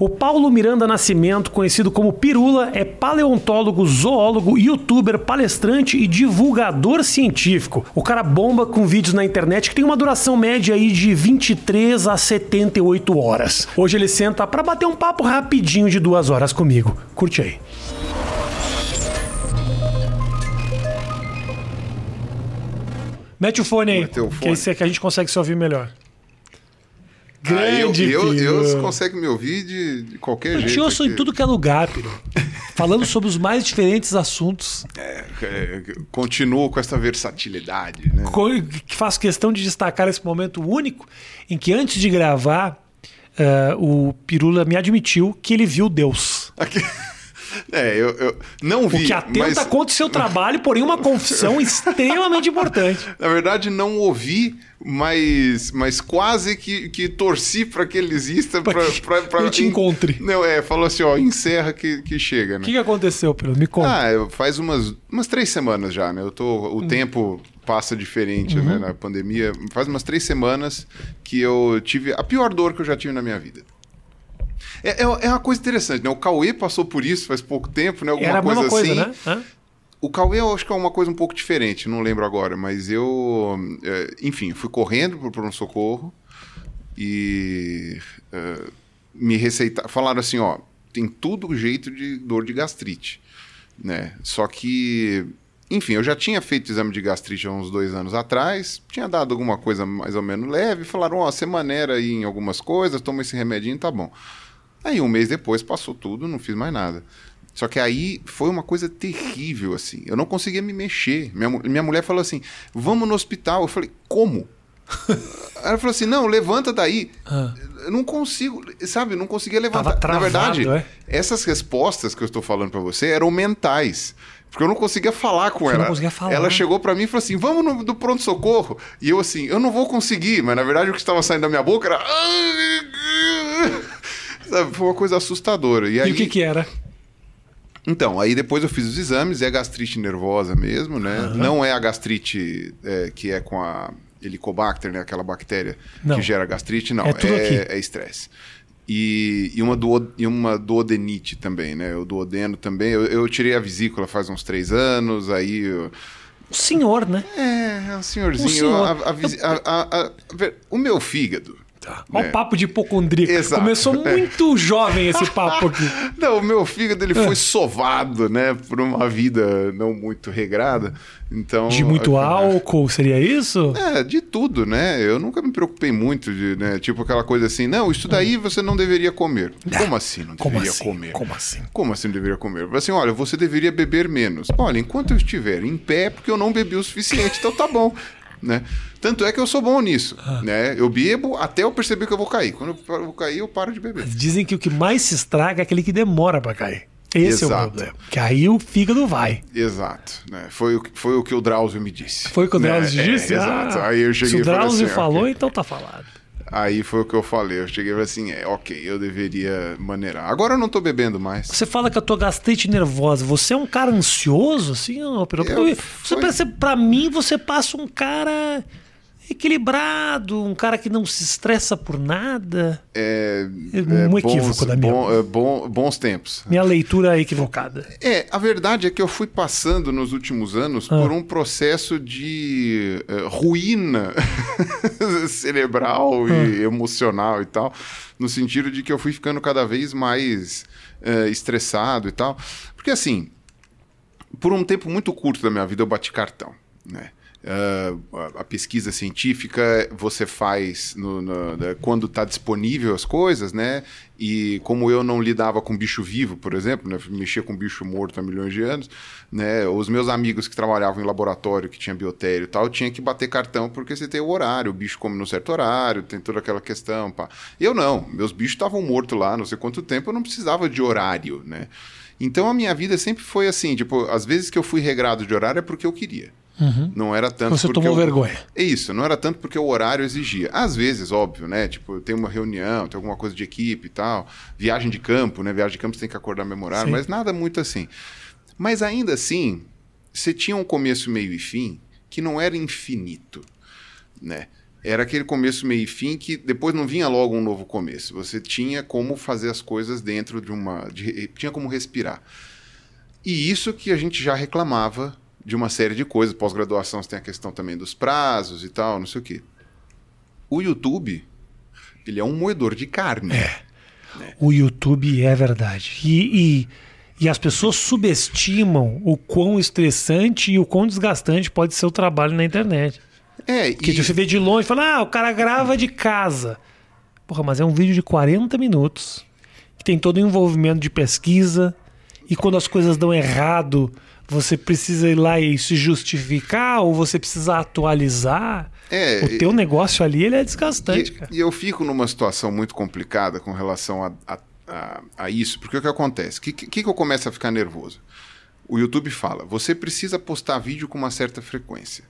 O Paulo Miranda Nascimento, conhecido como Pirula, é paleontólogo, zoólogo, youtuber, palestrante e divulgador científico. O cara bomba com vídeos na internet que tem uma duração média aí de 23 a 78 horas. Hoje ele senta para bater um papo rapidinho de duas horas comigo. Curte aí. Mete o fone aí, o que fone. esse é que a gente consegue se ouvir melhor. Ah, eu, Grande, eu, eu, consegue me ouvir de, de qualquer Eu jeito. te ouço em aqui. tudo que é lugar, Piro. Falando sobre os mais diferentes assuntos. É, é, continuo com essa versatilidade, né? Faço questão de destacar esse momento único em que antes de gravar, eh, o Pirula me admitiu que ele viu Deus. Aqui- É, eu, eu não O vi. que atenta mas, contra o seu trabalho, porém uma confissão extremamente importante. Na verdade, não ouvi, mas, mas quase que, que torci para que ele exista. Pra, que pra, pra- ele te encontre. Não, é, falou assim: ó, encerra que, que chega, O né? que, que aconteceu, Pirula? Me conta. Ah, faz umas, umas três semanas já, né? Eu tô, o tempo passa diferente, né? Na pandemia. Faz umas três semanas que eu tive a pior dor que eu já tive na minha vida. É, é, é uma coisa interessante, né? O Cauê passou por isso faz pouco tempo, né? Alguma Era a coisa mesma coisa, assim. né? O Cauê eu acho que é uma coisa um pouco diferente, não lembro agora, mas eu, é, enfim, fui correndo pro pronto-socorro e é, me receitaram, falaram assim, ó, tem tudo jeito de dor de gastrite, né? Só que, enfim, eu já tinha feito exame de gastrite há uns dois anos atrás, tinha dado alguma coisa mais ou menos leve, falaram, ó, você maneira aí em algumas coisas, toma esse remedinho, tá bom. Aí um mês depois passou tudo, não fiz mais nada. Só que aí foi uma coisa terrível, assim. Eu não conseguia me mexer. Minha, minha mulher falou assim: vamos no hospital. Eu falei, como? Ela falou assim: não, levanta daí. Ah. Eu não consigo, sabe? Eu não conseguia levantar. Travado, Na verdade, é? essas respostas que eu estou falando pra você eram mentais. Porque eu não conseguia falar com Você não ela. conseguia falar. Ela chegou pra mim e falou assim: vamos no do pronto-socorro. E eu assim, eu não vou conseguir. Mas na verdade o que estava saindo da minha boca era. Sabe, foi uma coisa assustadora. E, E aí, o que que era? então, aí depois eu fiz os exames, é gastrite nervosa mesmo, né? Não é a gastrite é, que é com a Helicobacter, né? Aquela bactéria Não. que gera gastrite, não. É é é estresse. E, e, uma duo, e uma duodenite também, né? O duodeno também. Eu, eu tirei a vesícula faz uns três anos, aí... eu- O senhor, né? É, é um senhorzinho. Um senhor. a- a a- o meu fígado... Olha É. o papo de hipocondríaco. Exato. Começou É. muito jovem esse papo aqui. Não, o meu fígado ele É. foi sovado, né, por uma vida não muito regrada. Então De muito álcool, seria isso? É, de tudo, né? Eu nunca me preocupei muito de, né, tipo aquela coisa assim, não, isso daí você não deveria comer. Como assim não. Como deveria assim? comer? Como assim? Como assim não deveria comer? Assim, olha, você deveria beber menos. Olha, enquanto eu estiver em pé, é porque eu não bebi o suficiente, então tá bom. Né? Tanto é que eu sou bom nisso. Ah. Né? Eu bebo até eu perceber que eu vou cair. Quando eu vou cair, eu paro de beber. Dizem que o que mais se estraga é aquele que demora pra cair. Esse é o Exato. problema. Que aí o fígado vai. Exato. Né? Foi, o, que- foi o que o Drauzio me disse. Foi o que o Né? Drauzio É, disse? exato. Ah, Aí eu cheguei Se o falei Drauzio assim, falou, ok. então tá falado. Aí foi o que eu falei. Eu cheguei e falei assim: é, ok, eu deveria maneirar. Agora eu não tô bebendo mais. Você fala que a tua gastrite nervosa, você é um cara ansioso, assim? Porque Eu- Você foi- parece, pra mim, você passa um cara equilibrado, um cara que não se estressa por nada. É, Um equívoco da minha bom- é, bom- bons tempos. Minha leitura é equivocada. É, a verdade é que eu fui passando nos últimos anos Ah. por um processo de eh, ruína cerebral Ah. e emocional e tal, no sentido de que eu fui ficando cada vez mais eh, estressado e tal. Porque assim, por um tempo muito curto da minha vida eu bati cartão, né? Ah, a- pesquisa científica você faz no- no- da- quando está disponível as coisas, né? E como eu não lidava com bicho vivo, por exemplo, né? mexia com bicho morto há milhões de anos, né? Os meus amigos que trabalhavam em laboratório, que tinha biotério e tal, tinha que bater cartão porque você tem o horário, o bicho come no certo horário, tem toda aquela questão, pá. Eu não, meus bichos estavam mortos lá, não sei quanto tempo, eu não precisava de horário, né? Então a minha vida sempre foi assim, tipo, às vezes que eu fui regrado de horário é porque eu queria. Não era tanto Você porque tomou eu- vergonha. É isso, não era tanto porque o horário exigia. Às vezes, óbvio, né? Tipo, tem uma reunião, tem alguma coisa de equipe e tal. Viagem de campo, né? Viagem de campo você tem que acordar memorário, Sim. mas nada muito assim. Mas ainda assim, você tinha um começo, meio e fim que não era infinito, né? era aquele começo, meio e fim que depois não vinha logo um novo começo. Você tinha como fazer as coisas dentro de uma. De, tinha como respirar. E isso que a gente já reclamava de uma série de coisas. Pós-graduação você tem a questão também dos prazos e tal, não sei o quê. O YouTube, ele é um moedor de carne. É. O YouTube é verdade. E, e, e, as pessoas subestimam o quão estressante e o quão desgastante pode ser o trabalho na internet. É, que e... você vê de longe e fala, ah, o cara grava de casa. Porra, mas é um vídeo de 40 minutos que tem todo o envolvimento de pesquisa e quando as coisas dão errado, você precisa ir lá e se justificar ou você precisa atualizar. É, o teu negócio ali ele é desgastante, e, cara. E eu fico numa situação muito complicada com relação a, a, a, a isso, porque o que acontece? O que, que, que eu começo a ficar nervoso? O YouTube fala, você precisa postar vídeo com uma certa frequência.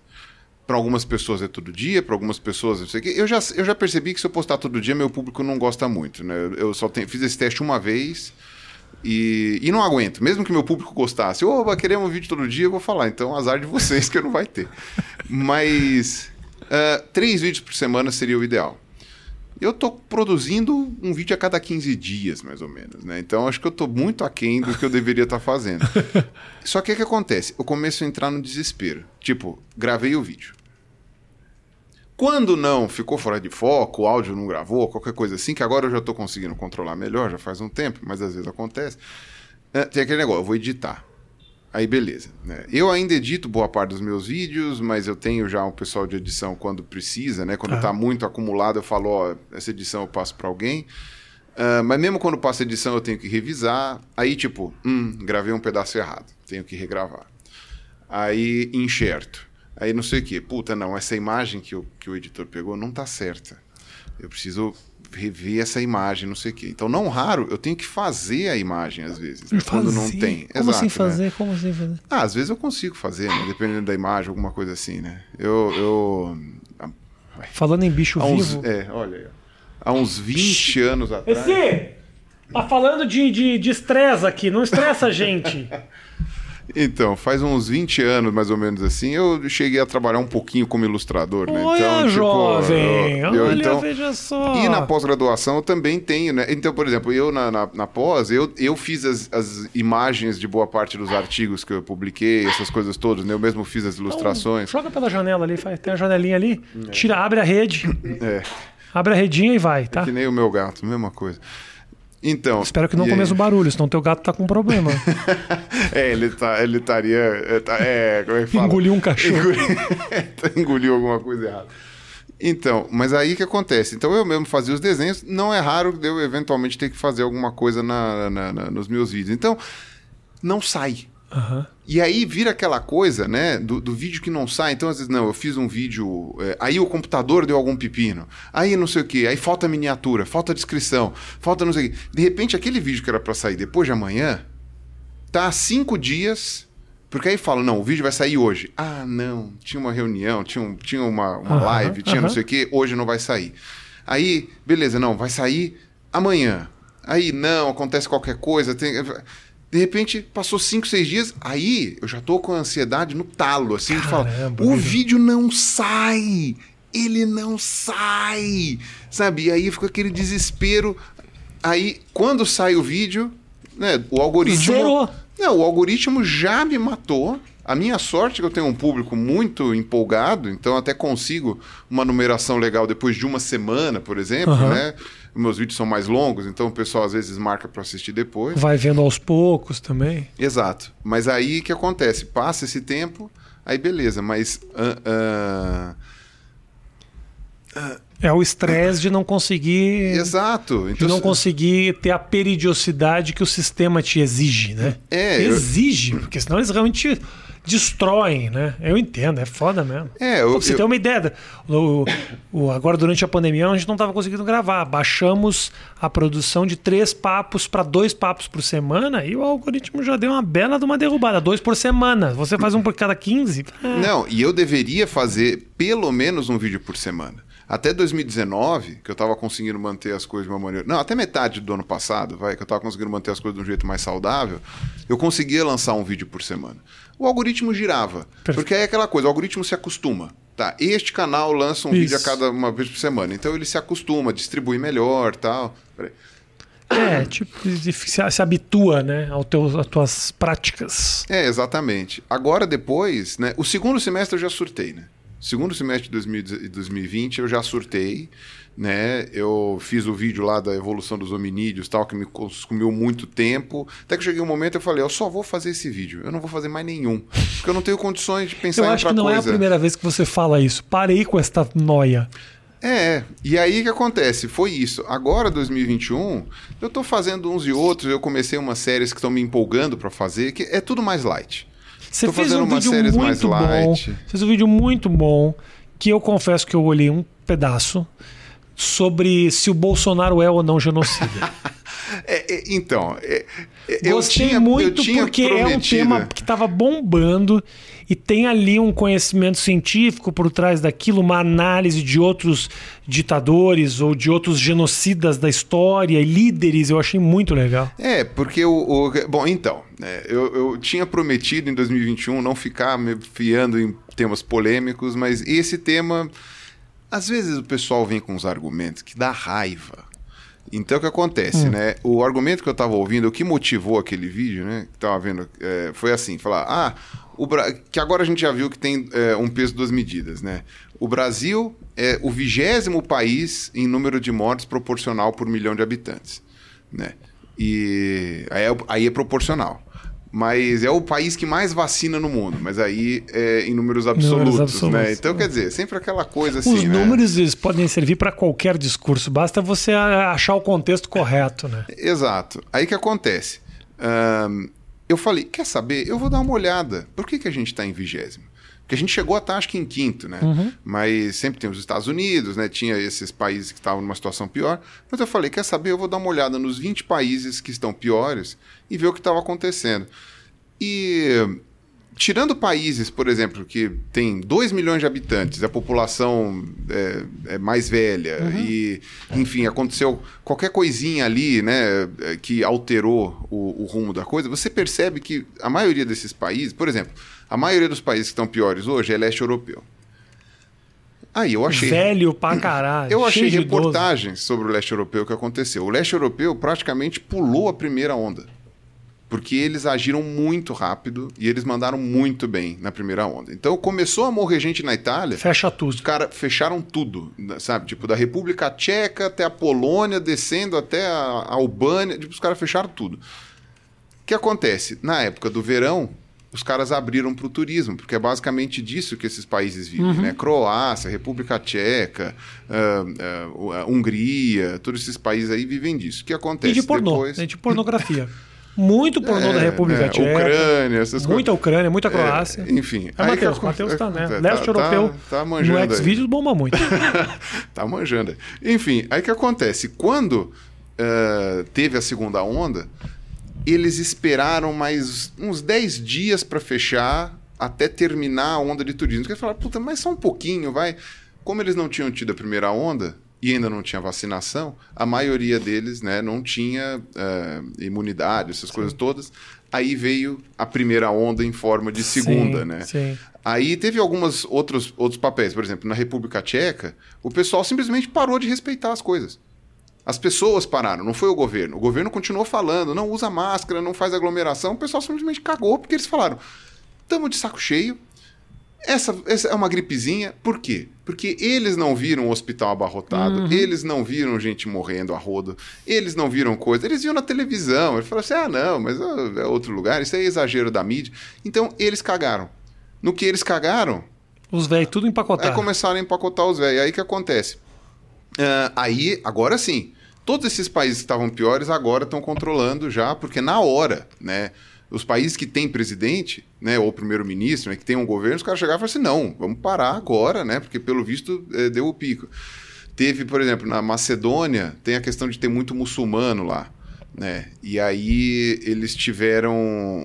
Para algumas pessoas é todo dia, para algumas pessoas eu sei que eu já, eu já percebi que se eu postar todo dia meu público não gosta muito, né? Eu só tenho, fiz esse teste uma vez e, e não aguento. Mesmo que meu público gostasse, vai querer um vídeo todo dia, eu vou falar. Então azar de vocês que não vai ter. Mas uh, três vídeos por semana seria o ideal. Eu estou produzindo um vídeo a cada 15 dias, mais ou menos, né? Então acho que eu estou muito aquém do que eu deveria estar tá fazendo. Só que o que acontece? Eu começo a entrar no desespero. Tipo, gravei o vídeo. Quando não ficou fora de foco, o áudio não gravou, qualquer coisa assim, que agora eu já estou conseguindo controlar melhor, já faz um tempo, mas às vezes acontece. É, tem aquele negócio, eu vou editar. Aí beleza. Né? Eu ainda edito boa parte dos meus vídeos, mas eu tenho já um pessoal de edição quando precisa, né? Quando está muito acumulado, eu falo, ó, essa edição eu passo para alguém. Uh, mas mesmo quando passo edição, eu tenho que revisar. Aí, tipo, hum, gravei um pedaço errado, tenho que regravar. Aí, enxerto. Aí não sei o quê. Puta, não, essa imagem que o, que o editor pegou não tá certa. Eu preciso rever essa imagem, não sei o quê. Então, não raro, eu tenho que fazer a imagem às vezes, né? quando não tem. Como Exato, assim fazer? Né? Como assim fazer? Ah, às vezes eu consigo fazer, né? dependendo da imagem, alguma coisa assim, né? Eu. eu... Falando em bicho uns, vivo. É, olha, há uns 20 anos atrás. Esse! Tá falando de estresse de, de aqui, não estressa a gente. Então, faz uns 20 anos, mais ou menos assim, eu cheguei a trabalhar um pouquinho como ilustrador, né? Olha, então, tipo, jovem! Eu, eu, Olha, então, veja só! E na pós-graduação eu também tenho, né? Então, por exemplo, eu na, na, na pós, eu, eu fiz as, as, imagens de boa parte dos artigos que eu publiquei, essas coisas todas, né? Eu mesmo fiz as ilustrações. Então, joga pela janela ali, faz, tem a janelinha ali, é. tira, abre a rede. É. Abre a redinha e vai, tá? É que nem o meu gato, mesma coisa. Então. Espero que não começa o barulho, senão teu gato tá com problema. é, ele tá, ele estaria. É, tá, é, como é que fala? Engoliu um cachorro. Engoliu alguma coisa errada. Então, mas aí que acontece? Então eu mesmo fazia os desenhos, não é raro eu eventualmente ter que fazer alguma coisa na, na, na nos meus vídeos. Então, não sai. Uhum. E aí vira aquela coisa, né, do, do, vídeo que não sai. Então, às vezes, não, eu fiz um vídeo, é, aí o computador deu algum pepino, aí não sei o que, aí falta miniatura, falta descrição, falta não sei o que. De repente, aquele vídeo que era para sair depois de amanhã, tá há cinco dias, porque aí fala, não, o vídeo vai sair hoje. Ah, não, tinha uma reunião, tinha, um, tinha uma, uma uhum, live, tinha uhum. não sei o que, hoje não vai sair. Aí, beleza, não, vai sair amanhã. Aí, não, acontece qualquer coisa, tem de repente, passou 5, 6 dias, aí eu já tô com a ansiedade no talo, assim, de falar, o vídeo não sai, ele não sai, sabe? E aí fica aquele desespero. Aí, quando sai o vídeo, né, o algoritmo... Zerou. Não, o algoritmo já me matou. A minha sorte é que eu tenho um público muito empolgado, então até consigo uma numeração legal depois de uma semana, por exemplo, uhum. né? Meus vídeos são mais longos, então o pessoal às vezes marca para assistir depois. Vai vendo aos poucos também. Exato. Mas aí que acontece? Passa esse tempo, aí beleza, mas. Uh, uh, é o estresse de não conseguir. Exato. Então, de não conseguir ter a periodicidade que o sistema te exige, né? É. Exige, eu... porque senão eles realmente destroem, né? Eu entendo, é foda mesmo. É, eu, Pra você eu... ter uma ideia, o, o, agora durante a pandemia a gente não estava conseguindo gravar. Baixamos a produção de três papos para dois papos por semana e o algoritmo já deu uma bela de uma derrubada. Dois por semana. Você faz um por cada 15. É. Não, e eu deveria fazer pelo menos um vídeo por semana. Até 2019, que eu tava conseguindo manter as coisas de uma maneira. Não, até metade do ano passado, vai, que eu tava conseguindo manter as coisas de um jeito mais saudável, eu conseguia lançar um vídeo por semana. O algoritmo girava. Perfeito. Porque aí é aquela coisa, o algoritmo se acostuma. Tá, este canal lança um Isso. vídeo a cada uma vez por semana. Então ele se acostuma, distribui melhor tal. É, tipo, se, se habitua, né, ao teu, às tuas práticas. É, exatamente. Agora, depois, né, o segundo semestre eu já surtei, né? Segundo semestre de 2020 eu já surtei, né? Eu fiz o vídeo lá da evolução dos hominídeos, tal, que me consumiu muito tempo. Até que cheguei um momento eu falei, eu só vou fazer esse vídeo, eu não vou fazer mais nenhum, porque eu não tenho condições de pensar eu em outra coisa. Eu acho que não coisa. é a primeira vez que você fala isso. Parei com esta noia. É, e aí o que acontece? Foi isso. Agora, 2021, eu tô fazendo uns e outros, eu comecei umas séries que estão me empolgando para fazer, que é tudo mais light. Você tô fez um vídeo muito bom. Fez um vídeo muito bom, que eu confesso que eu olhei um pedaço sobre se o Bolsonaro é ou não genocida. é, é, então, é, é Gostei tinha, muito porque prometido. é um tema que estava bombando e tem ali um conhecimento científico por trás daquilo, uma análise de outros ditadores ou de outros genocidas da história e líderes. Eu achei muito legal. É, porque o. o bom, então, né, eu, eu tinha prometido em 2021 não ficar me fiando em temas polêmicos, mas esse tema. Às vezes o pessoal vem com uns argumentos que dá raiva. Então o que acontece, hum. né? O argumento que eu estava ouvindo, o que motivou aquele vídeo, né? Que tava vendo, é, foi assim, falar, ah, Bra... que agora a gente já viu que tem é, um peso duas medidas, né? O Brasil é o vigésimo país em número de mortes proporcional por milhão de habitantes, né? E aí é, aí é proporcional. Mas é o país que mais vacina no mundo, mas aí é em números absolutos, números absolutos né? Então, quer dizer, sempre aquela coisa assim. Os né? números eles podem servir para qualquer discurso, basta você achar o contexto correto, né? Exato. Aí que acontece? Um, eu falei, quer saber? Eu vou dar uma olhada. Por que, que a gente está em vigésimo? Porque a gente chegou a estar, acho que em quinto, né? Uhum. Mas sempre tem os Estados Unidos, né? Tinha esses países que estavam numa situação pior. Mas eu falei, quer saber? Eu vou dar uma olhada nos 20 países que estão piores e ver o que estava acontecendo. E tirando países, por exemplo, que tem 2 milhões de habitantes, a população é, é mais velha uhum. e, enfim, aconteceu qualquer coisinha ali, né, que alterou o, o, rumo da coisa, você percebe que a maioria desses países, por exemplo, a maioria dos países que estão piores hoje é leste europeu. Aí eu achei. Velho pra caralho. Eu achei reportagens sobre o leste europeu que aconteceu. O leste europeu praticamente pulou a primeira onda porque eles agiram muito rápido e eles mandaram muito bem na primeira onda. Então começou a morrer gente na Itália. Fecha tudo. Os caras fecharam tudo, sabe? Tipo, da República Tcheca até a Polônia, descendo até a Albânia. Tipo, os caras fecharam tudo. O que acontece? Na época do verão, os caras abriram para o turismo, porque é basicamente disso que esses países vivem, uhum. né? Croácia, República Tcheca, uh, uh, Hungria, todos esses países aí vivem disso. O que acontece? E de pornô, depois... de pornografia. Muito pornô é, da República é, Tcheca. Ucrânia, essas coisas. Muita Ucrânia, muita é, Croácia. É, enfim. É Matheus, Matheus tá, né? Tá, Leste tá, europeu. Tá, tá manjando. No Xvideos bomba muito. tá manjando. Enfim, aí que acontece? Quando uh, teve a segunda onda, eles esperaram mais uns 10 dias para fechar até terminar a onda de turismo. Porque falaram, puta, mas só um pouquinho, vai. Como eles não tinham tido a primeira onda, e ainda não tinha vacinação, a maioria deles né, não tinha uh, imunidade, essas sim. coisas todas. Aí veio a primeira onda em forma de segunda, sim, né? Sim. Aí teve alguns outros, outros papéis. Por exemplo, na República Tcheca, o pessoal simplesmente parou de respeitar as coisas. As pessoas pararam, não foi o governo. O governo continuou falando, não usa máscara, não faz aglomeração. O pessoal simplesmente cagou porque eles falaram: estamos de saco cheio, essa, essa, é uma gripezinha, por quê? Porque eles não viram o hospital abarrotado, uhum. eles não viram gente morrendo a rodo, eles não viram coisa, eles viram na televisão. Eles falaram assim: ah, não, mas é outro lugar, isso é exagero da mídia. Então eles cagaram. No que eles cagaram. Os velhos tudo empacotado. É começaram a empacotar os velhos. Aí que acontece? Uh, aí, agora sim, todos esses países que estavam piores agora estão controlando já, porque na hora, né? os países que têm presidente, né, ou primeiro-ministro, né, que tem um governo, os caras chegaram e falaram assim, não, vamos parar agora, né, porque pelo visto é, deu o pico. Teve, por exemplo, na Macedônia, tem a questão de ter muito muçulmano lá, né, e aí eles tiveram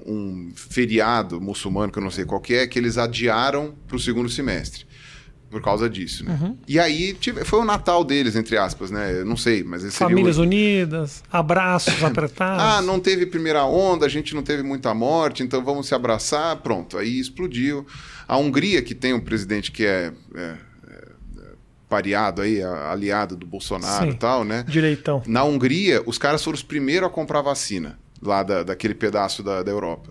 um feriado muçulmano, que eu não sei qual que é, que eles adiaram para o segundo semestre. Por causa disso, né? Uhum. E aí tive, foi o Natal deles, entre aspas, né? Eu não sei, mas esse Famílias unidas, abraços apertados. ah, não teve primeira onda, a gente não teve muita morte, então vamos se abraçar. Pronto, aí explodiu. A Hungria, que tem um presidente que é, é, é pareado aí, aliado do Bolsonaro Sim, e tal, né? Direitão. Na Hungria, os caras foram os primeiros a comprar vacina lá da, daquele pedaço da, da Europa.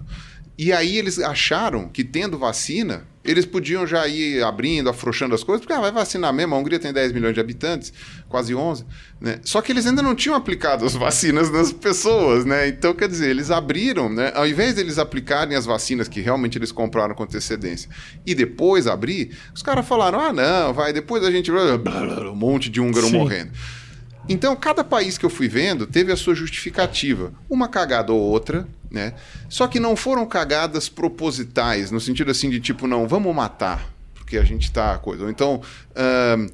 E aí eles acharam que tendo vacina, eles podiam já ir abrindo, afrouxando as coisas, porque ah, vai vacinar mesmo. A Hungria tem 10 milhões de habitantes, quase 11. Né? Só que eles ainda não tinham aplicado as vacinas nas pessoas, né? Então, quer dizer, eles abriram, né? Ao invés deles aplicarem as vacinas que realmente eles compraram com antecedência e depois abrir, os caras falaram: ah, não, vai, depois a gente. Um monte de húngaro Sim. morrendo. Então, cada país que eu fui vendo teve a sua justificativa. Uma cagada ou outra, né? Só que não foram cagadas propositais, no sentido assim de tipo, não, vamos matar, porque a gente tá coisa. Ou então, uh,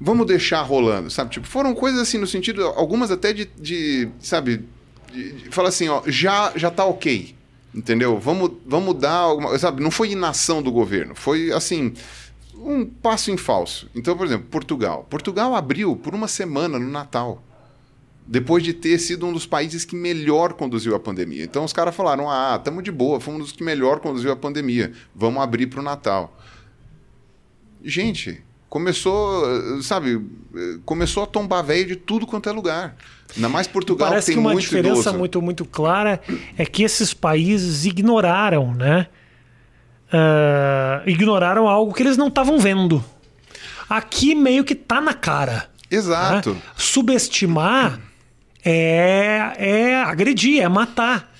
vamos deixar rolando, sabe? Tipo, foram coisas assim no sentido, algumas até de, de sabe, de, de, fala assim, ó, já, já tá ok, entendeu? Vamos, vamos dar alguma, sabe? Não foi inação do governo, foi assim um passo em falso. Então, por exemplo, Portugal. Portugal abriu por uma semana no Natal. Depois de ter sido um dos países que melhor conduziu a pandemia. Então os caras falaram: ah, estamos de boa, fomos um dos que melhor conduziu a pandemia. Vamos abrir para o Natal. Gente, começou, sabe, começou a tombar velho de tudo quanto é lugar. Ainda mais Portugal Parece tem que uma muito diferença idoso. muito muito clara é que esses países ignoraram, né? Uh, ignoraram algo que eles não estavam vendo. Aqui meio que tá na cara. Exato. Né? Subestimar é, é agredir, é matar.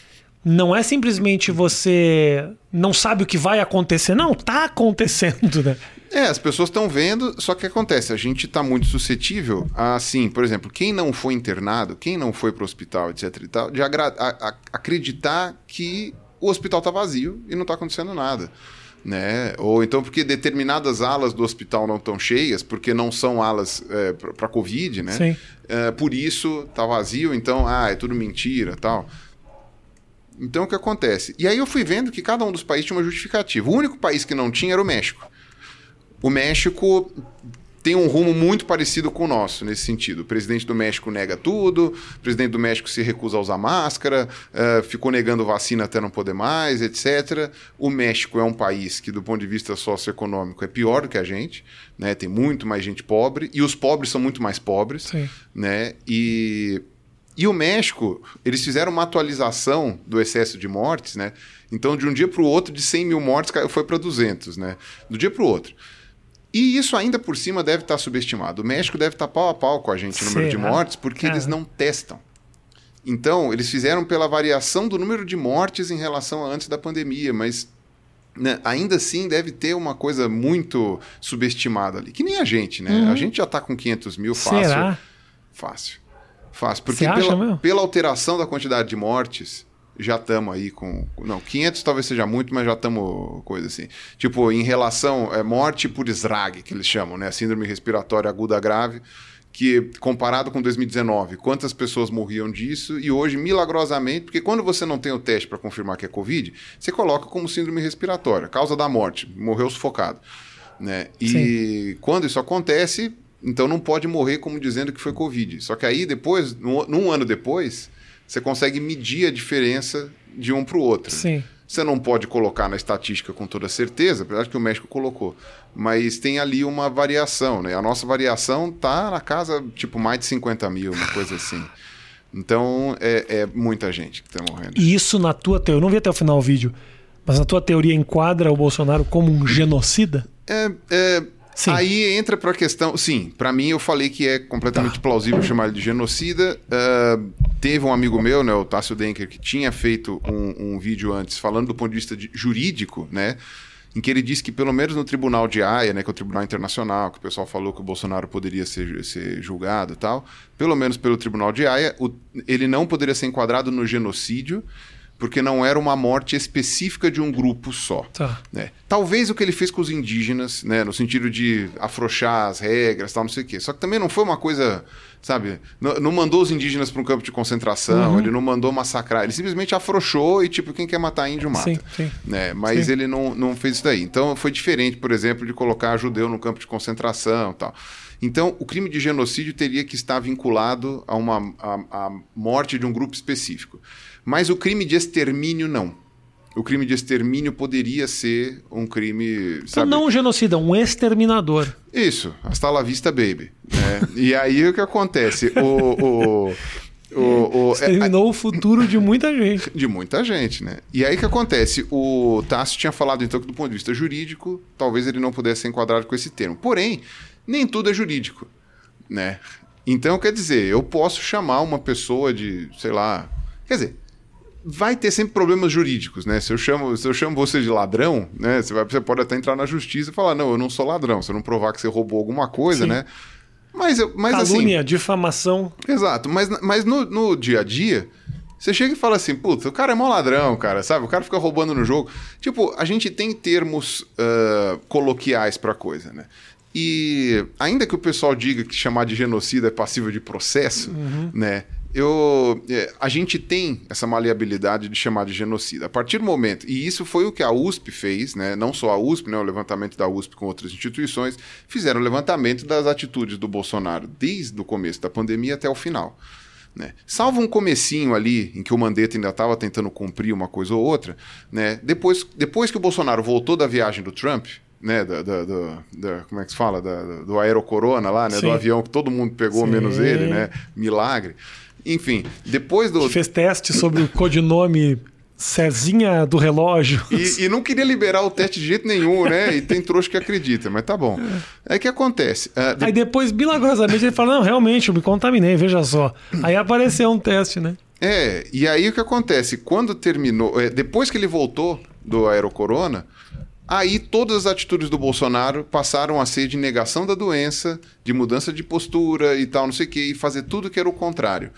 Não é simplesmente você não sabe o que vai acontecer. Não, tá acontecendo, né? É, as pessoas estão vendo, só que acontece, a gente está muito suscetível a, assim, por exemplo, quem não foi internado, quem não foi para o hospital, etc e tal, de a, a, acreditar que o hospital está vazio e não está acontecendo nada. Né? Ou então porque determinadas alas do hospital não estão cheias, porque não são alas é, para Covid, né? Sim. É, por isso está vazio, então, ah, é tudo mentira tal. Então o que acontece? E aí eu fui vendo que cada um dos países tinha uma justificativa. O único país que não tinha era o México. O México tem um rumo muito parecido com o nosso nesse sentido. O presidente do México nega tudo, o presidente do México se recusa a usar máscara, uh, ficou negando vacina até não poder mais, etc. O México é um país que, do ponto de vista socioeconômico, é pior do que a gente, né? Tem muito mais gente pobre e os pobres são muito mais pobres, Sim. né? E e o México, eles fizeram uma atualização do excesso de mortes, né? Então, de um dia para o outro, de 100 mil mortes, foi para 200, né? Do dia para o outro. E isso ainda por cima deve estar subestimado. O México deve estar pau a pau com a gente no número de mortes, porque eles não testam. Então, eles fizeram pela variação do número de mortes em relação a antes da pandemia, mas né, ainda assim deve ter uma coisa muito subestimada ali. Que nem a gente, né? Uhum. A gente já está com 500 mil fácil. Será? Fácil. Fácil. Porque pela, pela alteração da quantidade de mortes, já estamos aí com. Não, 500 talvez seja muito, mas já estamos coisa assim. Tipo, em relação. É, morte por SRAG, que eles chamam, né? Síndrome respiratória aguda grave. Que comparado com 2019, quantas pessoas morriam disso? E hoje, milagrosamente, porque quando você não tem o teste para confirmar que é Covid, você coloca como síndrome respiratória, causa da morte, morreu sufocado. Né? E Sim. quando isso acontece, então não pode morrer como dizendo que foi Covid. Só que aí depois, num ano depois, você consegue medir a diferença de um para o outro. Sim. Você não pode colocar na estatística com toda certeza, apesar de que o México colocou. Mas tem ali uma variação, né? A nossa variação tá na casa, tipo, mais de 50 mil, uma coisa assim. Então, é, é muita gente que está morrendo. E isso na tua teoria, eu não vi até o final do vídeo, mas na tua teoria enquadra o Bolsonaro como um genocida? É, é Sim. Aí entra para a questão. Sim, para mim eu falei que é completamente tá. plausível chamar ele de genocida. Uh, teve um amigo meu, né, o Tássio Denker, que tinha feito um, um, vídeo antes falando do ponto de vista de, jurídico, né? Em que ele disse que, pelo menos no Tribunal de Haia, né, que é o Tribunal Internacional, que o pessoal falou que o Bolsonaro poderia ser, ser julgado e tal, pelo menos pelo Tribunal de Haia, o, ele não poderia ser enquadrado no genocídio, porque não era uma morte específica de um grupo só. Tá. Né? Talvez o que ele fez com os indígenas, né, no sentido de afrouxar as regras, tal, não sei o quê. Só que também não foi uma coisa, sabe? Não, não mandou os indígenas para um campo de concentração, Uhum. ele não mandou massacrar, ele simplesmente afrouxou e tipo quem quer matar índio mata, Sim, sim. né? Mas Sim. ele não, não fez isso daí. Então foi diferente, por exemplo, de colocar judeu no campo de concentração, tal. Então, o crime de genocídio teria que estar vinculado a uma a, a morte de um grupo específico. Mas o crime de extermínio não. O crime de extermínio poderia ser um crime, Então, sabe? não um genocida, um exterminador. Isso, hasta la vista, baby. né? e aí o que acontece? O, o, o, o- é- Exterminou o futuro de muita gente. de muita gente, né? E aí o que acontece? O Tássio tinha falado então que do ponto de vista jurídico, talvez ele não pudesse ser enquadrado com esse termo. Porém, nem tudo é jurídico, né? Então, quer dizer, eu posso chamar uma pessoa de, sei lá, quer dizer, vai ter sempre problemas jurídicos, né? Se eu chamo, se eu chamo você de ladrão, né? Você, vai, você pode até entrar na justiça e falar, não, eu não sou ladrão. Se eu não provar que você roubou alguma coisa, Sim. né? Mas, eu- mas assim, Calúnia, difamação. Exato, mas, mas no, no dia a dia, você chega e fala assim, puta, o cara é mó ladrão, cara, sabe? O cara fica roubando no jogo. Tipo, a gente tem termos ah, coloquiais pra coisa, né? E ainda que o pessoal diga que chamar de genocida é passível de processo, né? Eu, é, a gente tem essa maleabilidade de chamar de genocida. A partir do momento, e isso foi o que a USP fez, né? não só a USP, né? o levantamento da USP com outras instituições, fizeram o levantamento das atitudes do Bolsonaro desde o começo da pandemia até o final. Né? Salvo um comecinho ali, em que o Mandetta ainda estava tentando cumprir uma coisa ou outra, né? depois, depois que o Bolsonaro voltou da viagem do Trump, né? da, da- da- da- como é que se fala? Da- do aerocorona lá, né? Sim. do avião que todo mundo pegou, Sim. menos ele, né? milagre. Enfim, depois do... Fez teste sobre o codinome Cezinha do relógio. E, e não queria liberar o teste de jeito nenhum, né? E tem trouxa que acredita, mas tá bom. É que acontece. ah, de- Aí depois, milagrosamente, ele fala: Não, realmente, eu me contaminei, veja só. Aí apareceu um teste, né? É, e aí o que acontece? Quando terminou, é, depois que ele voltou do Aerocorona, aí todas as atitudes do Bolsonaro passaram a ser de negação da doença, de mudança de postura e tal, não sei o quê, e fazer tudo que era o contrário.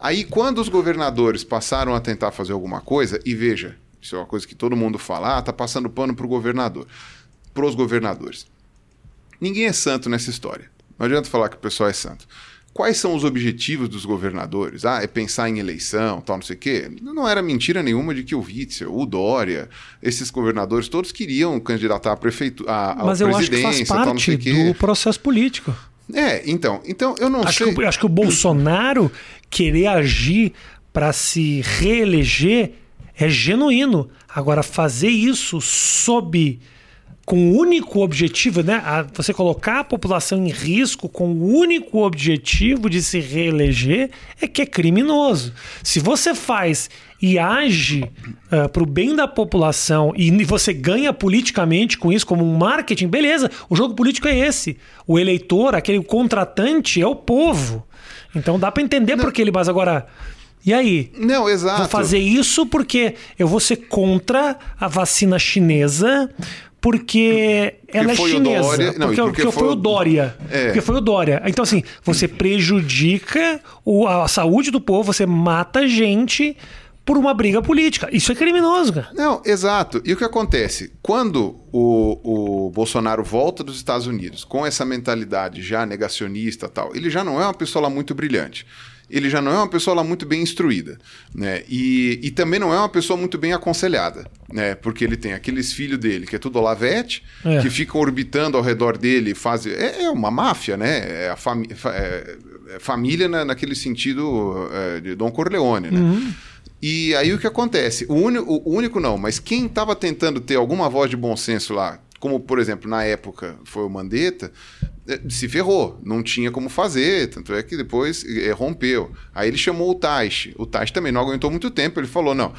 Aí quando os governadores passaram a tentar fazer alguma coisa, e veja, isso é uma coisa que todo mundo fala, ah, tá passando pano pro governador, pros governadores. Ninguém é santo nessa história. Não adianta falar que o pessoal é santo. Quais são os objetivos dos governadores? Ah, é pensar em eleição, tal, não sei o quê. Não era mentira nenhuma de que o Witzel, o Dória, esses governadores todos queriam candidatar a prefeitura, a, Mas eu acho que faz tal, parte quê. do processo político. É, então, então eu não Acho sei. que, acho que o Bolsonaro querer agir para se reeleger é genuíno. Agora, fazer isso sob. Com o único objetivo, né? a- você colocar a população em risco com o único objetivo de se reeleger é que é criminoso. Se você faz e age para o bem da população e você ganha politicamente com isso, como um marketing, beleza, o jogo político é esse. O eleitor, aquele contratante, é o povo. Então dá para entender por que ele. Mas agora. E aí? Não, exato. Vou fazer isso porque eu vou ser contra a vacina chinesa. Porque ela é chinesa. Dória- não, porque, porque porque foi o- Dória. É. Porque foi o Dória. Então, assim, você prejudica o- a saúde do povo, você mata gente por uma briga política. Isso é criminoso, cara. Não, exato. E o que acontece? Quando o, o Bolsonaro volta dos Estados Unidos com essa mentalidade já negacionista e tal, ele já não é uma pessoa muito brilhante. Ele já não é uma pessoa lá muito bem instruída, né? E, e também não é uma pessoa muito bem aconselhada, né? Porque ele tem aqueles filhos dele, que é tudo Olavete, É. que ficam orbitando ao redor dele, fazem... É, é uma máfia, né? É a fami... fa- é- é família na- naquele sentido é, de Dom Corleone, né? E aí o que acontece? O, o único não, mas quem estava tentando ter alguma voz de bom senso lá, como por exemplo na época foi o Mandetta, eh, se ferrou, não tinha como fazer, tanto é que depois eh, rompeu. Aí ele chamou o Taishi, o Taishi também não aguentou muito tempo, ele falou, não,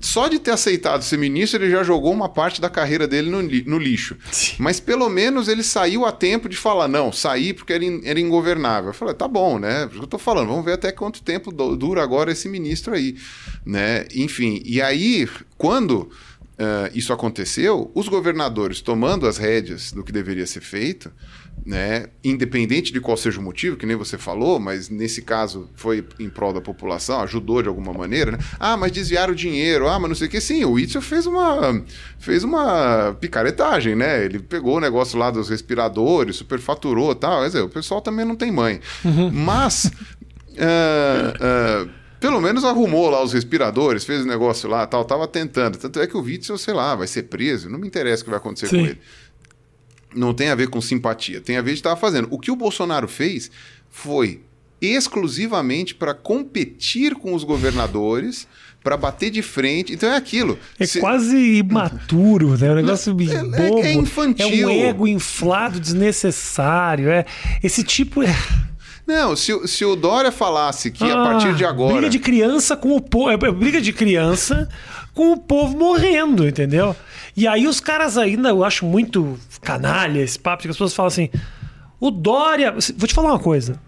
só de ter aceitado ser ministro, ele já jogou uma parte da carreira dele no, li- no lixo. Sim. Mas pelo menos ele saiu a tempo de falar, não, saí porque era, in- era ingovernável. Eu falei, tá bom, né? Por isso que eu tô falando, vamos ver até quanto tempo du- dura agora esse ministro aí, né? Enfim, e aí, quando uh, isso aconteceu, os governadores tomando as rédeas do que deveria ser feito, né, independente de qual seja o motivo, que nem você falou, mas nesse caso foi em prol da população, ajudou de alguma maneira, né? Ah, mas desviaram o dinheiro, ah, mas não sei o que. Sim, o Itzel fez uma, fez uma picaretagem, né? Ele pegou o negócio lá dos respiradores, superfaturou e tal. Quer dizer, o pessoal também não tem mãe. Uhum. Mas. Uh, uh, pelo menos arrumou lá os respiradores, fez o negócio lá, tal, tava tentando. Tanto é que o Witzel, sei lá, vai ser preso, não me interessa o que vai acontecer Sim. com ele. Não tem a ver com simpatia, tem a ver de estar fazendo. O que o Bolsonaro fez foi exclusivamente para competir com os governadores, para bater de frente. Então é aquilo. É Se... quase imaturo, né? É um negócio é, é, bobo. É, infantil. É um ego inflado, desnecessário. É esse tipo é não, se, se o Dória falasse que ah, a partir de agora. Briga de criança com o povo. É, é briga de criança com o povo morrendo, entendeu? E aí os caras ainda, eu acho muito canalha esse papo, que as pessoas falam assim. O Dória. Vou te falar uma coisa.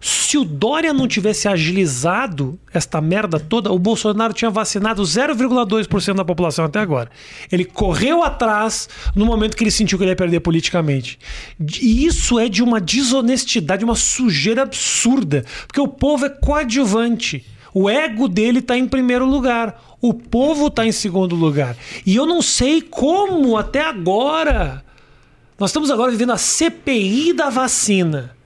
Se o Dória não tivesse agilizado esta merda toda, o Bolsonaro tinha vacinado 0,2% da população até agora. Ele correu atrás no momento que ele sentiu que ele ia perder politicamente. E isso é de uma desonestidade, uma sujeira absurda. Porque o povo é coadjuvante. O ego dele está em primeiro lugar. O povo está em segundo lugar. E eu não sei como até agora. Nós estamos agora vivendo a CPI da vacina.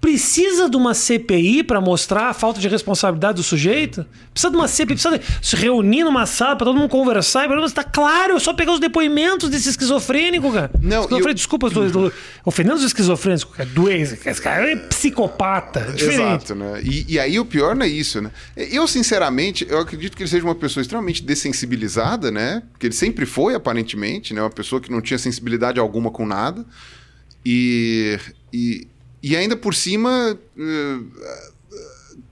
Precisa de uma CPI para mostrar a falta de responsabilidade do sujeito? Precisa de uma CPI, precisa de se reunir numa sala para todo mundo conversar e está claro, é só pegar os depoimentos desse esquizofrênico, cara. Não, esquizofrênico, eu... desculpa, do, do, ofendendo os esquizofrênicos, cara. Doente, esse cara é psicopata. É. Exato, né? E, e, aí o pior não é isso, né? Eu, sinceramente, eu acredito que ele seja uma pessoa extremamente dessensibilizada, né? Porque ele sempre foi, aparentemente, né? Uma pessoa que não tinha sensibilidade alguma com nada. E, e e ainda por cima, uh,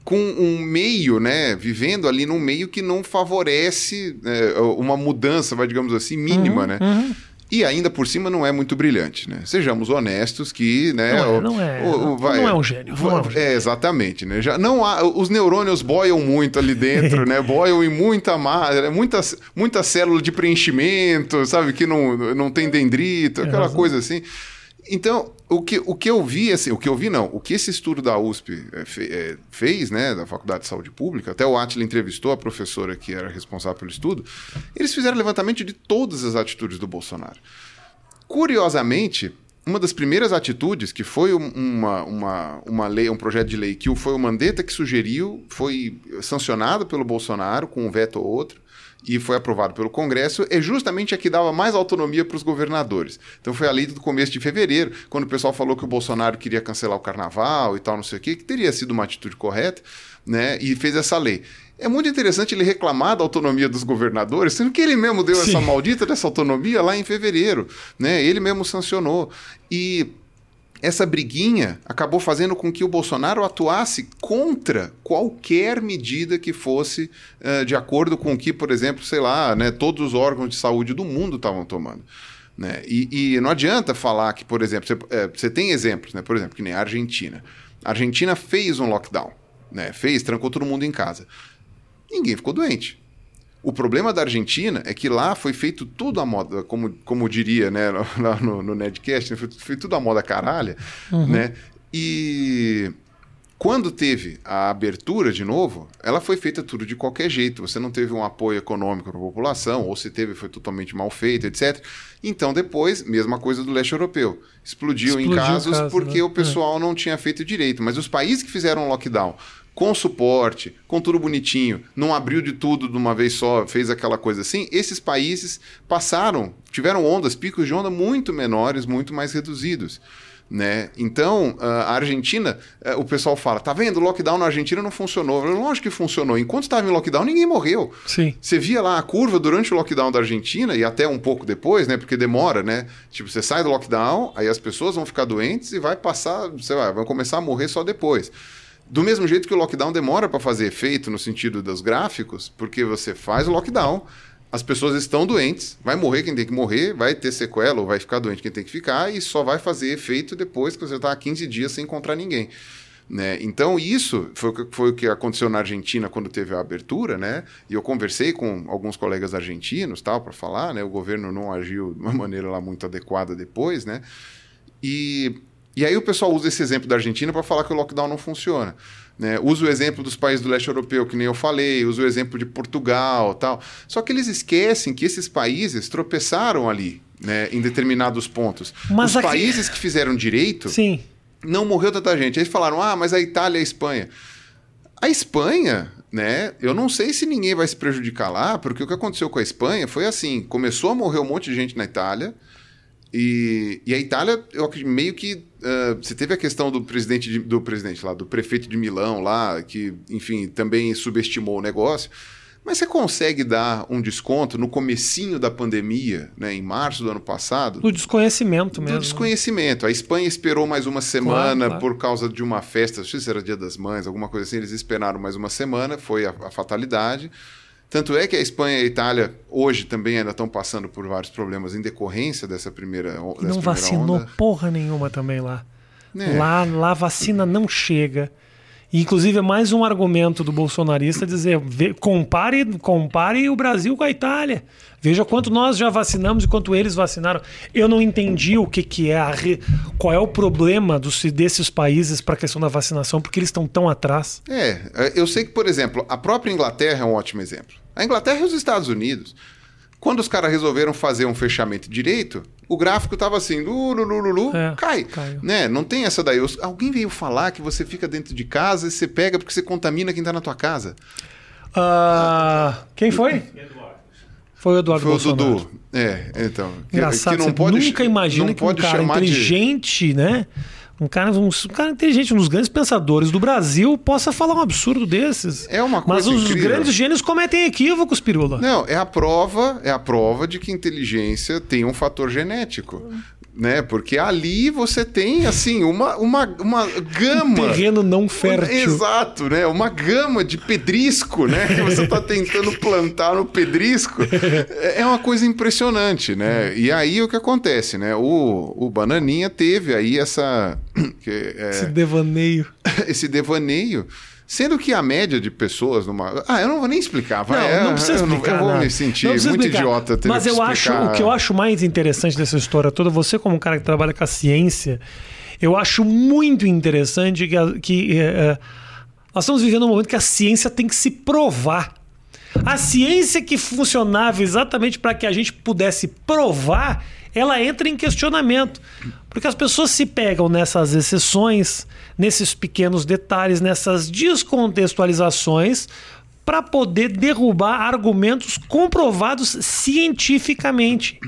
com um meio, né? Vivendo ali num meio que não favorece uh, uma mudança, vai, digamos assim, mínima, uhum, né? Uhum. E ainda por cima não é muito brilhante, né? Sejamos honestos que, né? Não é, não é, o, o, vai, não é um gênio. Não é, um gênio. é, exatamente, né? Já não há, os neurônios boiam muito ali dentro, né? Boiam em muita massa, muita, muita célula de preenchimento, sabe? Que não, não tem dendrito, aquela coisa assim. Então, o que, o que eu vi, assim, o que eu vi não, o que esse estudo da USP é, fe, é, fez, né, da Faculdade de Saúde Pública, até o Atila entrevistou a professora que era responsável pelo estudo, eles fizeram levantamento de todas as atitudes do Bolsonaro. Curiosamente, uma das primeiras atitudes, que foi uma, uma, uma lei, um projeto de lei que foi o Mandetta que sugeriu, foi sancionado pelo Bolsonaro com um veto ou outro, e foi aprovado pelo Congresso, é justamente a que dava mais autonomia para os governadores. Então foi a lei do começo de fevereiro, quando o pessoal falou que o Bolsonaro queria cancelar o carnaval e tal, não sei o quê, que teria sido uma atitude correta, né? E fez essa lei. É muito interessante ele reclamar da autonomia dos governadores, sendo que ele mesmo deu Sim. essa maldita dessa autonomia lá em fevereiro, né? Ele mesmo sancionou. E essa briguinha acabou fazendo com que o Bolsonaro atuasse contra qualquer medida que fosse uh, de acordo com o que, por exemplo, sei lá, né, todos os órgãos de saúde do mundo estavam tomando. Né? E, e, não adianta falar que, por exemplo, você, é, tem exemplos, né? por exemplo, que nem a Argentina. A Argentina fez um lockdown, né? fez, trancou todo mundo em casa. Ninguém ficou doente. O problema da Argentina é que lá foi feito tudo à moda, como, como diria né, lá no, no Nedcast, foi, foi tudo à moda caralha, uhum. né? E quando teve a abertura de novo, ela foi feita tudo de qualquer jeito. Você não teve um apoio econômico para a população, ou se teve, foi totalmente mal feito, etc. Então, depois, mesma coisa do leste europeu. Explodiu, Explodiu em casos caso, porque né? o pessoal é. não tinha feito direito. Mas os países que fizeram lockdown com suporte, com tudo bonitinho, não abriu de tudo de uma vez só, fez aquela coisa assim, esses países passaram, tiveram ondas, picos de onda muito menores, muito mais reduzidos. Né? Então, a Argentina, eh, o pessoal fala, tá vendo? O lockdown na Argentina não funcionou. Lógico que funcionou. Enquanto estava em lockdown, ninguém morreu. Sim. Você via lá a curva durante o lockdown da Argentina e até um pouco depois, né? Porque demora, né? Tipo, você sai do lockdown, aí as pessoas vão ficar doentes e vai passar, você vai, vão começar a morrer só depois. Do mesmo jeito que o lockdown demora para fazer efeito no sentido dos gráficos, porque você faz o lockdown, as pessoas estão doentes, vai morrer quem tem que morrer, vai ter sequela ou vai ficar doente quem tem que ficar, e só vai fazer efeito depois que você está há 15 dias sem encontrar ninguém. Né? Então, isso foi, foi o que aconteceu na Argentina quando teve a abertura, né? E eu conversei com alguns colegas argentinos tal para falar, né? O governo não agiu de uma maneira lá muito adequada depois, né? E, e aí o pessoal usa esse exemplo da Argentina para falar que o lockdown não funciona. Né? Usa o exemplo dos países do leste europeu, que nem eu falei, usa o exemplo de Portugal tal. Só que eles esquecem que esses países tropeçaram ali, né, em determinados pontos. Mas Os aqui... países que fizeram direito Sim. não morreu tanta gente. Eles falaram, ah, mas a Itália e a Espanha. A Espanha, né? Eu não sei se ninguém vai se prejudicar lá, porque o que aconteceu com a Espanha foi assim: começou a morrer um monte de gente na Itália. E, e a Itália, eu meio que. Uh, você teve a questão do presidente, de, do presidente lá, do prefeito de Milão lá, que, enfim, também subestimou o negócio. Mas você consegue dar um desconto no comecinho da pandemia, né, em março do ano passado? Do desconhecimento mesmo. Do desconhecimento. A Espanha esperou mais uma semana claro, claro. por causa de uma festa, não sei se era Dia das Mães, alguma coisa assim, eles esperaram mais uma semana, foi a, a fatalidade. Tanto é que a Espanha e a Itália hoje também ainda estão passando por vários problemas em decorrência dessa primeira onda. E não vacinou onda. porra nenhuma também lá. É. Lá, lá a vacina não chega. Inclusive, é mais um argumento do bolsonarista dizer: vê, compare, compare o Brasil com a Itália. Veja quanto nós já vacinamos e quanto eles vacinaram. Eu não entendi o que, que é a re... qual é o problema dos, desses países para a questão da vacinação, porque eles estão tão atrás. É, eu sei que, por exemplo, a própria Inglaterra é um ótimo exemplo. A Inglaterra e os Estados Unidos. Quando os caras resolveram fazer um fechamento direito, o gráfico estava assim, lulululu, é, cai. Caiu. Né? Não tem essa daí. Alguém veio falar que você fica dentro de casa e você pega porque você contamina quem está na tua casa. Uh, quem foi? Foi o Eduardo Foi Bolsonaro. o Dudu. É, então. Engraçado, que não pode, nunca imagina que um cara inteligente, de... né? Um cara, um, um, cara inteligente, um dos grandes pensadores do Brasil, possa falar um absurdo desses. É uma coisa Mas os incrível. grandes gênios cometem equívocos, Pirula. Não, é a prova, é a prova de que inteligência tem um fator genético né? Porque ali você tem assim uma, uma, uma gama. Um terreno não fértil. Exato, né? Uma gama de pedrisco, né? Que você está tentando plantar no pedrisco. É uma coisa impressionante, né? E aí o que acontece, né? O, o Bananinha teve aí essa. Que, é, esse devaneio. esse devaneio Sendo que a média de pessoas numa. Ah, eu não vou nem explicar. Vai. Não, não precisa explicar. Eu, não, eu vou me sentir muito explicar. idiota. Mas eu acho o que eu acho mais interessante dessa história toda, você, como um cara que trabalha com a ciência, eu acho muito interessante que, que é, nós estamos vivendo um momento que a ciência tem que se provar. A ciência que funcionava exatamente para que a gente pudesse provar, ela entra em questionamento. Porque as pessoas se pegam nessas exceções, nesses pequenos detalhes, nessas descontextualizações, para poder derrubar argumentos comprovados cientificamente.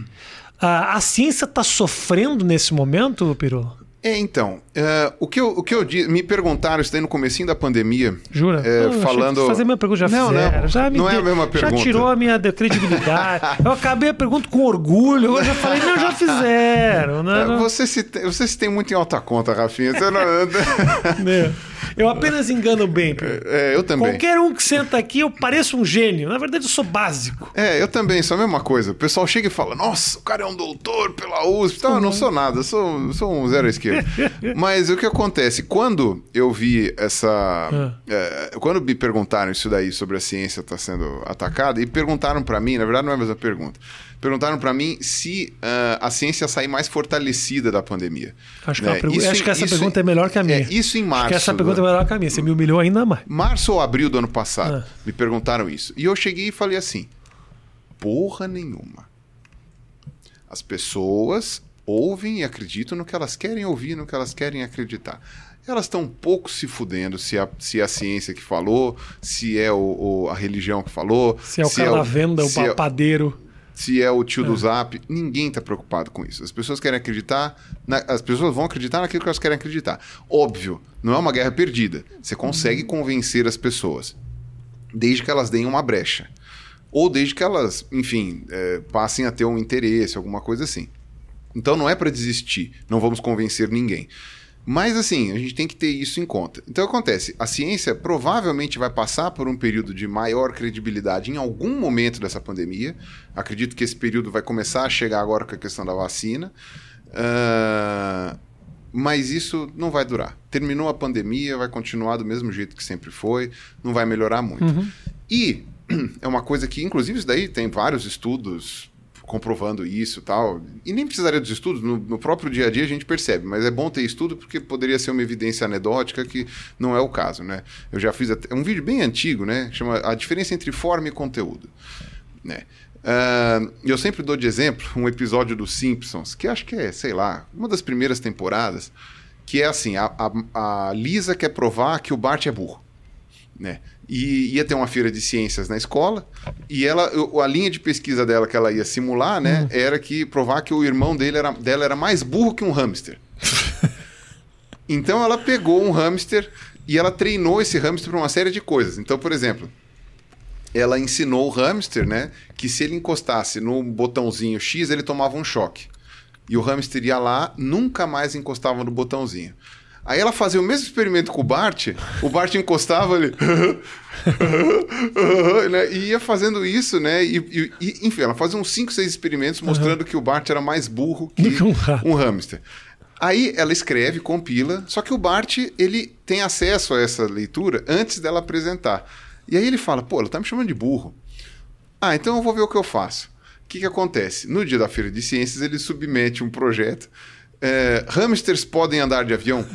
A, a ciência está sofrendo nesse momento, Piru? É, então, uh, o, que eu, o que eu disse, me perguntaram isso daí no comecinho da pandemia. Jura? Uh, não, falando. Fazer a minha pergunta já não, fizeram, não, já me não é a mesma pergunta. Já tirou a minha credibilidade. eu acabei a pergunta com orgulho, eu já falei, não, já fizeram. Né? Você, se tem, você se tem muito em alta conta, Rafinha. Você não... Eu apenas engano bem. É, eu também. Qualquer um que senta aqui, eu pareço um gênio. Na verdade, eu sou básico. É, eu também, sou a mesma coisa. O pessoal chega e fala: Nossa, o cara é um doutor pela USP. Então, eu não sou nada, eu sou, sou um zero à esquerda. Mas o que acontece? Quando eu vi essa. Ah. É, quando me perguntaram isso daí sobre a ciência estar tá sendo atacada, e perguntaram para mim, na verdade não é a mesma pergunta perguntaram para mim se uh, a ciência ia sair mais fortalecida da pandemia. Acho, né? que, pergu... isso, acho que essa isso, pergunta é melhor que a minha. É, isso em março. Acho que essa pergunta é melhor que a minha. Você me humilhou ainda mais. Março ou abril do ano passado, ah. me perguntaram isso. E eu cheguei e falei assim: porra nenhuma. As pessoas ouvem e acreditam no que elas querem ouvir, no que elas querem acreditar elas estão um pouco se fudendo se, a, se é a ciência que falou, se é o, o a religião que falou. Se é o cara é o, venda, o é papadeiro se é o tio do é. Zap, ninguém está preocupado com isso. As pessoas querem acreditar, na, as pessoas vão acreditar naquilo que elas querem acreditar. Óbvio, não é uma guerra perdida. Você consegue uhum. convencer as pessoas, desde que elas deem uma brecha. Ou desde que elas, enfim, é, passem a ter um interesse, alguma coisa assim. Então não é para desistir, não vamos convencer ninguém. Mas assim, a gente tem que ter isso em conta. Então acontece, a ciência provavelmente vai passar por um período de maior credibilidade em algum momento dessa pandemia. Acredito que esse período vai começar a chegar agora com a questão da vacina. Uh, mas isso não vai durar. Terminou a pandemia, vai continuar do mesmo jeito que sempre foi, não vai melhorar muito. Uhum. E é uma coisa que, inclusive, isso daí tem vários estudos comprovando isso tal. E nem precisaria dos estudos, no, no, próprio dia a dia a gente percebe, mas é bom ter estudo porque poderia ser uma evidência anedótica que não é o caso, né? Eu já fiz até, um vídeo bem antigo, né? Chama A Diferença entre Forma e Conteúdo. Né? Uh, eu sempre dou de exemplo um episódio dos Simpsons, que acho que é, sei lá, uma das primeiras temporadas, que é assim: a, a, a Lisa quer provar que o Bart é burro. Né? E ia ter uma feira de ciências na escola, e ela, a linha de pesquisa dela que ela ia simular, né, hum. era que provar que o irmão dele era, dela era mais burro que um hamster. então ela pegou um hamster e ela treinou esse hamster para uma série de coisas. Então, por exemplo, ela ensinou o hamster, né, que se ele encostasse no botãozinho X, ele tomava um choque. E o hamster ia lá, nunca mais encostava no botãozinho. Aí ela fazia o mesmo experimento com o Bart, o Bart encostava ali, né? e ia fazendo isso, né? E, e, enfim, ela fazia uns 5, 6 experimentos mostrando uhum. que o Bart era mais burro que um hamster. Aí ela escreve, compila, só que o Bart, ele tem acesso a essa leitura antes dela apresentar. E aí ele fala, pô, ela tá me chamando de burro. Ah, então eu vou ver o que eu faço. O que, que acontece? No dia da Feira de Ciências, ele submete um projeto. É, hamsters podem andar de avião?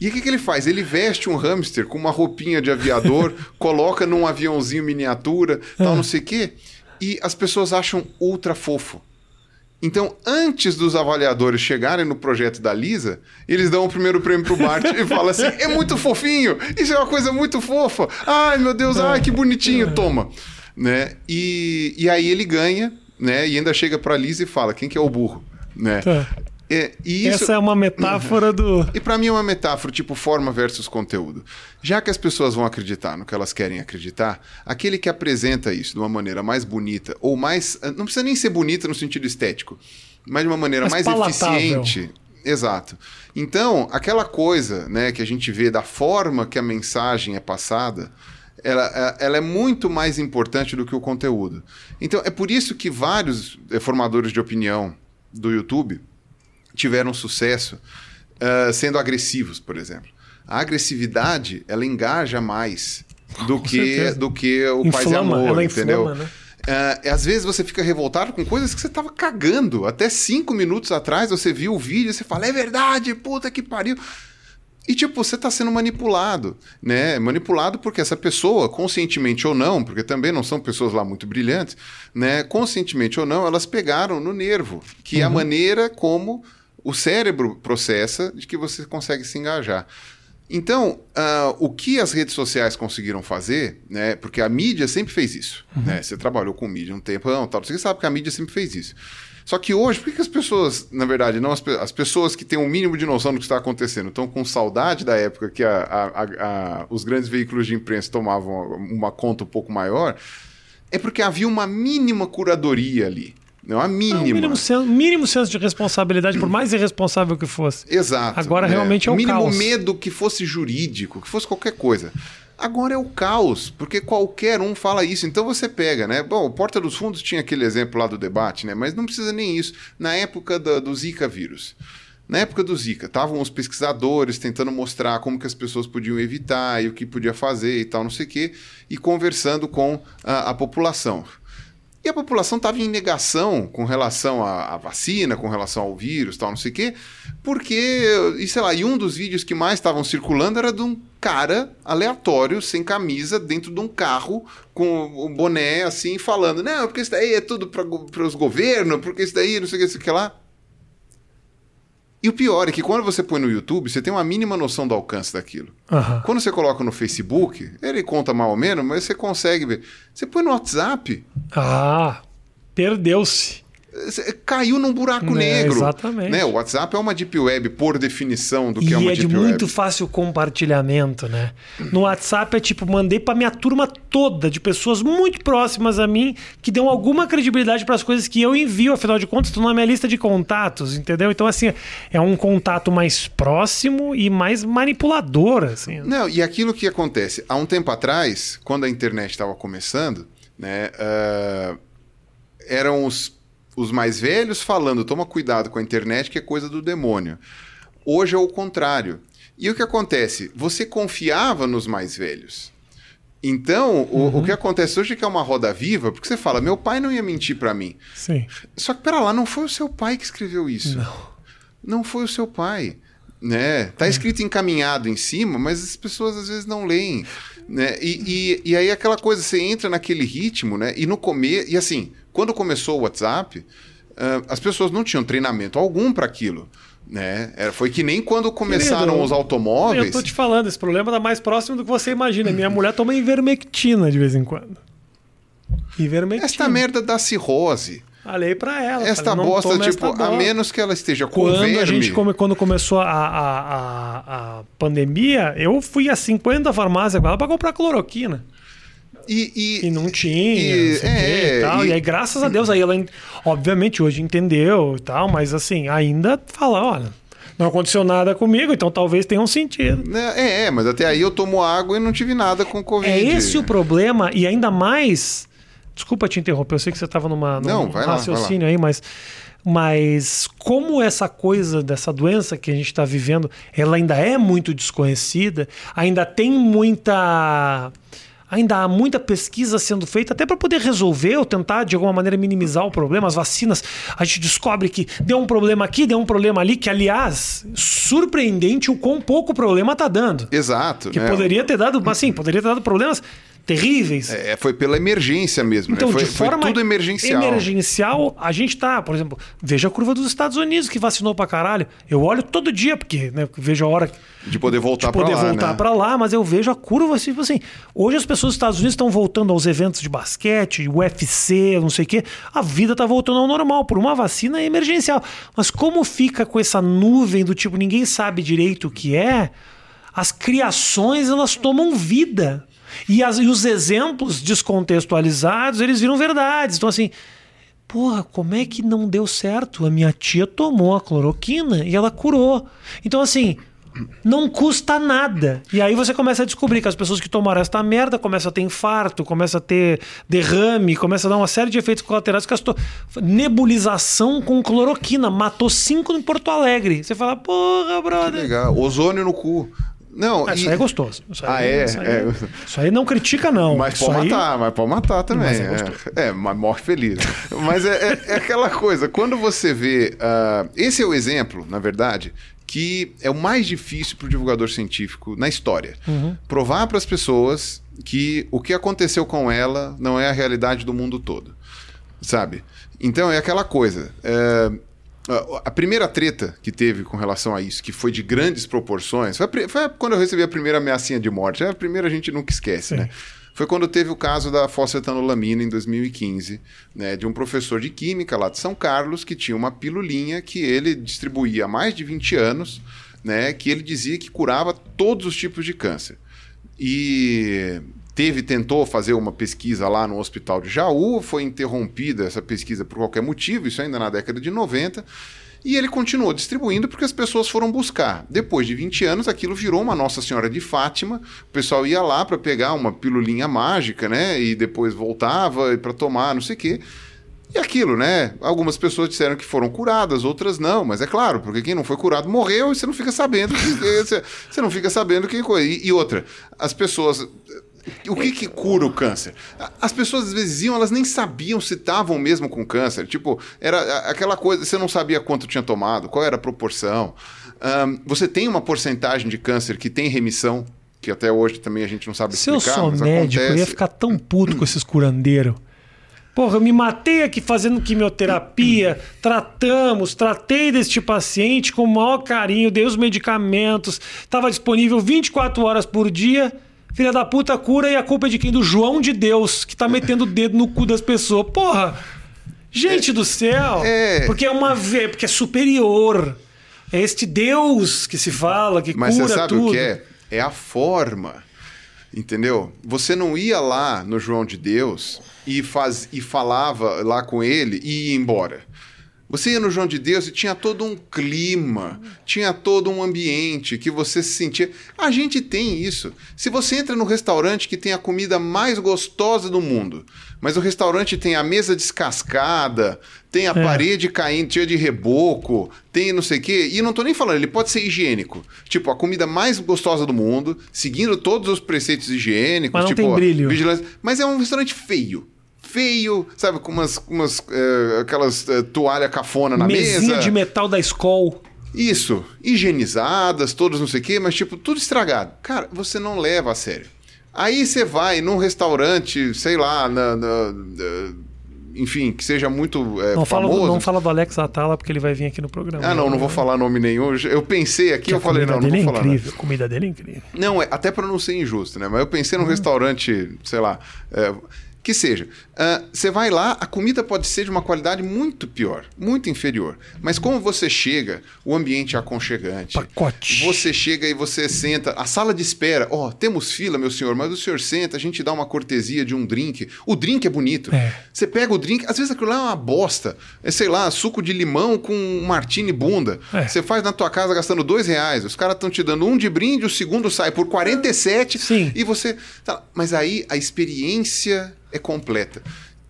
E o que, que ele faz? Ele veste um hamster com uma roupinha de aviador, coloca num aviãozinho miniatura, tal, ah. não sei o quê, e as pessoas acham ultra fofo. Então, antes dos avaliadores chegarem no projeto da Lisa, eles dão o primeiro prêmio pro Bart e falam assim: é muito fofinho, isso é uma coisa muito fofa. Ai, meu Deus, ai, que bonitinho, toma. Né? E, e aí ele ganha, né? E ainda chega pra Lisa e fala: quem que é o burro? Né? Tá. É, isso... Essa é uma metáfora do. E para mim é uma metáfora, tipo forma versus conteúdo. Já que as pessoas vão acreditar no que elas querem acreditar, aquele que apresenta isso de uma maneira mais bonita, ou mais. Não precisa nem ser bonita no sentido estético, mas de uma maneira mais, mais eficiente. Exato. Então, aquela coisa né, que a gente vê da forma que a mensagem é passada, ela, ela, é muito mais importante do que o conteúdo. Então, é por isso que vários eh, formadores de opinião do YouTube tiveram sucesso uh, sendo agressivos, por exemplo. A agressividade, ela engaja mais do, que, do que o inflama, paz e amor, ela entendeu? Inflama, né? Uh, às vezes você fica revoltado com coisas que você estava cagando. Até cinco minutos atrás você viu o vídeo e você fala, é verdade, puta que pariu. E, tipo, você está sendo manipulado, né? Manipulado porque essa pessoa, conscientemente ou não, porque também não são pessoas lá muito brilhantes, né? Conscientemente ou não, elas pegaram no nervo, que uhum. é a uhum. maneira como o cérebro processa de que você consegue se engajar. Então, uh, o que as redes sociais conseguiram fazer, né? Porque a mídia sempre fez isso. Uhum. Né? Você trabalhou com mídia um tempo, não, tal, você sabe que a mídia sempre fez isso. Só que hoje, por que, as pessoas, na verdade, não as, as, pessoas que têm um mínimo de noção do que está acontecendo, estão com saudade da época que a, a, a, os grandes veículos de imprensa tomavam uma conta um pouco maior? É porque havia uma mínima curadoria ali. Não, a mínima. Mínimo, senso, mínimo senso de responsabilidade, por mais irresponsável que fosse. Exato. Agora é. realmente é o mínimo caos. medo que fosse jurídico, que fosse qualquer coisa. Agora é o caos, porque qualquer um fala isso. Então você pega, né? Bom, o Porta dos Fundos tinha aquele exemplo lá do debate, né? Mas não precisa nem isso. Na época do, do Zika vírus. Na época do Zika, estavam os pesquisadores tentando mostrar como que as pessoas podiam evitar e o que podia fazer e tal, não sei o quê, e conversando com a, a população. E a população estava em negação com relação à, à, vacina, com relação ao vírus, tal, não sei o quê, porque, e sei lá, e um dos vídeos que mais estavam circulando era de um cara aleatório, sem camisa, dentro de um carro, com um boné assim, falando: não, porque isso daí é tudo para os governos, porque isso daí não sei o que, isso que lá. E o pior é que quando você põe no YouTube, você tem uma mínima noção do alcance daquilo. Uhum. Quando você coloca no Facebook, ele conta mal ou menos, mas você consegue ver. Você põe no WhatsApp. Ah, perdeu-se caiu num buraco né, negro. Exatamente. Né? O WhatsApp é uma deep web por definição do que e é uma é deep web. E é de muito fácil compartilhamento, né? No WhatsApp é tipo, mandei para minha turma toda de pessoas muito próximas a mim que dão alguma credibilidade para as coisas que eu envio, afinal de contas, estão na minha lista de contatos, entendeu? Então assim, é um contato mais próximo e mais manipulador, assim. Não, e aquilo que acontece, há um tempo atrás, quando a internet estava começando, né, uh, eram os os mais velhos falando, toma cuidado com a internet, que é coisa do demônio. Hoje é o contrário. E o que acontece? Você confiava nos mais velhos. Então, o, Uhum. o que acontece hoje é que é uma roda viva, porque você fala, meu pai não ia mentir pra mim. Sim. Só que pera lá, não foi o seu pai que escreveu isso. Não. Não foi o seu pai. Né? Tá escrito encaminhado em cima, mas as pessoas às vezes não leem. Né? E, e, e aí aquela coisa, você entra naquele ritmo, né? E no começo. E assim, quando começou o WhatsApp, ah, as pessoas não tinham treinamento algum para aquilo. Né? Era- Foi que nem quando começaram Querido, os automóveis. Eu tô te falando, esse problema tá mais próximo do que você imagina. Minha mulher toma ivermectina de vez em quando. Ivermectina. Esta merda da cirrose. Falei pra ela. Esta falei, bosta, tipo, esta a menos que ela esteja com Quando verme. a gente come, quando começou a, a, a, a pandemia, eu fui a 50 farmácia com ela pra comprar cloroquina. E, e, E não tinha, E- é, e tal. E... e- aí, graças a Deus, aí ela, en- obviamente, hoje entendeu e tal, mas assim, ainda fala, olha, não aconteceu nada comigo, então talvez tenha um sentido. né, É, é, mas até aí eu tomo água e não tive nada com Covid. É esse o problema, e ainda mais. Desculpa te interromper, eu sei que você estava numa num Não, vai lá, raciocínio aí, mas. Mas como essa coisa dessa doença que a gente está vivendo, ela ainda é muito desconhecida, ainda tem muita. Ainda há muita pesquisa sendo feita até para poder resolver ou tentar de alguma maneira minimizar o problema. As vacinas, a gente descobre que deu um problema aqui, deu um problema ali, que aliás, surpreendente o quão pouco problema está dando. Exato. Que né? poderia ter dado, mas assim, poderia ter dado problemas terríveis. É, foi pela emergência mesmo. Então, né? foi, de foi forma tudo emergencial. emergencial, a gente tá, por exemplo, veja a curva dos Estados Unidos que vacinou pra caralho. Eu olho todo dia, porque né, vejo a hora De poder voltar de poder pra lá. voltar né? pra lá, mas eu vejo a curva assim, tipo assim. Hoje as pessoas dos Estados Unidos estão voltando aos eventos de basquete, UFC, não sei o quê. A vida tá voltando ao normal por uma vacina emergencial. Mas como fica com essa nuvem do tipo ninguém sabe direito o que é, as criações elas tomam vida. E, as- e os exemplos descontextualizados, eles viram verdades. Então, assim, porra, como é que não deu certo? A minha tia tomou a cloroquina e ela curou. Então, assim, não custa nada. E aí você começa a descobrir que as pessoas que tomaram esta merda começam a ter infarto, começam a ter derrame, começam a dar uma série de efeitos colaterais. Que to... Nebulização com cloroquina. Matou cinco em Porto Alegre. Você fala, porra, brother. Legal. Ozônio no cu. Não, Ah, e- Isso aí é gostoso. Isso aí, Ah, é? Isso aí, É. isso aí não critica, não. Mas isso pode aí... matar, mas pode matar também. Mas é é, é, mas morre feliz. mas é, é- é aquela coisa, quando você vê. ah, esse é o exemplo, na verdade, que é o mais difícil para o divulgador científico na história. Uhum. Provar para as pessoas que o que aconteceu com ela não é a realidade do mundo todo. Sabe? Então é aquela coisa. é, a- a primeira treta que teve com relação a isso, que foi de grandes proporções, foi, foi quando eu recebi a primeira ameaçinha de morte. É a primeira a gente nunca esquece, Sim. né? Foi quando teve o caso da fosfetanolamina em 2015, né, de um professor de química lá de São Carlos que tinha uma pilulinha que ele distribuía há mais de 20 anos, né, que ele dizia que curava todos os tipos de câncer. E teve tentou fazer uma pesquisa lá no Hospital de Jaú, foi interrompida essa pesquisa por qualquer motivo, isso ainda na década de 90. E ele continuou distribuindo porque as pessoas foram buscar. Depois de 20 anos, aquilo virou uma Nossa Senhora de Fátima. O pessoal ia lá para pegar uma pilulinha mágica, né? E depois voltava para tomar, não sei o quê. E aquilo, né? Algumas pessoas disseram que foram curadas, outras não, mas é claro, porque quem não foi curado morreu e você não fica sabendo que, você, não fica sabendo que e, e outra, as pessoas o que, que cura o câncer? As pessoas às vezes iam, elas nem sabiam se estavam mesmo com câncer. Tipo, era aquela coisa, você não sabia quanto tinha tomado, qual era a proporção. Ahn, você tem uma porcentagem de câncer que tem remissão, que até hoje também a gente não sabe Se eu explicar. sou mas médico, eu ia acontece. ficar tão puto com esses curandeiros. Porra, eu me matei aqui fazendo quimioterapia, tratamos, tratei deste paciente com o maior carinho, dei os medicamentos, estava disponível 24 horas por dia. Filha da puta cura e a culpa é de quem? Do João de Deus, que tá metendo o dedo no cu das pessoas. Porra! Gente do céu! é. Porque é uma ve- porque é superior. É este Deus que se fala, que Mas cura você sabe tudo. o que é? É a forma. Entendeu? Você não ia lá no João de Deus e, faz, e falava lá com ele e ia embora. Você ia no João de Deus e tinha todo um clima, tinha todo um ambiente que você se sentia. A gente tem isso. Se você entra no restaurante que tem a comida mais gostosa do mundo, mas o restaurante tem a mesa descascada, tem a é. parede caindo, cheia de reboco, tem não sei o quê, e não tô nem falando, ele pode ser higiênico. Tipo, a comida mais gostosa do mundo, seguindo todos os preceitos higiênicos, mas não tipo, tem brilho. vigilância. Mas é um restaurante feio feio, sabe, com umas, umas uh, aquelas uh, toalha cafona na Mesinha mesa. de metal da Skol. Isso, higienizadas, todas não sei o quê, mas tipo, tudo estragado. Cara, você não leva a sério. Aí você vai num restaurante, sei lá, na, na, na enfim, que seja muito é, não famoso. Fala, não fala do Alex Atala, porque ele vai vir aqui no programa. Ah, não, não vou falar nome nenhum. Eu pensei aqui, que eu falei, não, não vou é falar. Incrível, a comida dele é incrível. Não, é, até para não ser injusto, né? Mas eu pensei num hum. restaurante, sei lá. É, que seja, uh, você vai lá, a comida pode ser de uma qualidade muito pior, muito inferior. Mas como você chega, o ambiente é aconchegante. Pacote. Você chega e você senta, a sala de espera, ó, oh, temos fila, meu senhor, mas o senhor senta, a gente dá uma cortesia de um drink. O drink é bonito. É. Você pega o drink, às vezes aquilo lá é uma bosta. É, sei lá, suco de limão com martini bunda. É. Você faz na tua casa gastando dois reais. Os caras estão te dando um de brinde, o segundo sai por 47. Sim. E você. Tá, mas aí a experiência é completa.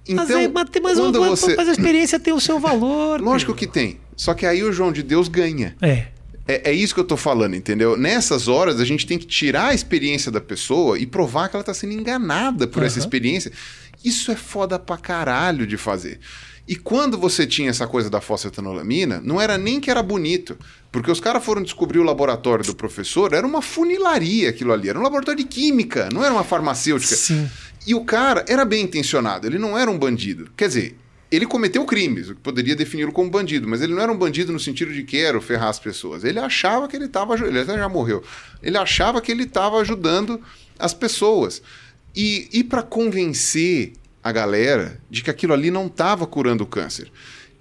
Então, mas, é, mas, mas, quando mas, você... mas a experiência tem o seu valor. Lógico que tem. Só que aí o João de Deus ganha. É. É, é, isso que eu tô falando, entendeu? Nessas horas a gente tem que tirar a experiência da pessoa e provar que ela tá sendo enganada por uhum. essa experiência. Isso é foda pra caralho de fazer. E quando você tinha essa coisa da fosfetanolamina, não era nem que era bonito. Porque os caras foram descobrir o laboratório do professor, era uma funilaria aquilo ali. Era um laboratório de química, não era uma farmacêutica. Sim. E o cara era bem intencionado, ele não era um bandido. Quer dizer, ele cometeu crimes, o que poderia defini-lo como bandido, mas ele não era um bandido no sentido de quero ferrar as pessoas. Ele achava que ele estava. Ele até já morreu. Ele achava que ele estava ajudando as pessoas. E, e para convencer a galera de que aquilo ali não estava curando o câncer,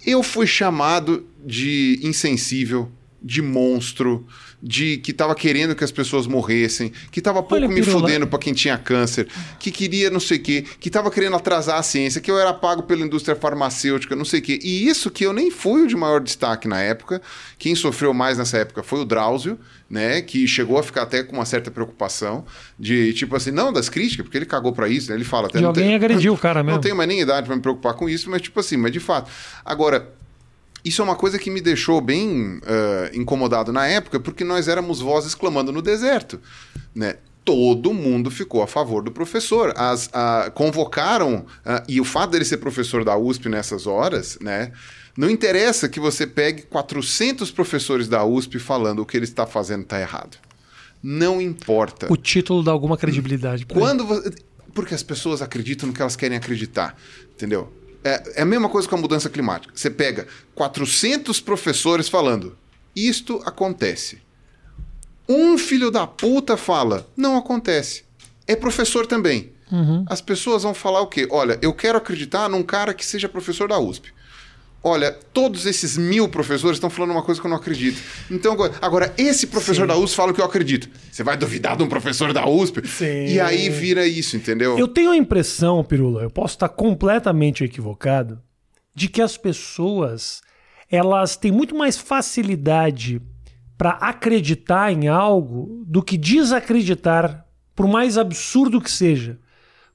eu fui chamado de insensível, de monstro, de que estava querendo que as pessoas morressem, que estava pouco me fudendo para quem tinha câncer, que queria não sei o quê, que estava querendo atrasar a ciência, que eu era pago pela indústria farmacêutica, não sei o quê. E isso que eu nem fui o de maior destaque na época. Quem sofreu mais nessa época foi o Drauzio, né, que chegou a ficar até com uma certa preocupação de tipo assim, não das críticas, porque ele cagou para isso, né? Ele fala até de alguém tem, agrediu o cara mesmo. Não tenho mais nem idade para me preocupar com isso, mas tipo assim, mas de fato. Agora, isso é uma coisa que me deixou bem uh, incomodado na época, porque nós éramos vozes clamando no deserto. Né? Todo mundo ficou a favor do professor. As, convocaram, e o fato dele ser professor da USP nessas horas, né? Não interessa que você pegue 400 professores da USP falando o que ele está fazendo está errado. Não importa. O título dá alguma credibilidade. Quando você... Porque as pessoas acreditam no que elas querem acreditar, entendeu? É, é a mesma coisa com a mudança climática. Você pega 400 professores falando, isto acontece. Um filho da puta fala, não acontece. É professor também. Uhum. As pessoas vão falar o quê? Olha, eu quero acreditar num cara que seja professor da USP. Olha, todos esses mil professores estão falando uma coisa que eu não acredito. Então, agora, esse professor Sim. da USP fala o que eu acredito. Você vai duvidar de um professor da USP? Sim. E aí vira isso, entendeu? Eu tenho a impressão, Pirula, eu posso estar completamente equivocado, de que as pessoas elas têm muito mais facilidade para acreditar em algo do que desacreditar, por mais absurdo que seja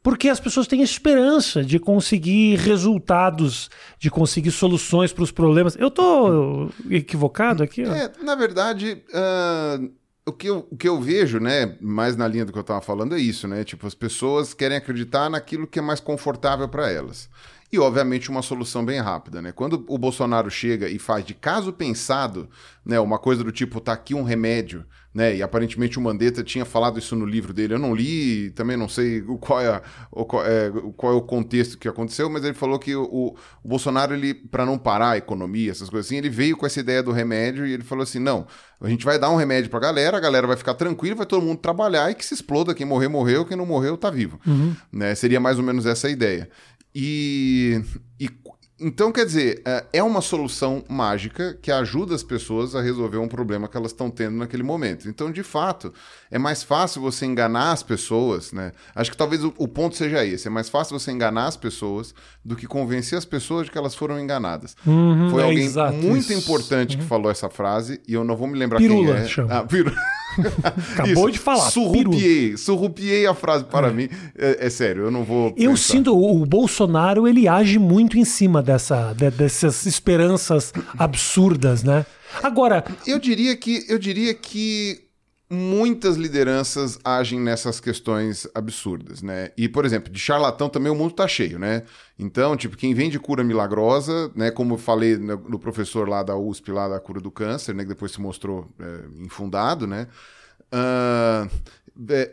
porque as pessoas têm esperança de conseguir resultados, de conseguir soluções para os problemas. Eu estou equivocado aqui? É, na verdade, uh, o, que eu, o que eu vejo, né, mais na linha do que eu estava falando, é isso, né? Tipo, as pessoas querem acreditar naquilo que é mais confortável para elas. E, obviamente, uma solução bem rápida, né? Quando o Bolsonaro chega e faz de caso pensado, né, uma coisa do tipo, tá aqui um remédio, né? E aparentemente o Mandetta tinha falado isso no livro dele. Eu não li, também não sei qual é, o, qual é, qual é o contexto que aconteceu, mas ele falou que o, o Bolsonaro, ele, para não parar a economia, essas coisas assim, ele veio com essa ideia do remédio e ele falou assim: não, a gente vai dar um remédio pra galera, a galera vai ficar tranquila, vai todo mundo trabalhar e que se exploda. Quem morrer, morreu, quem não morreu, tá vivo. Uhum. Né? Seria mais ou menos essa a ideia. E, e então, quer dizer, é, é uma solução mágica que ajuda as pessoas a resolver um problema que elas estão tendo naquele momento. Então, de fato, é mais fácil você enganar as pessoas, né? Acho que talvez o, ponto seja esse: é mais fácil você enganar as pessoas do que convencer as pessoas de que elas foram enganadas. Uhum, Foi é alguém exato muito isso. importante que falou essa frase e eu não vou me lembrar Pirula, quem é. chama. Ah, Pirula. Acabou de falar, Surrupiei, surrupiei a frase para mim. É, é sério, eu não vou. Eu pensar. sinto o o Bolsonaro ele age muito em cima dessa de- dessas esperanças absurdas, né? Agora, Eu diria que eu diria que muitas lideranças agem nessas questões absurdas, né? E, por exemplo, de charlatão também o mundo tá cheio, né? Então, tipo, quem vende cura milagrosa, né? Como eu falei no, professor lá da USP, lá da cura do câncer, né? Que depois se mostrou é, infundado, né? Ah, é,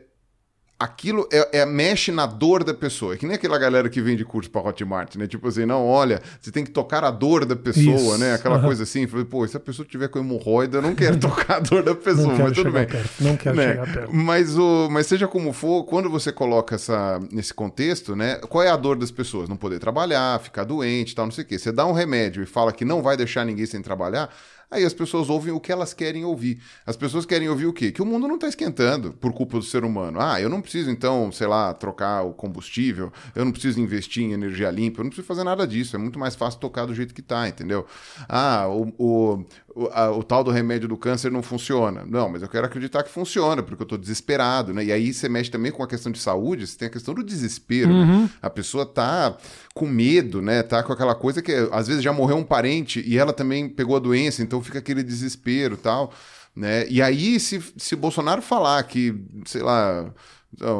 aquilo é, é- mexe na dor da pessoa. É que nem aquela galera que vende curso para Hotmart, né? Tipo assim, não, olha, você tem que tocar a dor da pessoa, Isso. né? Aquela Aham. coisa assim. Falei, pô, se a pessoa tiver com hemorroida, eu não quero tocar a dor da pessoa, mas tudo bem. perto. Não quero Né? chegar perto. Mas, o, mas seja como for, quando você coloca essa, nesse contexto, né? Qual é a dor das pessoas? Não poder trabalhar, ficar doente, tal, não sei o quê. Você dá um remédio e fala que não vai deixar ninguém sem trabalhar, aí as pessoas ouvem o que elas querem ouvir. As pessoas querem ouvir o quê? Que o mundo não está esquentando por culpa do ser humano. Ah, eu não preciso, então, sei lá, trocar o combustível, eu não preciso investir em energia limpa, eu não preciso fazer nada disso. É muito mais fácil tocar do jeito que tá, entendeu? Ah, o, o, o, a- o tal do remédio do câncer não funciona. Não, mas eu quero acreditar que funciona, porque eu tô desesperado, né? E aí você mexe também com a questão de saúde, você tem a questão do desespero, né? A pessoa tá com medo, né? Tá com aquela coisa que às vezes já morreu um parente e ela também pegou a doença, então fica aquele desespero e tal, né? E aí, se, se Bolsonaro falar que, sei lá.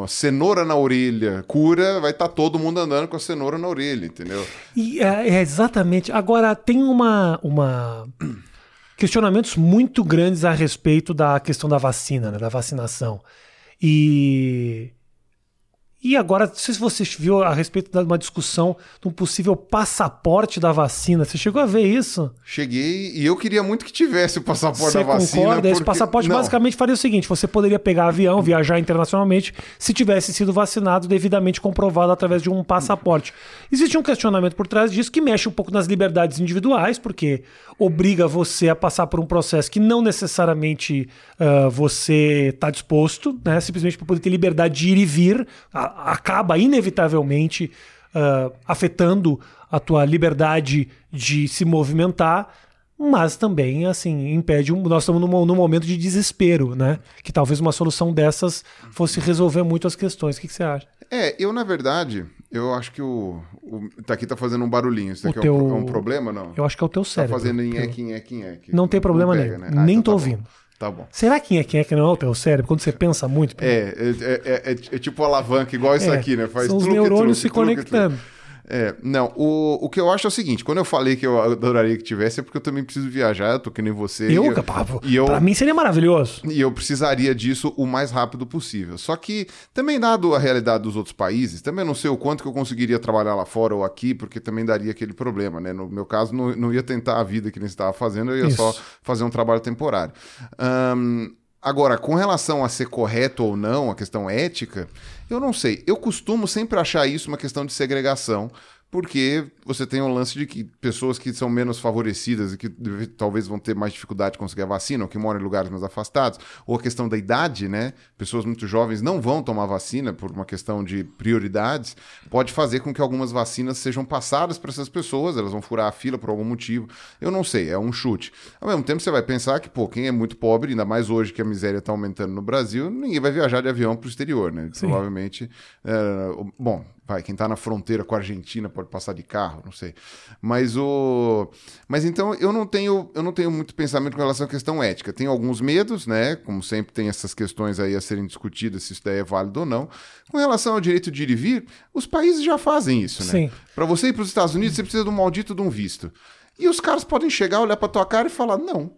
cenoura na orelha cura, vai estar todo mundo andando com a cenoura na orelha, entendeu? E é, é exatamente. Agora, tem uma, uma. Questionamentos muito grandes a respeito da questão da vacina, né, da vacinação. E. E agora, não sei se você viu a respeito de uma discussão de um possível passaporte da vacina. Você chegou a ver isso? Cheguei e eu queria muito que tivesse o passaporte Você da vacina. concorda? Esse porque- passaporte Não. basicamente faria o seguinte: você poderia pegar avião, viajar internacionalmente, se tivesse sido vacinado devidamente comprovado através de um passaporte. Existe um questionamento por trás disso que mexe um pouco nas liberdades individuais, porque obriga você a passar por um processo que não necessariamente ah, você está disposto, né? Simplesmente para poder ter liberdade de ir e vir, a- acaba inevitavelmente ah, afetando a tua liberdade de se movimentar mas também, assim, impede. Um, nós estamos num, num momento de desespero, né? Que talvez uma solução dessas fosse resolver muito as questões. O que, que você acha? É, eu, na verdade, eu acho que o. o tá aqui tá fazendo um barulhinho. Isso aqui é, teu- um, é um problema, não? Eu acho que é o teu Tá cérebro. fazendo Pelo- nheque, nheque, nheque. Não tem problema pega, nenhum. né? Ah, Nem então tô tá bom. Tá bom. Será que é quem é que não é o cérebro? Quando você pensa muito? É, é, é, é- é tipo alavanca, igual isso É, aqui, né? Faz são os neurônios se conectando. É, não, o, o que eu acho é o seguinte: quando eu falei que eu adoraria que tivesse, é porque eu também preciso viajar, eu tô que nem você. Eu, e eu, e eu- pra mim seria maravilhoso. E eu precisaria disso o mais rápido possível. Só que, também dado a realidade dos outros países, também não sei o quanto que eu conseguiria trabalhar lá fora ou aqui, porque também daria aquele problema, né? No meu caso, não, não ia tentar a vida que nem estava fazendo, eu ia Isso. só fazer um trabalho temporário. Ahn, agora, com relação a ser correto ou não, a questão ética, eu não sei. Eu costumo sempre achar isso uma questão de segregação. Porque você tem um lance de que pessoas que são menos favorecidas e que talvez vão ter mais dificuldade de conseguir a vacina, ou que moram em lugares mais afastados, ou a questão da idade, né? Pessoas muito jovens não vão tomar vacina por uma questão de prioridades, pode fazer com que algumas vacinas sejam passadas para essas pessoas, elas vão furar a fila por algum motivo. Eu não sei, é um chute. Ao mesmo tempo, você vai pensar que, pô, quem é muito pobre, ainda mais hoje que a miséria está aumentando no Brasil, ninguém vai viajar de avião para o exterior, né? Sim. Provavelmente. é, bom, vai, quem está na fronteira com a Argentina pode passar de carro, não sei. Mas o. Mas então eu não tenho, eu não tenho muito pensamento com relação à questão ética. Tenho alguns medos, né? Como sempre tem essas questões aí a serem discutidas se isso daí é válido ou não. Com relação ao direito de ir e vir, os países já fazem isso, né? Sim. Para você ir para os Estados Unidos, você precisa de um maldito de um visto. E os caras podem chegar, olhar para tua cara e falar: não.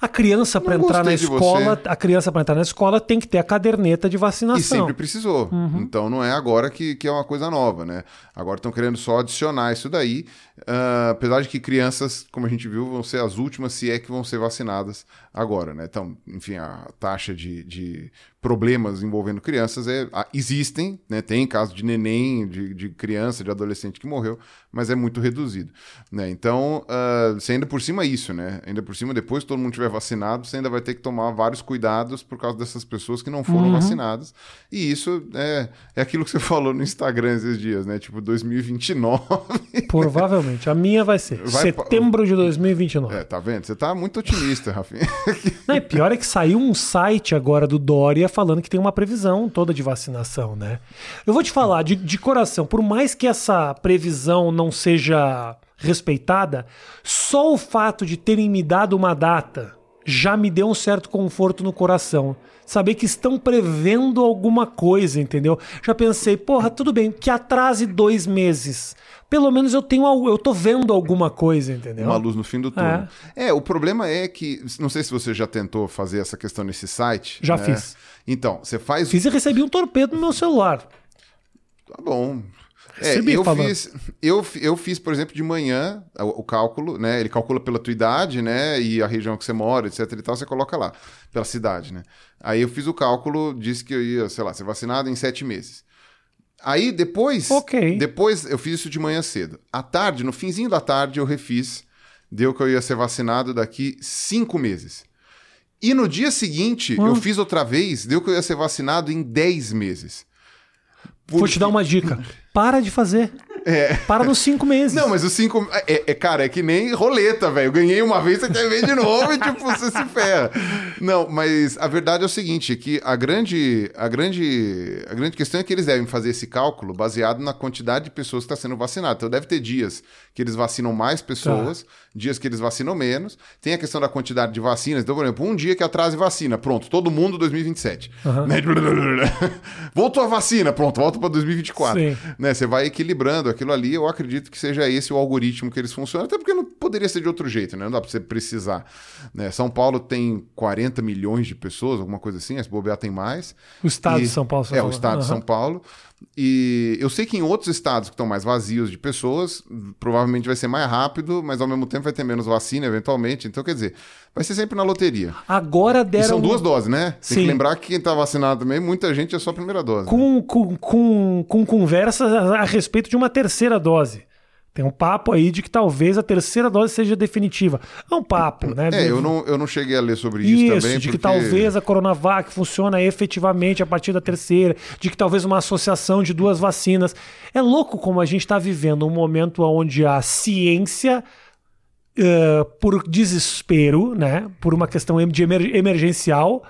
A criança para entrar na escola, a criança para entrar na escola tem que ter a caderneta de E vacinação. sempre precisou. Uhum. Então não é agora que, que é uma coisa nova, né? Agora estão querendo só adicionar isso daí. Ah, apesar de que crianças, como a gente viu, vão ser as últimas, se é que vão ser vacinadas agora, né? Então, enfim, a taxa de, de problemas envolvendo crianças é, existem, né? Tem caso de neném, de, de criança, de adolescente que morreu, mas é muito reduzido, né? Então, você ainda por cima isso, né? Ainda por cima, depois que todo mundo tiver vacinado, você ainda vai ter que tomar vários cuidados por causa dessas pessoas que não foram vacinadas. E isso é, é aquilo que você falou no Instagram esses dias, né? Tipo, 2029. Provavelmente. A minha vai ser Vai pa- setembro de 2029. é, tá vendo? Você tá muito otimista, Rafinha. Não, e pior é que saiu um site agora do Dória falando que tem uma previsão toda de vacinação, né? Eu vou te falar, de, de coração, por mais que essa previsão não seja respeitada, só o fato de terem me dado uma data já me deu um certo conforto no coração. Saber que estão prevendo alguma coisa, entendeu? Já pensei, porra, tudo bem, que atrase dois meses. Pelo menos eu tenho, eu tô vendo alguma coisa, entendeu? Uma luz no fim do túnel. É. o problema é que, não sei se você já tentou fazer essa questão nesse site. Já né? fiz. Então, você faz. Fiz e recebi um torpedo no meu celular. Tá bom. É, eu falando. fiz, eu, eu fiz, por exemplo, de manhã o, o cálculo, né? Ele calcula pela tua idade, né? E a região que você mora, etc e tal, você coloca lá, pela cidade, né? Aí eu fiz o cálculo, disse que eu ia, sei lá, ser vacinado em sete meses. Aí depois, Ok. depois eu fiz isso de manhã cedo. À tarde, no finzinho da tarde, eu refiz, deu que eu ia ser vacinado daqui cinco meses. E no dia seguinte, eu fiz outra vez, deu que eu ia ser vacinado em 10 meses. Vou te dar uma dica. Para de fazer. Para nos cinco meses. É. Não, mas os cinco. É, é- cara, é que nem roleta, velho. Eu ganhei uma vez, você quer ver de novo e, tipo, você se ferra. Não, mas a verdade é o seguinte: é que a grande, a grande, a grande questão é que eles devem fazer esse cálculo baseado na quantidade de pessoas que está sendo vacinado. Então deve ter dias que eles vacinam mais pessoas, dias que eles vacinam menos. Tem a questão da quantidade de vacinas. Então, por exemplo, um dia que atrase vacina, pronto, todo mundo 2027. Né? Voltou a vacina, pronto, volta para 2024 Sim. né? Você vai equilibrando aquilo ali. Eu acredito que seja esse o algoritmo que eles funcionam, até porque não poderia ser de outro jeito, né? Não dá pra você precisar. Né? São Paulo tem 40 milhões de pessoas, alguma coisa assim, se bobear tem mais. O estado E- de São Paulo. É, o estado de Aham. São Paulo. E eu sei que em outros estados que estão mais vazios de pessoas, provavelmente vai ser mais rápido, mas ao mesmo tempo vai ter menos vacina, eventualmente. Então, quer dizer, vai ser sempre na loteria. Agora E deram. são duas doses, né? Tem Sim. que lembrar que quem tá vacinado também, muita gente é só a primeira dose. Com, com, com, com conversas a respeito de uma terceira dose. Tem um papo aí de que talvez a terceira dose seja definitiva. É um papo, né? É, eu não, eu não cheguei a ler sobre isso, Isso, também. de que porque- talvez a Coronavac funciona efetivamente a partir da terceira, de que talvez uma associação de duas vacinas. É louco como a gente está vivendo um momento onde a ciência, eh, por desespero, né, por uma questão de emer- emergencial,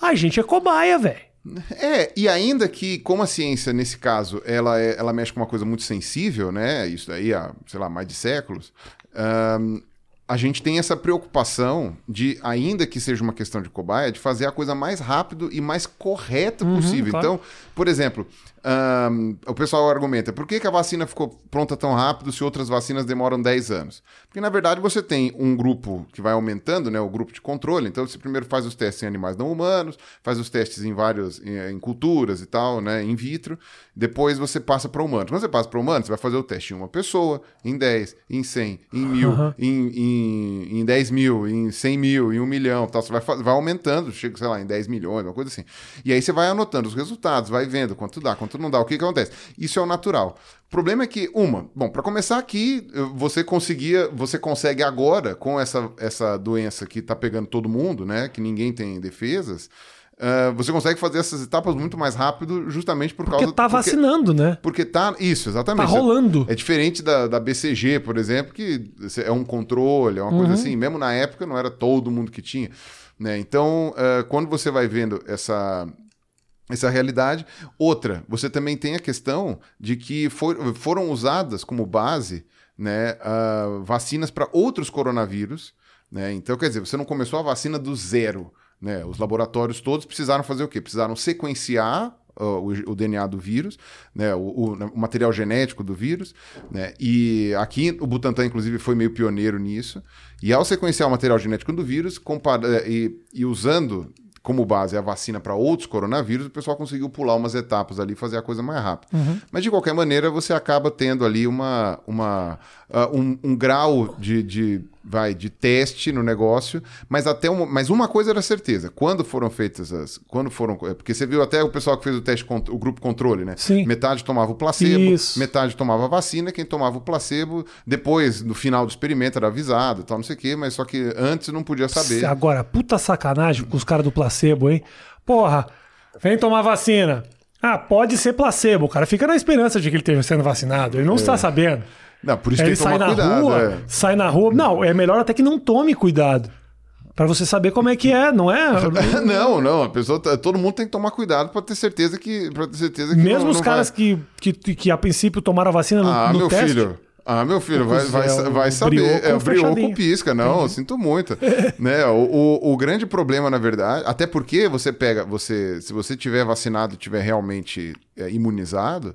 a gente é cobaia, velho. É, e ainda que, como a ciência, nesse caso, ela, é- ela mexe com uma coisa muito sensível, né? Isso daí há, sei lá, mais de séculos. ahn, a gente tem essa preocupação de, ainda que seja uma questão de cobaia, de fazer a coisa mais rápido e mais correta possível. claro. Então, por exemplo, ahn, o pessoal argumenta, por que, que a vacina ficou pronta tão rápido se outras vacinas demoram 10 anos? Porque, na verdade, você tem um grupo que vai aumentando, né? O grupo de controle. Então, você primeiro faz os testes em animais não humanos, faz os testes em vários, em, em culturas e tal, né? In vitro. Depois você passa para humanos. Quando você passa para humanos, você vai fazer o teste em uma pessoa, em 10, em 100, em mil, em, em, em 10 mil, em 100 mil, em 1 milhão. Tal. Você vai, vai aumentando, chega, sei lá, em 10 milhões, uma coisa assim. E aí você vai anotando os resultados, vai vendo quanto dá, quanto não dá, o que, que acontece. Isso é o natural. O problema é que, uma, bom, para começar aqui, você conseguia, você consegue agora, com essa, essa doença que tá pegando todo mundo, né? Que ninguém tem defesas. ah, você consegue fazer essas etapas muito mais rápido, justamente por Porque causa tá vacinando, né? porque tá. Isso, exatamente. Tá rolando. É diferente da, da BCG, por exemplo, que é um controle, é uma Uhum. coisa assim. Mesmo na época não era todo mundo que tinha. Né? Então, eh, quando você vai vendo essa, essa realidade. Outra, você também tem a questão de que for- foram usadas como base né, ah, vacinas para outros coronavírus. Né? Então, quer dizer, você não começou a vacina do zero. Né? Os laboratórios todos precisaram fazer o quê? Precisaram sequenciar o, o, DNA do vírus, né, o, o, material genético do vírus, né, e aqui o Butantan, inclusive, foi meio pioneiro nisso, e ao sequenciar o material genético do vírus, compara, e, e usando como base a vacina para outros coronavírus, o pessoal conseguiu pular umas etapas ali e fazer a coisa mais rápido. Uhum. Mas, de qualquer maneira, você acaba tendo ali uma, uma, uh, um, um, grau de, de, vai, de teste no negócio, mas até uma, mas uma coisa era certeza, quando foram feitas as... Quando foram, é, porque você viu até o pessoal que fez o teste, o grupo controle, né? Sim. Metade tomava o placebo, Isso. metade tomava a vacina, quem tomava o placebo, depois, no final do experimento, era avisado, tal, não sei o quê, mas só que antes não podia saber. Agora, puta sacanagem com os caras do placebo placebo, hein? Porra, vem tomar vacina. Ah, pode ser placebo. O cara fica na esperança de que ele esteja sendo vacinado. Ele não é. está sabendo. Não, por isso ele tem que sai tomar na cuidado. Rua, é. Sai na rua. Não, é melhor até que não tome cuidado. Para você saber como é que é, não é? não, não. A pessoa, tá, todo mundo tem que tomar cuidado para ter certeza que, para ter certeza que mesmo não, os não caras vai... que, que, que a princípio tomaram a vacina no, ah, no meu teste. filho. Ah, meu filho, vai, vai, é vai saber. É o brioco pisca, não, uhum. sinto muito. né? O, o, o, grande problema, na verdade, até porque você pega, você, se você tiver vacinado, tiver realmente é, imunizado,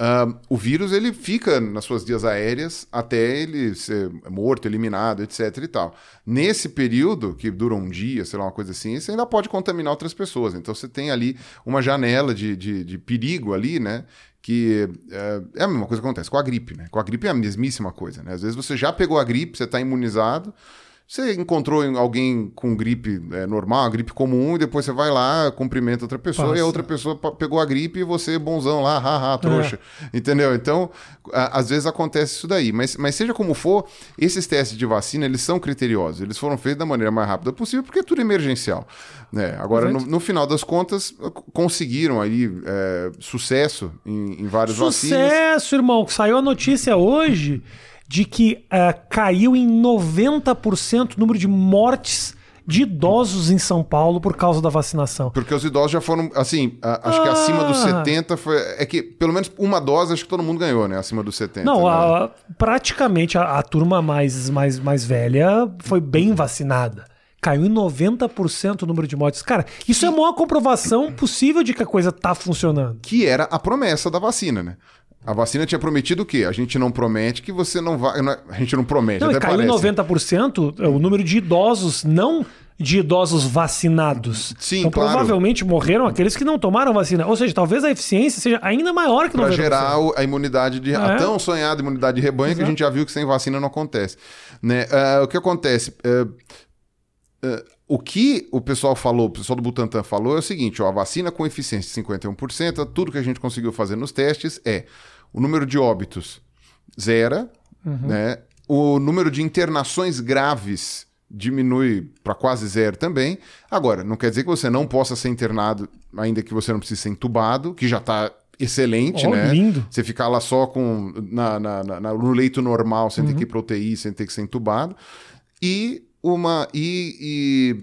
uh, o vírus ele fica nas suas vias aéreas até ele ser morto, eliminado, etc e tal. Nesse período, que dura um dia, sei lá, uma coisa assim, você ainda pode contaminar outras pessoas. Então você tem ali uma janela de, de, de perigo ali, né? que é, é, a mesma coisa que acontece com a gripe, né? Com a gripe é a mesmíssima coisa, né? Às vezes você já pegou a gripe, você está imunizado, você encontrou alguém com gripe é, normal, gripe comum, e depois você vai lá, cumprimenta outra pessoa, Passa. e a outra pessoa pegou a gripe e você, bonzão lá, haha, trouxa. É. Entendeu? Então, a, às vezes acontece isso daí. Mas, mas seja como for, esses testes de vacina, eles são criteriosos. Eles foram feitos da maneira mais rápida possível, porque é tudo emergencial. Né? Agora, no, no, final das contas, conseguiram aí é, sucesso em, em vários vacinas. Sucesso, irmão. Saiu a notícia hoje de que uh, caiu em 90% o número de mortes de idosos em São Paulo por causa da vacinação. Porque os idosos já foram, assim, a, acho ah. que acima dos 70 foi. É que pelo menos uma dose acho que todo mundo ganhou, né? Acima dos 70. Não, né? a, praticamente a, a, turma mais, mais, mais velha foi bem vacinada. Caiu em 90% o número de mortes. Cara, isso que... é a maior comprovação possível de que a coisa tá funcionando. Que era a promessa da vacina, né? A vacina tinha prometido o quê? A gente não promete que você não vai. É, a gente não promete. Não, até caiu parece. 90% o número de idosos, não de idosos vacinados. Sim, então, claro. provavelmente morreram aqueles que não tomaram vacina. Ou seja, talvez a eficiência seja ainda maior que 90%. Para gerar a imunidade de. É. a tão sonhada imunidade de rebanho Exato. que a gente já viu que sem vacina não acontece. Né? Uh, o que acontece? Uh, uh, o que o pessoal falou, o pessoal do Butantan falou é o seguinte: ó, a vacina com eficiência de 51%, tudo que a gente conseguiu fazer nos testes é o número de óbitos zera, uhum. né? O número de internações graves diminui para quase zero também. Agora, não quer dizer que você não possa ser internado, ainda que você não precise ser entubado, que já está excelente, oh, né? Lindo. Você ficar lá só com na, na, na, no leito normal, sem uhum. ter que ir para UTI, sem ter que ser entubado. E uma e,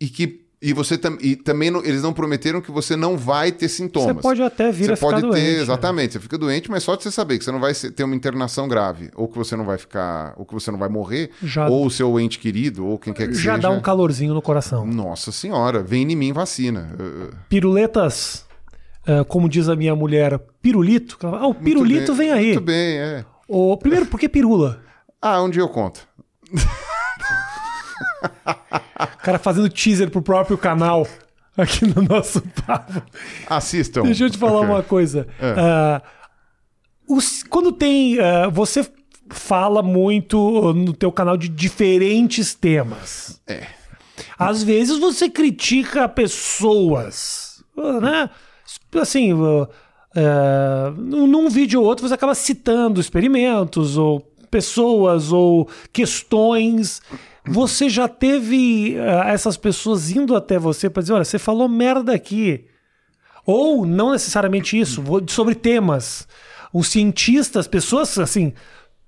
e, e que e você tam, e também não, eles não prometeram que você não vai ter sintomas. Você pode até vir você a pode ficar ter, doente. Né? Exatamente, você fica doente, mas só de você saber que você não vai ter uma internação grave, ou que você não vai ficar, ou que você não vai morrer, já, ou o seu ente querido, ou quem quer que já seja. Já dá um calorzinho no coração. Nossa senhora, vem em mim vacina. Piruletas, uh, como diz a minha mulher, pirulito. Ah, o pirulito vem aí. Muito bem, é. O, primeiro, por que pirula? Ah, um dia eu conto. O cara fazendo teaser pro próprio canal aqui no nosso papo. Assistam. Deixa eu te falar okay. uma coisa. É. Uh, os, quando tem. Uh, você fala muito no teu canal de diferentes temas. É. Às vezes você critica pessoas, né? Assim, uh, num vídeo ou outro você acaba citando experimentos ou pessoas ou questões você já teve uh, essas pessoas indo até você para dizer: olha, você falou merda aqui. Ou não necessariamente isso, sobre temas. Os cientistas, pessoas assim,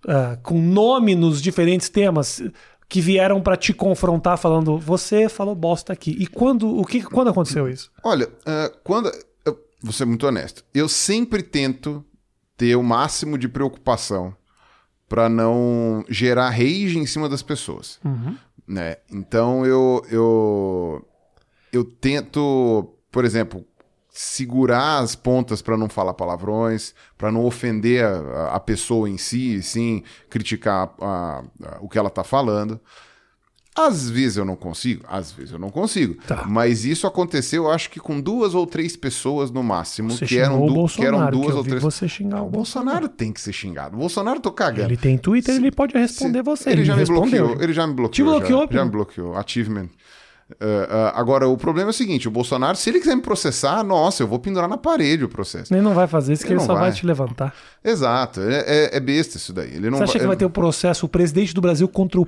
uh, com nome nos diferentes temas, que vieram para te confrontar falando: você falou bosta aqui. E quando, o que, quando aconteceu isso? Olha, uh, quando. Eu vou ser muito honesto. Eu sempre tento ter o máximo de preocupação para não gerar rage em cima das pessoas. Uhum. Né? Então eu, eu, eu tento, por exemplo, segurar as pontas para não falar palavrões, para não ofender a, a, pessoa em si, sim criticar a, a, o que ela está falando. Às vezes eu não consigo, às vezes eu não consigo. Tá. Mas isso aconteceu, acho que com duas ou três pessoas no máximo, Você que eram, du- Bolsonaro, que eram que duas eu ou três. você xingar o o Bolsonaro tem que ser xingado. O Bolsonaro tô cagando. Ele tem Twitter, Se- ele pode responder se- você. Ele já me respondeu. bloqueou. Ele já me bloqueou. Te bloqueou, Já, já me bloqueou. Achievement. Uh, uh, agora, o problema é o seguinte: o Bolsonaro, se ele quiser me processar, nossa, eu vou pendurar na parede o processo. Ele não vai fazer isso, que Ele ele só vai. vai. te levantar. Exato. É, é- é besta isso daí. Ele não Você acha vai, que vai ter o processo, o presidente do Brasil contra o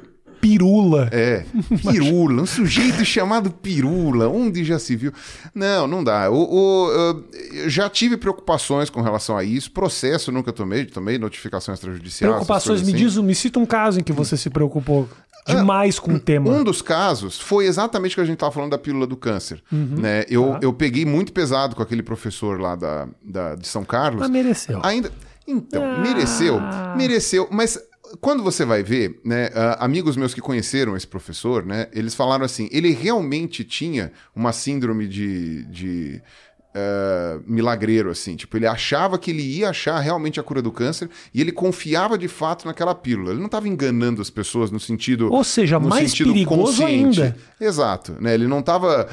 Pirula? É, pirula, um sujeito chamado pirula, onde já se viu? Não, não dá. O, o, eu já tive preocupações com relação a isso, processo nunca tomei, tomei notificação extrajudicial. Preocupações, me assim. diz, me cita um caso em que você se preocupou demais com o tema. Um dos casos foi exatamente o que a gente estava falando da pílula do câncer. Uhum. Né? Eu, Tá. eu peguei muito pesado com aquele professor lá da, da- de São Carlos. Mas mereceu. Ainda. Então, Ah. mereceu, mereceu, mas quando você vai ver, né, ah, amigos meus que conheceram esse professor, né, eles falaram assim, ele realmente tinha uma síndrome de, de ah, milagreiro, assim, tipo, ele achava que ele ia achar realmente a cura do câncer e ele confiava de fato naquela pílula. Ele não estava enganando as pessoas no sentido, Ou seja, no mais sentido perigoso consciente. ainda. Exato, né? Ele não estava,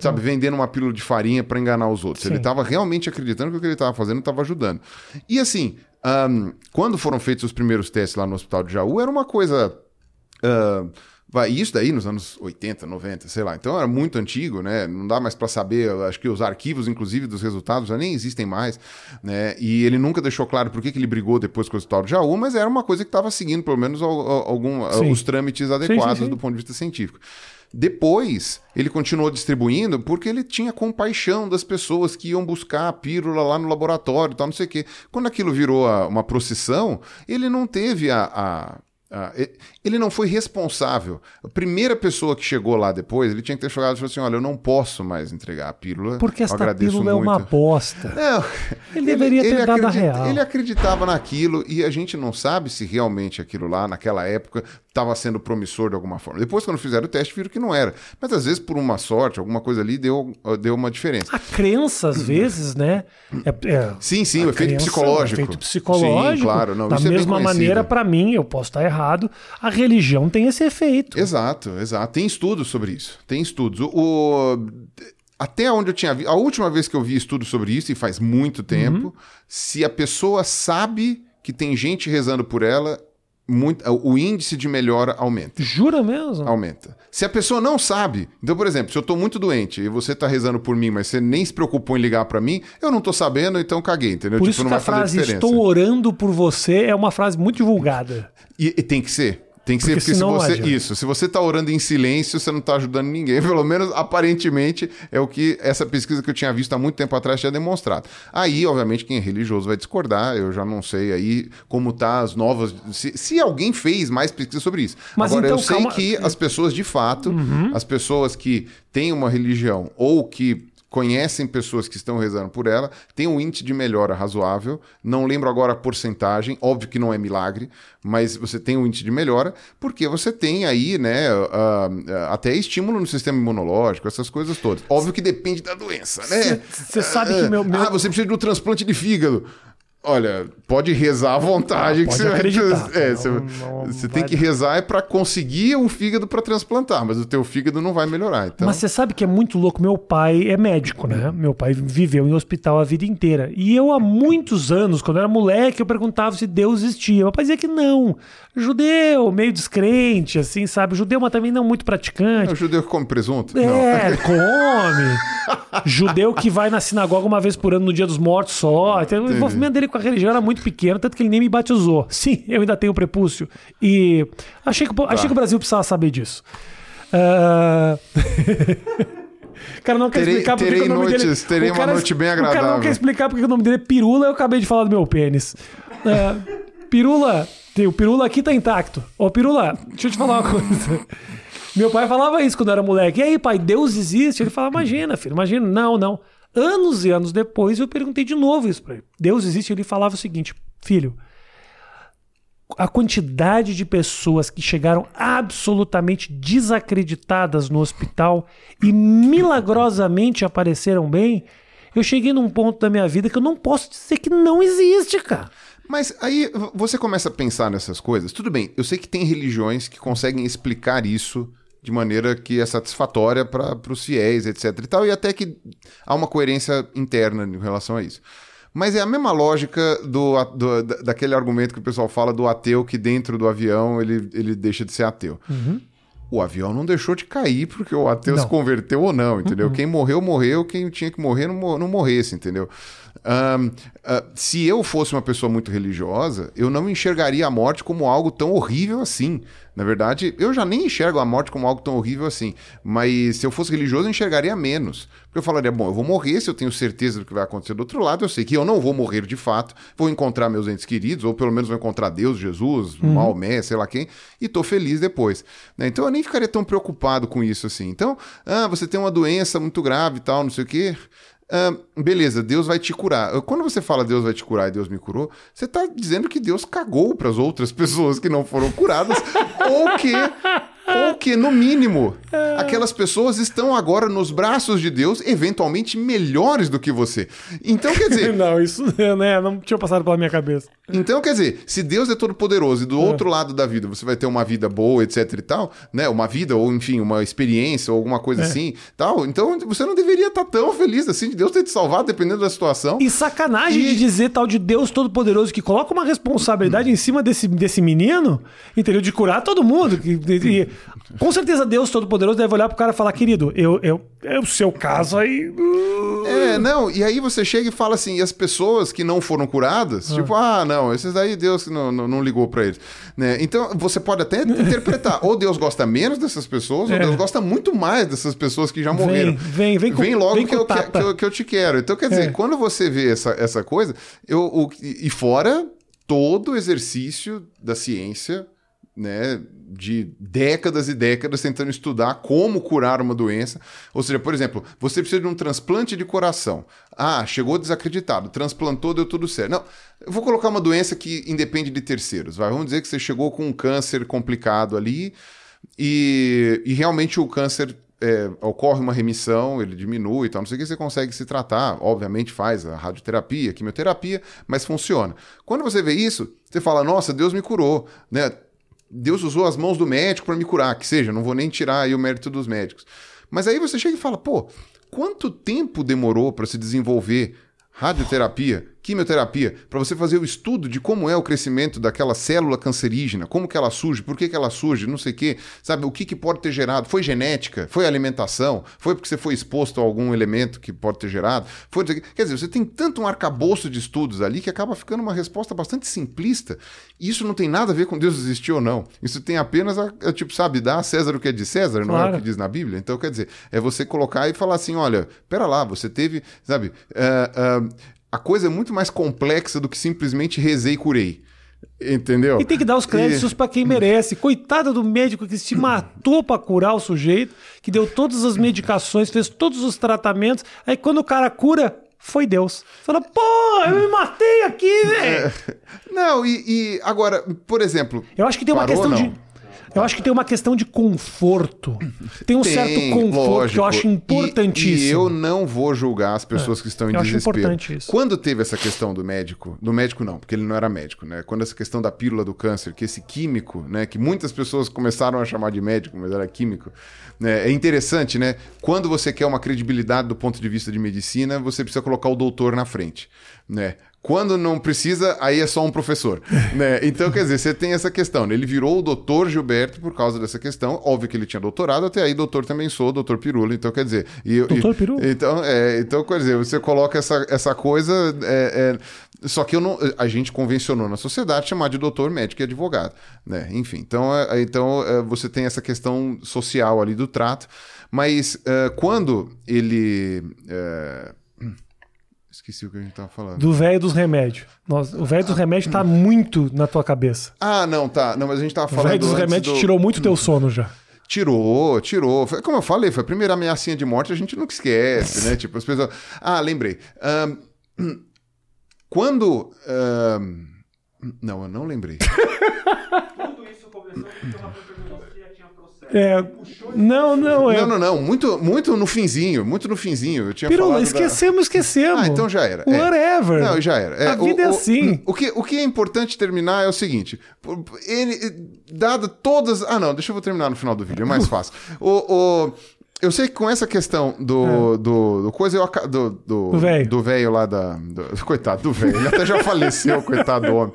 sabe, vendendo uma pílula de farinha para enganar os outros. Ele Sim. estava realmente acreditando que o que ele estava fazendo estava ajudando. E assim, ahn, quando foram feitos os primeiros testes lá no Hospital de Jaú, era uma coisa. ah, vai, isso daí nos anos 80, 90, sei lá. Então era muito antigo, né? Não dá mais para saber. Acho que os arquivos, inclusive, dos resultados já nem existem mais, né? E ele nunca deixou claro por que, que ele brigou depois com o Hospital de Jaú, mas era uma coisa que estava seguindo, pelo menos, al- al- algum, Sim. os trâmites adequados sim. do ponto de vista científico. Depois, ele continuou distribuindo porque ele tinha compaixão das pessoas que iam buscar a pílula lá no laboratório e tal, não sei o quê. Quando aquilo virou uma procissão, ele não teve a. a- ele não foi responsável. A primeira pessoa que chegou lá depois, ele tinha que ter chegado e falado assim: olha, eu não posso mais entregar a pílula. Porque agradeço pílula é uma muito." bosta. Não, Ele deveria ter dado a real. Ele acreditava naquilo e a gente não sabe se realmente aquilo lá, naquela época, estava sendo promissor de alguma forma. Depois, quando fizeram o teste, viram que não era. Mas às vezes, por uma sorte, alguma coisa ali deu, deu uma diferença. A crença, às vezes, né? É, é- Sim, sim, o efeito crença, psicológico. O efeito psicológico. Sim, claro. Não, da é mesma conhecido. maneira, para mim, eu posso estar errado, a religião tem esse efeito. Exato, exato. Tem estudos sobre isso. Tem estudos. O, o- até onde eu tinha visto. A última vez que eu vi estudos sobre isso, e faz muito tempo, se a pessoa sabe que tem gente rezando por ela, muito, o índice de melhora aumenta. Jura mesmo? Aumenta. Se a pessoa não sabe, então, por exemplo, se eu tô muito doente e você tá rezando por mim, mas você nem se preocupou em ligar para mim, eu não tô sabendo, então caguei, entendeu? Por Tipo, isso que a frase estou orando por você é uma frase muito divulgada. E, e tem que ser. Tem que Porque ser, porque se você. Isso, se você tá orando em silêncio, você não tá ajudando ninguém. Pelo menos, aparentemente, é o que essa pesquisa que eu tinha visto há muito tempo atrás tinha demonstrado. Aí, obviamente, quem é religioso vai discordar. Eu já não sei aí como tá as novas. Se, se alguém fez mais pesquisa sobre isso. Mas Agora, então, eu sei calma- que as pessoas, de fato, Uhum. as pessoas que têm uma religião ou que conhecem pessoas que estão rezando por ela, tem um índice de melhora razoável. Não lembro agora a porcentagem, óbvio que não é milagre, mas você tem um índice de melhora, porque você tem aí, né, ah, ah, até estímulo no sistema imunológico, essas coisas todas. Óbvio que depende da doença, né? Você sabe que meu- meu- Ah, você precisa de um transplante de fígado. Olha, pode rezar à vontade Ah, que você vai. É, Não- você, não você vai tem que rezar é para conseguir um fígado para transplantar, mas o teu fígado não vai melhorar. Então, Mas você sabe que é muito louco. Meu pai é médico, né? Meu pai viveu em hospital a vida inteira. E eu, há muitos anos, quando eu era moleque, eu perguntava se Deus existia. Meu pai dizia que não. Judeu, meio descrente, assim, sabe? Judeu, mas também não muito é praticante. o judeu que come presunto? Não. É, come. Judeu que vai na sinagoga uma vez por ano no dia dos mortos só. Então, o envolvimento dele com a religião era muito pequeno, tanto que ele nem me batizou. Sim, eu ainda tenho prepúcio. E achei que, achei que o Brasil precisava saber disso. Ah, cara não quer Terei- explicar porque terei o nome noites- dele... terei o uma cara- noite bem O cara não agradável. quer explicar porque o nome dele é Pirula, eu acabei de falar do meu pênis. Ah, pirula, o Pirula aqui tá intacto. Ô, Pirula, deixa eu te falar uma coisa. Meu pai falava isso quando eu era moleque. E aí, pai, Deus existe? Ele falava, imagina, filho, imagina. Não, não. Anos e anos depois, eu perguntei de novo isso pra ele. Deus existe? Ele falava o seguinte, filho, a quantidade de pessoas que chegaram absolutamente desacreditadas no hospital e milagrosamente apareceram bem Eu cheguei num ponto da minha vida que eu não posso dizer que não existe, cara. Mas aí você começa a pensar nessas coisas. Tudo bem, eu sei que tem religiões que conseguem explicar isso de maneira que é satisfatória para os fiéis, etc. e tal, e até que há uma coerência interna em relação a isso. Mas é a mesma lógica do, do, daquele argumento que o pessoal fala do ateu que dentro do avião ele, ele deixa de ser ateu. Uhum. O avião não deixou de cair porque o ateu não. se converteu ou não, entendeu? Uhum. Quem morreu, morreu. Quem tinha que morrer, não, não morresse, entendeu? Um, uh, se eu fosse uma pessoa muito religiosa, eu não enxergaria a morte como algo tão horrível assim. Na verdade, eu já nem enxergo a morte como algo tão horrível assim. Mas se eu fosse religioso, eu enxergaria menos. Porque eu falaria, bom, eu vou morrer se eu tenho certeza do que vai acontecer do outro lado. Eu sei que eu não vou morrer de fato. Vou encontrar meus entes queridos, ou pelo menos vou encontrar Deus, Jesus, uhum. Maomé, sei lá quem, e tô feliz depois. Né? Então eu nem ficaria tão preocupado com isso assim. Então, ah, você tem uma doença muito grave e tal, não sei o quê beleza, Deus vai te curar. Quando você fala Deus vai te curar e Deus me curou, você está dizendo que Deus cagou para as outras pessoas que não foram curadas ou que ou que, no mínimo, aquelas pessoas estão agora nos braços de Deus, eventualmente melhores do que você. Então, quer dizer. não, isso né, não tinha passado pela minha cabeça. Então, quer dizer, se Deus é todo poderoso e do é. outro lado da vida você vai ter uma vida boa, etc e tal, né? Uma vida, ou enfim, uma experiência, ou alguma coisa é. assim, tal. Então, você não deveria estar tão feliz assim de Deus ter te salvado, dependendo da situação. E sacanagem e... de dizer tal de Deus todo poderoso que coloca uma responsabilidade hum. em cima desse, desse menino, entendeu? De curar todo mundo. Que, e, com certeza Deus Todo-Poderoso deve olhar pro cara e falar, querido, eu, eu, é o seu caso aí. Uh. É, não, e aí você chega e fala assim, e as pessoas que não foram curadas, ah. tipo, ah, não, esses daí Deus não, não, não ligou para eles. Né? Então, você pode até interpretar, ou Deus gosta menos dessas pessoas, é. ou Deus gosta muito mais dessas pessoas que já morreram. Vem, vem, vem, com, vem logo vem que, eu, que, eu, que, eu, te quero. Então, quer dizer, é. quando você vê essa, essa coisa, eu, o, e fora todo o exercício da ciência né, de décadas e décadas tentando estudar como curar uma doença. Ou seja, por exemplo, você precisa de um transplante de coração. Ah, chegou desacreditado, transplantou, deu tudo certo. Não, eu vou colocar uma doença que independe de terceiros. Vai. Vamos dizer que você chegou com um câncer complicado ali e, e realmente o câncer é, ocorre uma remissão, ele diminui e tal, não sei o que, você consegue se tratar. Obviamente faz a radioterapia, a quimioterapia, mas funciona. Quando você vê isso, você fala, nossa, Deus me curou, né? Deus usou as mãos do médico para me curar, que seja, não vou nem tirar aí o mérito dos médicos. Mas aí você chega e fala, pô, quanto tempo demorou para se desenvolver radioterapia, quimioterapia, para você fazer o estudo de como é o crescimento daquela célula cancerígena, como que ela surge, por que, que ela surge, não sei o quê, sabe, o que, que pode ter gerado, foi genética, foi alimentação, foi porque você foi exposto a algum elemento que pode ter gerado, foi, quer dizer, você tem tanto um arcabouço de estudos ali que acaba ficando uma resposta bastante simplista, e isso não tem nada a ver com Deus existir ou não, isso tem apenas, a, a tipo, sabe, dar a César o que é de César, não é o que diz na Bíblia, então quer dizer, é você colocar e falar assim, olha, pera lá, você teve, sabe, uh, uh, a coisa é muito mais complexa do que simplesmente rezei e curei. Entendeu? E tem que dar os créditos e... para quem merece. Coitada do médico que se matou para curar o sujeito, que deu todas as medicações, fez todos os tratamentos. Aí quando o cara cura, foi Deus. Fala, pô, eu me matei aqui, velho. É... Não, e, e, agora, por exemplo. Eu acho que tem uma questão de eu acho que tem uma questão de conforto. Tem um tem, certo conforto lógico. que eu acho importantíssimo. E, e, eu não vou julgar as pessoas é, que estão em eu desespero. Acho importante isso. Quando teve essa questão do médico, do médico não, porque ele não era médico, né? Quando essa questão da pílula do câncer, que esse químico, né, que muitas pessoas começaram a chamar de médico, mas era químico, né? É interessante, né? Quando você quer uma credibilidade do ponto de vista de medicina, você precisa colocar o doutor na frente, né? Quando não precisa, aí é só um professor. né? Então, quer dizer, você tem essa questão. Ele virou o doutor Gilberto por causa dessa questão. Óbvio que ele tinha doutorado, até aí doutor também sou, doutor Pirula. Então, quer dizer... E, doutor Pirula? Então, é, então, quer dizer, você coloca essa, essa coisa... É, é, só que eu não, a gente convencionou na sociedade chamar de doutor, médico e advogado. Né? Enfim, então, é, então é, você tem essa questão social ali do trato. Mas é, quando ele Esqueci o que a gente tava falando. Do velho dos remédios. Nossa, o velho dos remédios tá muito na tua cabeça. Ah, não, tá. Não, mas a gente tava falando. O velho dos remédios do... tirou muito teu sono já. Tirou, tirou. Como eu falei, foi a primeira ameaçinha de morte, a gente nunca esquece, né? Tipo, as pessoas. Ah, lembrei. Um, quando. Um... Não, eu não lembrei. começou porque o É, não, não, é. Não, não, não. Muito, muito no finzinho, muito no finzinho. Eu tinha Pirula, falado da- esquecemos, esquecemos. Ah, então já era. É. Whatever. Não, já era. A vida é o, assim. O que, o que é importante terminar é o seguinte: ele, dado todas. Ah, não, deixa eu terminar no final do vídeo, é mais fácil. o, o- eu sei que com essa questão do, do, do coisa, eu, do, do, É. Do velho lá da. do- coitado do velho, ele até já faleceu, coitado do homem.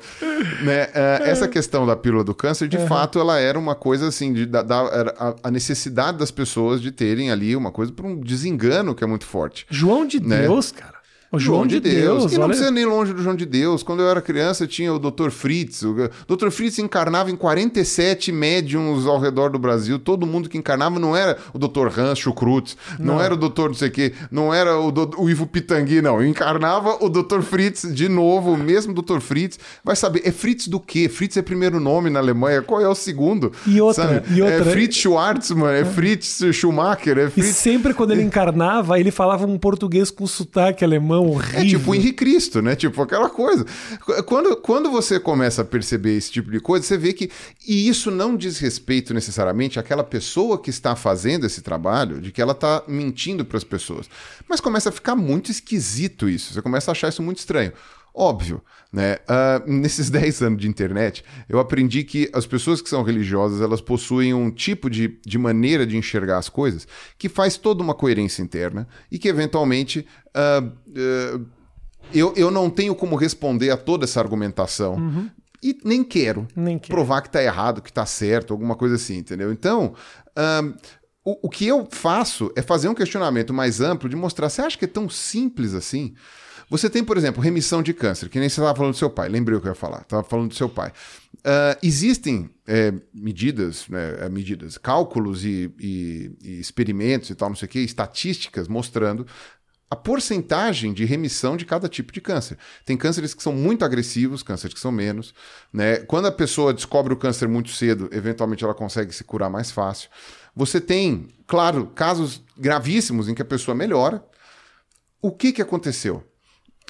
Né? é, essa questão da pílula do câncer, de fato, ela era uma coisa assim, de, da, da- era a, necessidade das pessoas de terem ali uma coisa por um desengano que é muito forte. João de Né? Deus, cara. O João, de Deus. E não olha- precisa nem longe do João de Deus. Quando eu era criança, tinha o Dr. Fritz. O Dr. Fritz encarnava em 47 médiums ao redor do Brasil. Todo mundo que encarnava não era o Dr. Hans Schukrutz, não. era o Dr. não sei o quê, não era o, do- o Ivo Pitangui, não. Encarnava o Dr. Fritz de novo, o mesmo Dr. Fritz. Vai saber, é Fritz do quê? Fritz é primeiro nome na Alemanha, qual é o segundo? E outra, e outra- É Fritz Schwarzmann, é Fritz Schumacher, é E Fritz... sempre quando ele encarnava, ele falava um português com sotaque alemão horrível. É tipo o Henri Cristo, né? Tipo aquela coisa. Quando, quando você começa a perceber esse tipo de coisa, você vê que. E isso não diz respeito necessariamente àquela pessoa que está fazendo esse trabalho, de que ela está mentindo para as pessoas. Mas começa a ficar muito esquisito isso. Você começa a achar isso muito estranho. Óbvio, né? Ah, nesses 10 anos de internet, eu aprendi que as pessoas que são religiosas, elas possuem um tipo de, de maneira de enxergar as coisas que faz toda uma coerência interna e que, eventualmente, ah, ah, eu, eu não tenho como responder a toda essa argumentação. E nem quero Nem quero. provar que tá errado, que tá certo, alguma coisa assim, entendeu? Então, o, o que eu faço é fazer um questionamento mais amplo de mostrar, você acha que é tão simples assim? Você tem, por exemplo, remissão de câncer, que nem você estava falando do seu pai, lembrei o que eu ia falar, estava falando do seu pai. Ah, existem é, medidas, né, é, medidas, cálculos e, e- e experimentos e tal, não sei o que, estatísticas mostrando a porcentagem de remissão de cada tipo de câncer. Tem cânceres que são muito agressivos, cânceres que são menos. Né? Quando a pessoa descobre o câncer muito cedo, eventualmente ela consegue se curar mais fácil. Você tem, claro, casos gravíssimos em que a pessoa melhora. O que, que aconteceu?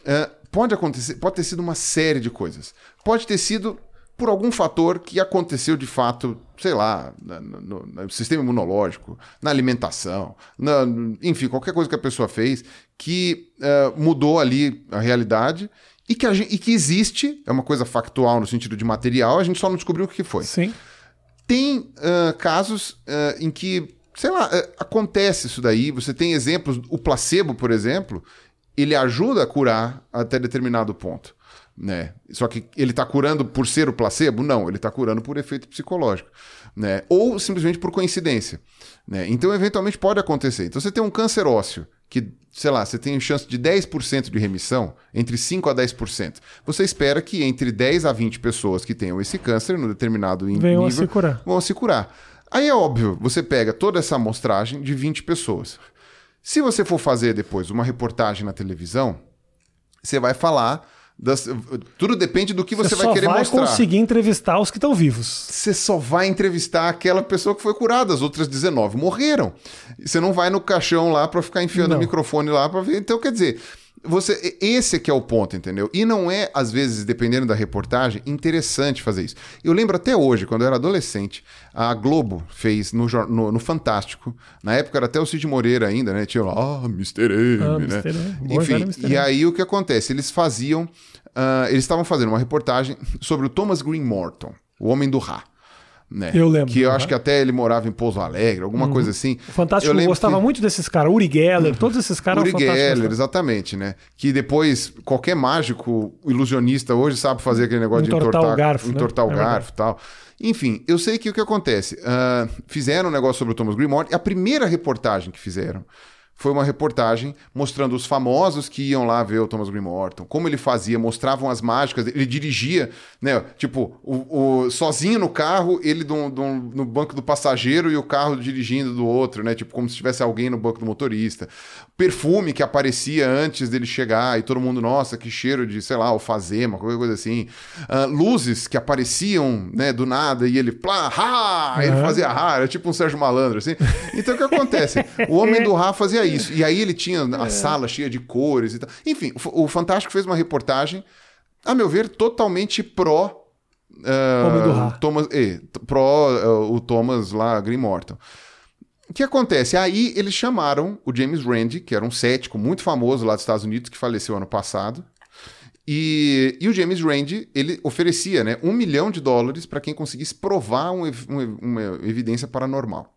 É, pode acontecer, pode ter sido uma série de coisas. Pode ter sido por algum fator que aconteceu de fato, sei lá, na- no, no sistema imunológico, na alimentação, na- enfim, qualquer coisa que a pessoa fez que é, mudou ali a realidade e que, a gen- e que existe, é uma coisa factual no sentido de material, a gente só não descobriu o que foi. Sim. Tem ah, casos em que, sei lá, acontece isso daí. Você tem exemplos, o placebo, por exemplo, ele ajuda a curar até determinado ponto. Né? Só que ele está curando por ser o placebo? Não, ele está curando por efeito psicológico. Né? Ou simplesmente por coincidência. Né? Então, eventualmente, pode acontecer. Então, você tem um câncer ósseo, que, sei lá, você tem chance de 10% de remissão, entre 5% a 10%. Você espera que entre 10 a 20 pessoas que tenham esse câncer, no determinado in- Venham a nível, se curar. vão se curar. Aí é óbvio, você pega toda essa amostragem de 20 pessoas. Se você for fazer depois uma reportagem na televisão, você vai falar. Das, tudo depende do que você, Você vai querer vai mostrar. conseguir entrevistar os que estão vivos. Você só vai entrevistar aquela pessoa que foi curada, as outras 19 morreram. Você não vai no caixão lá para ficar enfiando o microfone lá para ver. Então, quer dizer, você, esse é que é o ponto, entendeu? E não é, às vezes, dependendo da reportagem, interessante fazer isso. Eu lembro até hoje, quando eu era adolescente, a Globo fez no, no, no Fantástico. Na época era até o Cid Moreira ainda, né? Tinha lá, ah, Mr. M, Ah, né? Mr. M. Boa, Enfim, Mr. e aí o que acontece? Eles faziam. ah, eles estavam fazendo uma reportagem sobre o Thomas Green Morton, o homem do Ra. Né? Eu lembro, Que eu acho que até ele morava em Pouso Alegre, alguma coisa assim. O Fantástico Eu gostava que- muito desses caras. Uri Geller, todos esses caras. Uri Fantástico Geller, exatamente, né? Que depois qualquer mágico ilusionista hoje sabe fazer aquele negócio Entortar de entortar o garfo, né? entortar o É garfo e tal. Enfim, eu sei que o que acontece. ah, fizeram um negócio sobre o Thomas Green Morton. e A primeira reportagem que fizeram foi uma reportagem mostrando os famosos que iam lá ver o Thomas Green Morton, como ele fazia, mostravam as mágicas, ele dirigia, né? Tipo, o, o- sozinho no carro, ele do- do- no banco do passageiro e o carro dirigindo do outro, né? Tipo, como se tivesse alguém no banco do motorista. Perfume que aparecia antes dele chegar e todo mundo, nossa, que cheiro de, sei lá, alfazema, qualquer coisa assim. Ah, luzes que apareciam, né, do nada e ele, plá, ha! Ele Aham. fazia ha, era tipo um Sérgio Malandro, assim. Então o que acontece? O homem do Ra fazia isso. E aí ele tinha a sala cheia de cores e tal. Enfim, o Fantástico fez uma reportagem, a meu ver, totalmente pró Ra. Thomas, é, pró ah, o Thomas lá, Green Morton. O que acontece? Aí eles chamaram o James Randi, que era um cético muito famoso lá dos Estados Unidos, que faleceu ano passado. E, e o James Randi, ele oferecia né, um milhão de dólares para quem conseguisse provar um um uma evidência paranormal.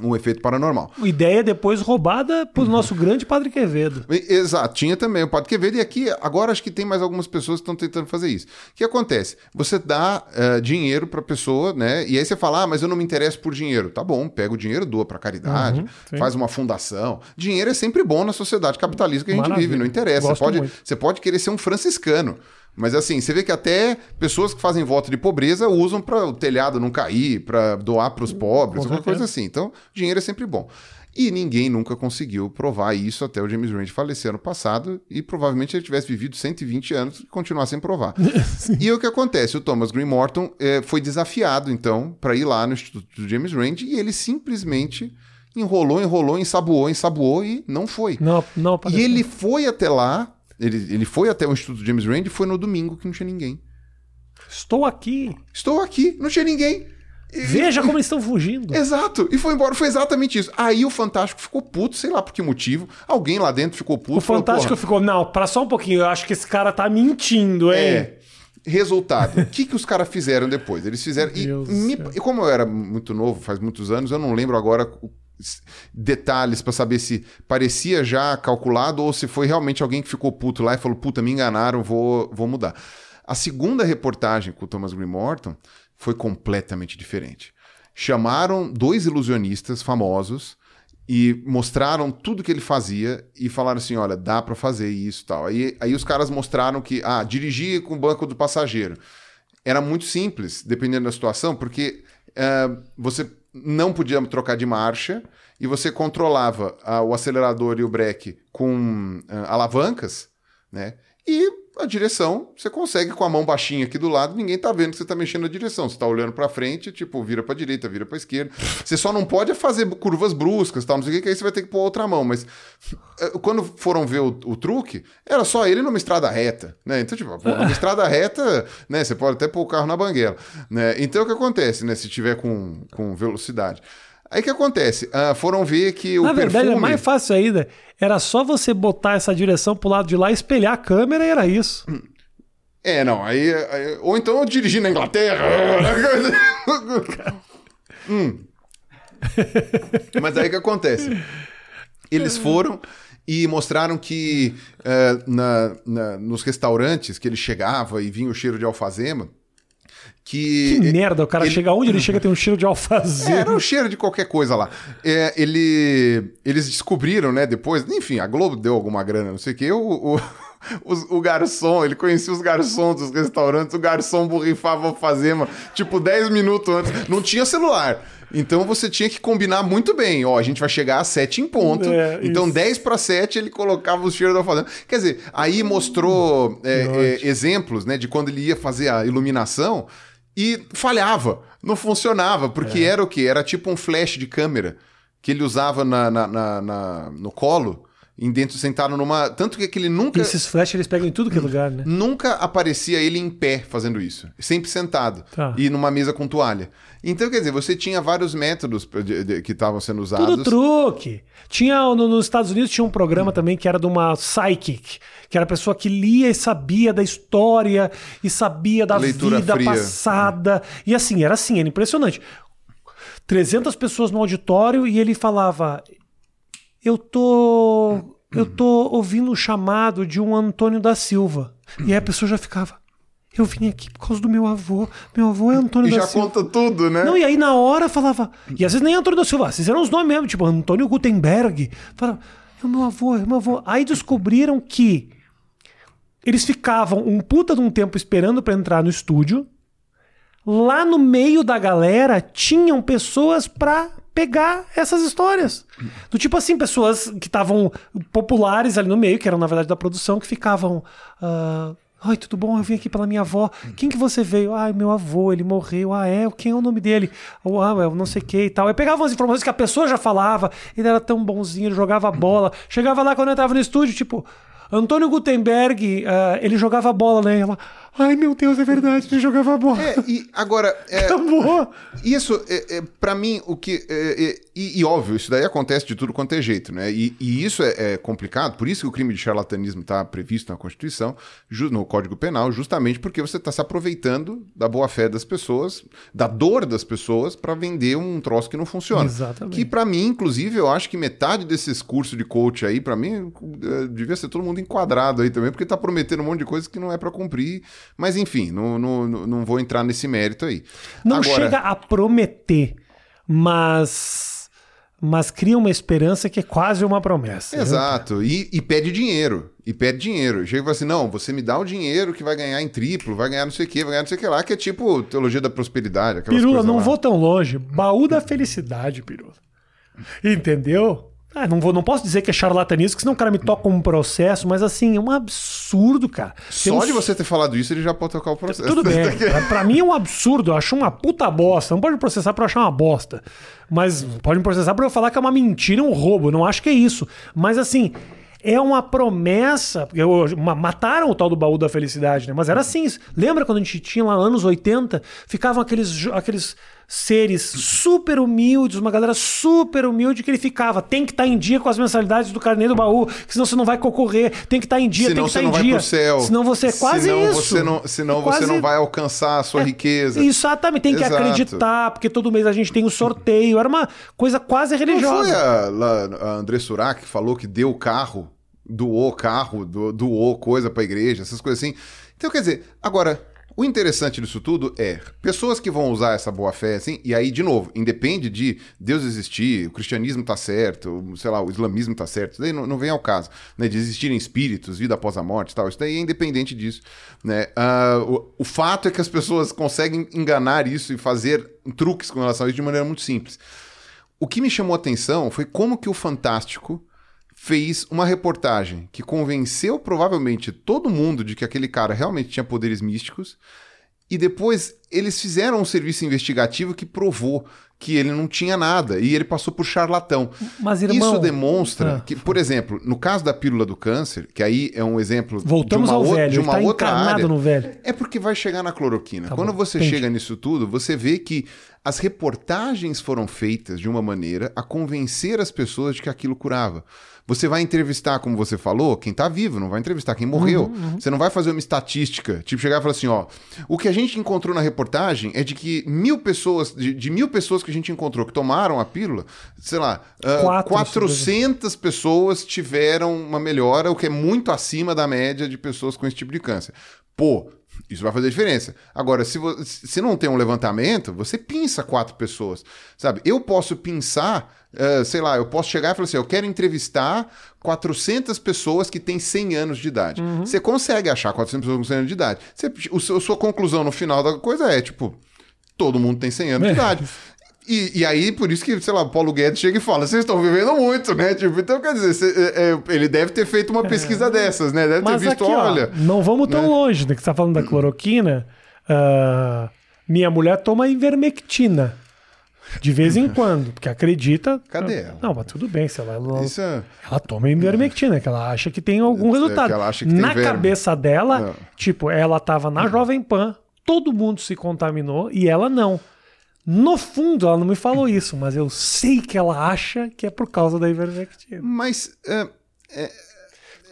Um efeito paranormal. Ideia depois roubada pro nosso grande Padre Quevedo. Exato, tinha também o Padre Quevedo, e aqui, agora acho que tem mais algumas pessoas que estão tentando fazer isso. O que acontece? Você dá eh, dinheiro para pessoa, né? E aí você fala, ah, mas eu não me interesso por dinheiro. Tá bom, pega o dinheiro, doa para caridade, Uhum, faz uma fundação. Dinheiro é sempre bom na sociedade capitalista que a gente Maravilha. vive, não interessa. Você pode, muito. você pode querer ser um franciscano. Mas assim, você vê que até pessoas que fazem voto de pobreza usam para o telhado não cair, para doar para os pobres, com alguma coisa assim. Então, dinheiro é sempre bom. E ninguém nunca conseguiu provar isso até o James Randi falecer ano passado e provavelmente ele tivesse vivido 120 anos e continuar sem provar. e o que acontece? O Thomas Green Morton eh, foi desafiado, então, para ir lá no Instituto do James Randi e ele simplesmente enrolou, enrolou, ensaboou, ensaboou e não foi. Não, não E apareceu. ele foi até lá, ele, ele foi até o Instituto James Randi e foi no domingo que não tinha ninguém. Estou aqui. Estou aqui, não tinha ninguém. E- Veja como eles estão fugindo. Exato, e foi embora, foi exatamente isso. Aí o Fantástico ficou puto, sei lá por que motivo. Alguém lá dentro ficou puto. O Fantástico falou, ficou, não, para só um pouquinho, eu acho que esse cara tá mentindo, "Porra, hein? É. Resultado. O que, que os caras fizeram depois? Eles fizeram. E, Deus do me- e como eu era muito novo, faz muitos anos, eu não lembro agora detalhes pra saber se parecia já calculado ou se foi realmente alguém que ficou puto lá e falou: puta, me enganaram, vou, vou mudar. A segunda reportagem com o Thomas Green Morton foi completamente diferente. Chamaram dois ilusionistas famosos e mostraram tudo que ele fazia e falaram assim, olha, dá pra fazer isso tal. Aí, aí os caras mostraram que, ah, dirigir com o banco do passageiro. Era muito simples, dependendo da situação, porque ah, você não podia trocar de marcha e você controlava ah, o acelerador e o breque com ah, alavancas, né? E a direção, você consegue com a mão baixinha aqui do lado, ninguém tá vendo que você tá mexendo na direção. Você tá olhando pra frente, tipo, vira pra direita, vira pra esquerda. Você só não pode fazer curvas bruscas, tal, não sei o que, que aí você vai ter que pôr outra mão. Mas eh, quando foram ver o, o truque, era só ele numa estrada reta, né? Então, tipo, numa estrada reta, né? Você pode até pôr o carro na banguela, né? Então, o que acontece, né? Se tiver com, com velocidade. Aí o que acontece? Ah, foram ver que o Na verdade, perfume... é mais fácil ainda. Era só você botar essa direção pro lado de lá, espelhar a câmera e era isso. É, não, aí, aí- Ou então eu dirigi na Inglaterra. Hum. Mas aí o que acontece? Eles foram e mostraram que eh, na- na- nos restaurantes que ele chegava e vinha o cheiro de alfazema, que. Que merda, o cara ele- chega onde ele chega tem um cheiro de É, alfazema. era o cheiro de qualquer coisa lá. É, ele, eles descobriram, né, depois, enfim, a Globo deu alguma grana, não sei o quê, o, o, os- o garçom, ele conhecia os garçons dos restaurantes, o garçom borrifava alfazema, tipo, 10 minutos antes. Não tinha celular. Então você tinha que combinar muito bem. Ó, a gente vai chegar às 7 em ponto. É, então, isso. 10 para 7, ele colocava o cheiro da alfazema. Quer dizer, aí mostrou é, é, exemplos, né, de quando ele ia fazer a iluminação e falhava, não funcionava, porque É. era o quê? Era tipo um flash de câmera que ele usava na, na- na- na- no colo, em dentro, sentado numa. Tanto que ele nunca. E esses flash eles pegam em tudo que é lugar, né? Nunca aparecia ele em pé fazendo isso. Sempre sentado. Tá. E numa mesa com toalha. Então, quer dizer, você tinha vários métodos que estavam sendo usados. Tudo truque. Tinha no- nos Estados Unidos tinha um programa também que era de uma psychic, que era a pessoa que lia e sabia da história e sabia da Leitura vida fria. passada. E assim, era assim, era impressionante. 300 pessoas no auditório e ele falava: "Eu tô eu tô ouvindo o chamado de um Antônio da Silva". E aí a pessoa já ficava: "Eu vim aqui por causa do meu avô. Meu avô é Antônio E da já Silva". conta tudo, né? Não, e aí na hora falava. E às vezes nem Antônio da Silva, esses eram os nomes mesmo, tipo Antônio Gutenberg. Falava, é o meu avô, é o meu avô. Aí descobriram que eles ficavam um puta de um tempo esperando pra entrar no estúdio. Lá no meio da galera tinham pessoas pra pegar essas histórias. Do tipo assim, pessoas que estavam populares ali no meio, que eram na verdade da produção, que ficavam. ah, Ai, tudo bom? Eu vim aqui pela minha avó. Quem que você veio? Ai, meu avô, ele morreu. Ah, é? Quem é o nome dele? Ah, eu não sei o que e tal. Eu pegava umas informações que a pessoa já falava. Ele era tão bonzinho, ele jogava bola. Chegava lá quando eu entrava no estúdio, tipo, Antônio Gutenberg, ah, ele jogava bola, né? Ela, Ai, meu Deus, é verdade, ele jogava bola. É, e agora. É, Acabou. Isso, é, é, para mim, o que. é, é, e, e óbvio, isso daí acontece de tudo quanto é jeito, né? E, e isso é, é complicado, por isso que o crime de charlatanismo está previsto na Constituição, no Código Penal, justamente porque você está se aproveitando da boa-fé das pessoas, da dor das pessoas, para vender um troço que não funciona. Exatamente. Que para mim, inclusive, eu acho que metade desses cursos de coach aí, para mim, é, devia ser todo mundo enquadrado aí também, porque tá prometendo um monte de coisa que não é para cumprir. Mas enfim, não, não, não vou entrar nesse mérito aí. Não Agora- chega a prometer, mas mas cria uma esperança que é quase uma promessa. né? Exato, e, e pede dinheiro. E pede dinheiro. Chega e fala assim: não, você me dá o dinheiro que vai ganhar em triplo, vai ganhar não sei o que, vai ganhar não sei o que lá, que é tipo teologia da prosperidade. Pirula, não lá. vou tão longe. Baú da felicidade, Pirula. Entendeu? Ah, não, vou, não posso dizer que é charlatanismo, porque senão o cara me toca um processo, mas assim, é um absurdo, cara. Só uns- de você ter falado isso, ele já pode tocar o processo. Tudo bem. Pra- mim é um absurdo. Eu acho uma puta bosta. Não pode me processar pra eu achar uma bosta. Mas pode me processar pra eu falar que é uma mentira, um roubo. Eu não acho que é isso. Mas assim. É uma promessa. eu- ma- mataram o tal do baú da felicidade, né? Mas era assim. Lembra quando a gente tinha lá anos 80? Ficavam aqueles, aqueles seres super humildes, uma galera super humilde que ele ficava. Tem que estar em dia com as mensalidades do carneiro do baú, senão você não vai concorrer. Tem que estar em dia, Senão tem que você estar não em vai dia. pro céu. Senão você é quase senão isso. Você não, senão É você quase- não vai alcançar a sua riqueza. Exatamente, tem que Exato. acreditar, porque todo mês a gente tem um sorteio. Era uma coisa quase Não foi religiosa. a, a André Surak que falou que deu o carro, doou carro, do- doou coisa pra igreja, essas coisas assim. Então, quer dizer, agora, o interessante disso tudo é pessoas que vão usar essa boa fé, assim, e aí, de novo, independe de Deus existir, o cristianismo tá certo, sei lá, o islamismo tá certo, isso daí não, não vem ao caso, né? De existirem espíritos, vida após a morte tal, isso daí é independente disso, né? Ah, o, o fato é que as pessoas conseguem enganar isso e fazer truques com relação a isso de maneira muito simples. O que me chamou a atenção foi como que o Fantástico fez uma reportagem que convenceu provavelmente todo mundo de que aquele cara realmente tinha poderes místicos e depois eles fizeram um serviço investigativo que provou que ele não tinha nada e ele passou por charlatão. Mas, irmão- Isso demonstra Ah. que, por exemplo, no caso da pílula do câncer, que aí é um exemplo Voltamos de uma, ao ou- velho, de uma tá outra área, no velho. é porque vai chegar na cloroquina. Tá Quando bom, você entendi. chega nisso tudo, você vê que as reportagens foram feitas de uma maneira a convencer as pessoas de que aquilo curava. Você vai entrevistar, como você falou, quem tá vivo, não vai entrevistar quem morreu. Uhum, Você não vai fazer uma estatística, tipo chegar e falar assim, ó, o que a gente encontrou na reportagem é de que mil pessoas, de, de mil pessoas que a gente encontrou que tomaram a pílula, sei lá, ah, Quatro, 400 pessoas tiveram uma melhora, o que é muito acima da média de pessoas com esse tipo de câncer. Pô, isso vai fazer diferença. Agora, se, vo- se não tem um levantamento, você pinça quatro pessoas, sabe? Eu posso pensar, eh, sei lá, eu posso chegar e falar assim, eu quero entrevistar 400 pessoas que têm 100 anos de idade. Você consegue achar 400 pessoas com 100 anos de idade. Você, o a sua conclusão no final da coisa é, tipo, todo mundo tem 100 anos de É. idade. E, e aí, por isso que, sei lá, o Paulo Guedes chega e fala: vocês estão vivendo muito, né? Tipo, então, quer dizer, cê- é, é, ele deve ter feito uma pesquisa dessas, né? Deve ter Mas visto, aqui, ó, olha. não vamos tão né? longe, né? Que você tá falando da cloroquina. ah, minha mulher toma ivermectina. De vez em quando, porque acredita. Cadê ela? Não, mas tudo bem, se ela, ela, é. ela toma ivermectina, que ela acha que tem algum É, resultado. tem Na cabeça dela, Não. tipo, ela tava na Jovem Pan, todo mundo se contaminou e ela não. No fundo, ela não me falou isso, mas eu sei que ela acha que é por causa da ivermectina. Mas. é, é,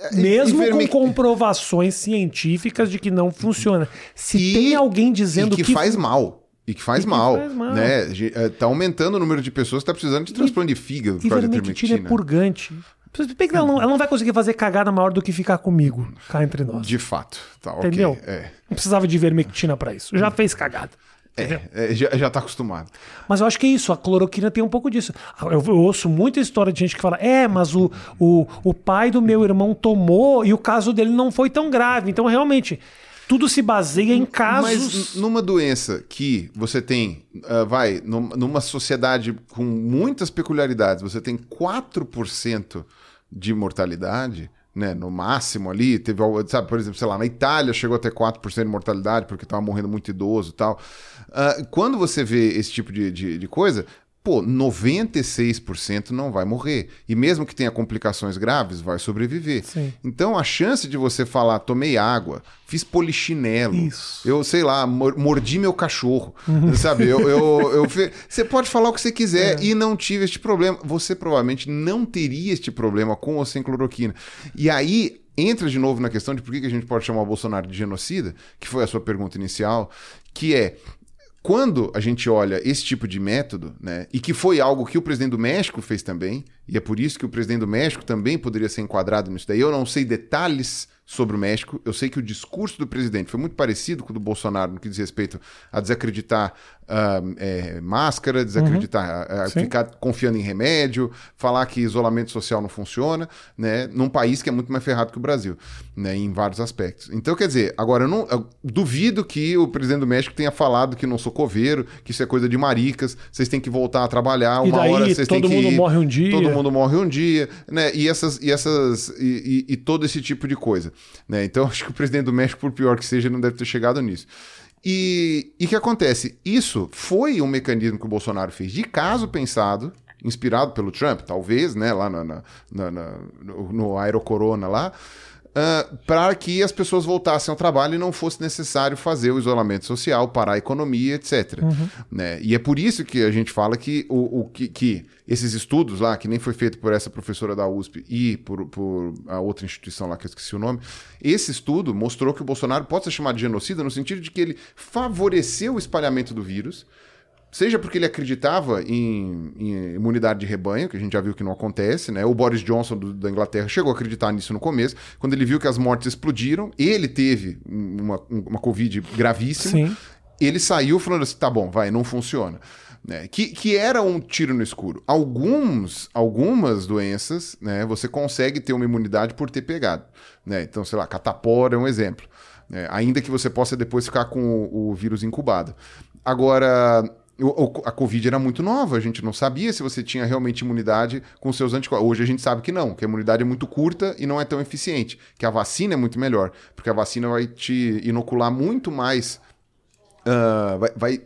é, Mesmo ivermec- com comprovações científicas de que não funciona. Se E- tem alguém dizendo e que, faz mal. E que faz E que mal. faz mal. Né? É, Tá aumentando o número de pessoas que tá precisando de transplante de fígado por causa de ivermectina é purgante. Pensa que Ela não, ela não vai conseguir fazer cagada maior do que ficar comigo, cá entre nós. De fato. Tá. Entendeu? É. Não precisava de ivermectina pra isso. Já fez cagada. Entendeu? É, é, já, já tá acostumado. Mas eu acho que é isso, a cloroquina tem um pouco disso. Eu, eu ouço muita história de gente que fala: é, mas o, o, o pai do meu irmão tomou e o caso dele não foi tão grave. Então, realmente, tudo se baseia em casos. Mas numa doença que você tem, ah, vai, num- numa sociedade com muitas peculiaridades, você tem 4% de mortalidade, né, no máximo ali, teve, sabe, por exemplo, sei lá, na Itália chegou a ter 4% de mortalidade porque estava morrendo muito idoso e tal. Ah, quando você vê esse tipo de, de, de coisa, pô, 96% não vai morrer. E mesmo que tenha complicações graves, vai sobreviver. Sim. Então a chance de você falar, tomei água, fiz polichinelo, Isso. eu sei lá, mor- mordi meu cachorro, sabe? Eu, eu, eu fe- Você pode falar o que você quiser e não tive este problema. Você provavelmente não teria este problema com ou sem cloroquina. E aí entra de novo na questão de por que que a gente pode chamar o Bolsonaro de genocida, que foi a sua pergunta inicial, que é quando a gente olha esse tipo de método, né, e que foi algo que o presidente do México fez também, e é por isso que o presidente do México também poderia ser enquadrado nisso daí. Eu não sei detalhes sobre o México, eu sei que o discurso do presidente foi muito parecido com o do Bolsonaro no que diz respeito a desacreditar ah, é, máscara, desacreditar, ah, Sim. ficar confiando em remédio, falar que isolamento social não funciona, né, num país que é muito mais ferrado que o Brasil, né, em vários aspectos. Então, quer dizer, agora eu não eu duvido que o presidente do México tenha falado que não sou coveiro, que isso é coisa de maricas, vocês têm que voltar a trabalhar, uma daí hora vocês têm todo que mundo ir, morre um dia. todo mundo morre um dia, né, e essas e essas e, e- e todo esse tipo de coisa, né? Então, acho que o presidente do México, por pior que seja, não deve ter chegado nisso. E o que acontece? Isso foi um mecanismo que o Bolsonaro fez de caso pensado, inspirado pelo Trump, talvez, né, lá na, na- na- no, no Aerocorona lá, para que as pessoas voltassem ao trabalho e não fosse necessário fazer o isolamento social, parar a economia, etc. Né? E é por isso que a gente fala que, o, o- que, que esses estudos lá, que nem foi feito por essa professora da USP e por, por a outra instituição lá que eu esqueci o nome, esse estudo mostrou que o Bolsonaro pode ser chamado de genocida no sentido de que ele favoreceu o espalhamento do vírus, Seja porque ele acreditava em, em imunidade de rebanho, que a gente já viu que não acontece, né? O Boris Johnson do- da Inglaterra chegou a acreditar nisso no começo, quando ele viu que as mortes explodiram, ele teve uma, uma Covid gravíssima, Sim. ele saiu falando assim: tá bom, vai, não funciona. Né? Que, que era um tiro no escuro. Alguns, algumas doenças, né, você consegue ter uma imunidade por ter pegado. Né? Então, sei lá, catapora é um exemplo. né? ainda que você possa depois ficar com o, o vírus incubado. Agora, a Covid era muito nova, a gente não sabia se você tinha realmente imunidade com seus anticorpos. Hoje a gente sabe que não, que a imunidade é muito curta e não é tão eficiente, que a vacina é muito melhor, porque a vacina vai te inocular muito mais ah, vai, vai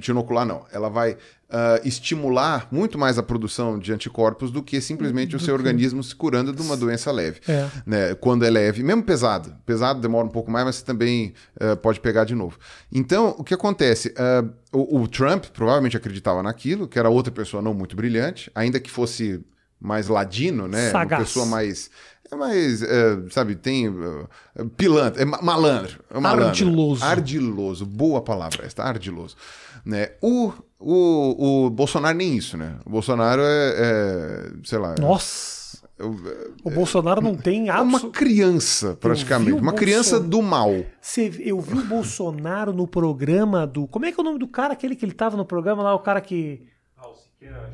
te inocular não, ela vai ah, estimular muito mais a produção de anticorpos do que simplesmente o seu organismo se curando de uma doença leve. É. Né? Quando é leve, mesmo pesado, pesado demora um pouco mais, mas você também ah, pode pegar de novo. Então, o que acontece? Ah, o, o Trump provavelmente acreditava naquilo, que era outra pessoa não muito brilhante, ainda que fosse mais ladino, né? Sagaz. Uma pessoa mais é mais, é, sabe, tem uh, pilantra, é ma- malandro, é malandro. Ardiloso. Ardiloso, boa palavra esta, ardiloso. Né? O, o, o Bolsonaro nem isso, né? O Bolsonaro é, é, sei lá, Nossa. O Bolsonaro não tem é uma absolutamente. criança, praticamente, uma criança Bolsonaro. do mal. Eu vi o Bolsonaro no programa do. Como é que é o nome do cara? Aquele que ele tava no programa lá, o cara que.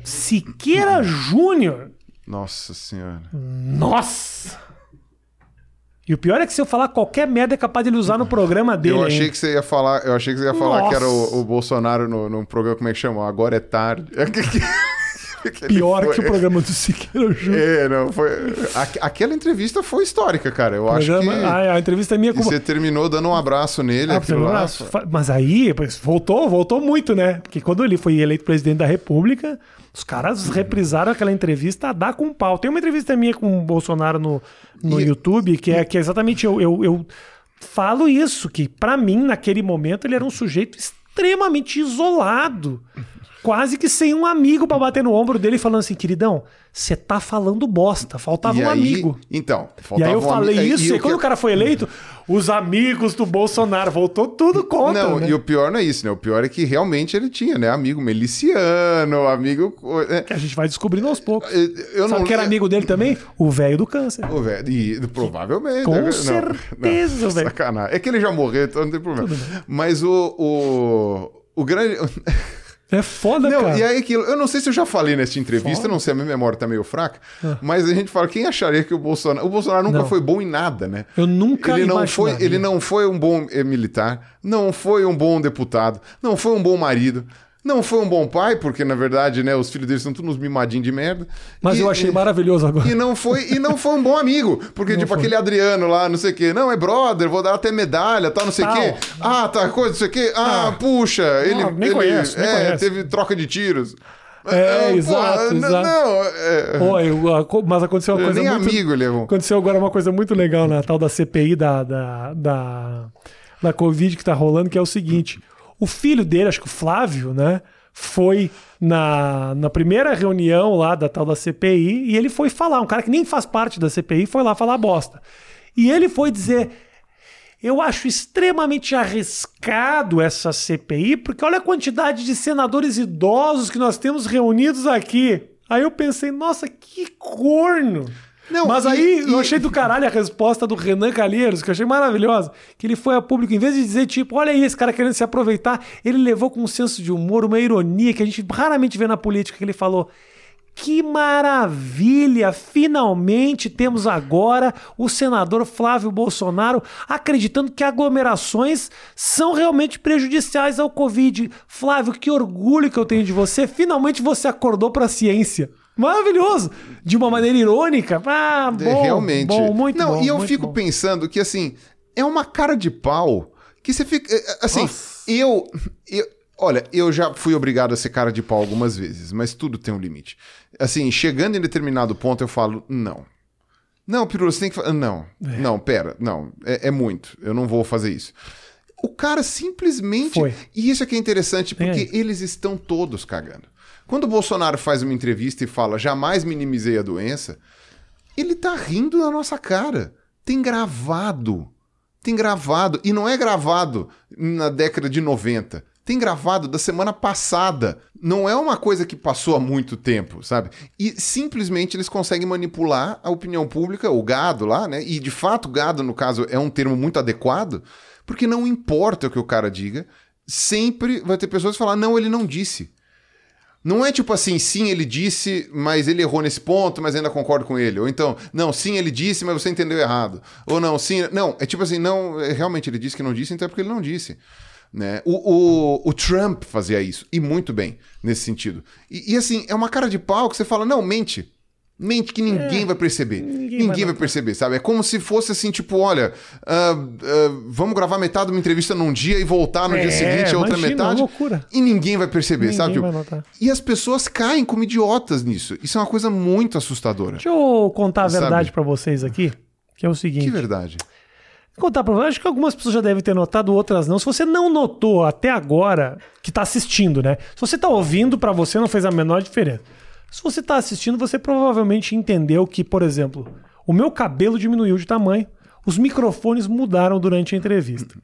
Siqueira Júnior. Nossa senhora. Nossa! E o pior é que se eu falar qualquer merda é capaz de ele usar no programa dele. Eu achei ainda. que você ia falar, eu achei que você ia falar que era Nossa. o, o Bolsonaro no, num programa, como é que chama? Agora é tarde. Que Pior foi- que o programa do Siqueira Júnior. É, não, foi. aquela entrevista foi histórica, cara. Eu acho Programa- que. Ah, a entrevista é minha E com você terminou dando um abraço nele. Ah, aquilo você lá, Mas aí, voltou, voltou muito, né? Porque quando ele foi eleito presidente da República, os caras reprisaram aquela entrevista a dar com um pau. Tem uma entrevista minha com o Bolsonaro no, no E- YouTube, que é, que é exatamente eu, eu, eu falo isso, que pra mim, naquele momento, ele era um sujeito extremamente isolado. Quase que sem um amigo pra bater no ombro dele falando assim, queridão, você tá falando bosta, faltava E um aí- amigo. Então, E faltava aí eu um falei ami- isso, e, o quando que- o cara foi eleito, os amigos do Bolsonaro voltou tudo contra. Não, né? e o pior não é isso, né? O pior é que realmente ele tinha, né? Amigo miliciano, amigo. é, Que a gente vai descobrindo aos poucos. Eu Sabe não que era amigo dele também? O velho do câncer. O velho, e, provavelmente. Com né? Não, certeza, não, velho. Sacanagem. É que ele já morreu, então não tem problema. Mas o. O, o grande. É foda, Não, cara. e aí aquilo, eu não sei se eu já falei nessa entrevista, não sei, a minha memória tá meio fraca, mas a gente fala, quem acharia que o Bolsonaro. O Bolsonaro nunca Não. foi bom em nada, né? Eu nunca ele não foi. Ele não foi um bom militar, não foi um bom deputado, não foi um bom marido. Não foi um bom pai, porque na verdade, né, os filhos dele são todos uns mimadinhos de merda. Mas E- eu achei e- maravilhoso agora. e não foi e não foi um bom amigo, porque tipo foi. aquele Adriano lá, não sei o quê, não é brother, vou dar até medalha, tal, não sei o quê. Ah, tá, coisa, não sei o quê. Ah, Ah. puxa, ele, nem ele conheço, nem é, conheço. teve troca de tiros. É, Não, exato, porra, exato. Não, é... Ó, eu- mas aconteceu uma coisa nem muito... amigo ele é bom. Aconteceu agora uma coisa muito legal na tal da CPI da, da, da, da Covid que tá rolando, que é o seguinte: o filho dele, acho que o Flávio, né? Foi na, na primeira reunião lá da tal da CPI e ele foi falar, um cara que nem faz parte da CPI foi lá falar bosta. E ele foi dizer. Eu acho extremamente arriscado essa CPI, porque olha a quantidade de senadores idosos que nós temos reunidos aqui. Aí eu pensei, nossa, que corno! Não, Mas e- aí eu e- achei do caralho a resposta do Renan Calheiros, que eu achei maravilhosa. Que ele foi a público, em vez de dizer, tipo, olha aí, esse cara querendo se aproveitar, ele levou com um senso de humor, uma ironia que a gente raramente vê na política, que ele falou. Que maravilha! Finalmente temos agora o senador Flávio Bolsonaro acreditando que aglomerações são realmente prejudiciais ao Covid. Flávio, que orgulho que eu tenho de você. Finalmente você acordou para a ciência. Maravilhoso! De uma maneira irônica. Ah, É, bom, realmente. bom, muito não, bom. e eu fico bom. pensando que assim, é uma cara de pau que você fica. é, Assim, Nossa. eu, eu. Olha, eu já fui obrigado a ser cara de pau algumas vezes, mas tudo tem um limite. Assim, chegando em determinado ponto, eu falo, não. Não, Pirula, você tem que falar. Não, É. não, pera, não. É, é muito. Eu não vou fazer isso. O cara simplesmente. Foi. E isso é que é interessante, porque eles estão todos cagando. Quando o Bolsonaro faz uma entrevista e fala, jamais minimizei a doença, ele tá rindo na nossa cara. Tem gravado. Tem gravado. E não é gravado na década de 90. Tem gravado da semana passada. Não é uma coisa que passou há muito tempo, sabe? E simplesmente eles conseguem manipular a opinião pública, o gado lá, né? E de fato, gado, no caso, é um termo muito adequado, porque não importa o que o cara diga, sempre vai ter pessoas que falar, não, ele não disse. Não é tipo assim, sim, ele disse, mas ele errou nesse ponto, mas ainda concordo com ele. Ou então, não, sim, ele disse, mas você entendeu errado. Ou não, sim, não, é tipo assim, não, é, realmente ele disse que não disse, então é porque ele não disse. Né? O, o, o Trump fazia isso, e muito bem, nesse sentido. E, e, assim, é uma cara de pau que você fala, não, mente. Mente que ninguém vai perceber. Ninguém, vai vai, perceber, sabe? É como se fosse assim, tipo, olha, ah, ah, vamos gravar metade de uma entrevista num dia e voltar no É, dia seguinte a outra imagina, metade. loucura. E ninguém vai perceber, Ninguém sabe? Tipo, vai notar. e as pessoas caem como idiotas nisso. Isso é uma coisa muito assustadora. Deixa eu contar a Sabe? verdade pra vocês aqui, que é o seguinte. Que verdade. Contar pra vocês. Acho que algumas pessoas já devem ter notado, outras não. Se você não notou até agora, que tá assistindo, né? Se você tá ouvindo, pra você não fez a menor diferença. Se você tá assistindo, você provavelmente entendeu que, por exemplo, o meu cabelo diminuiu de tamanho, os microfones mudaram durante a entrevista.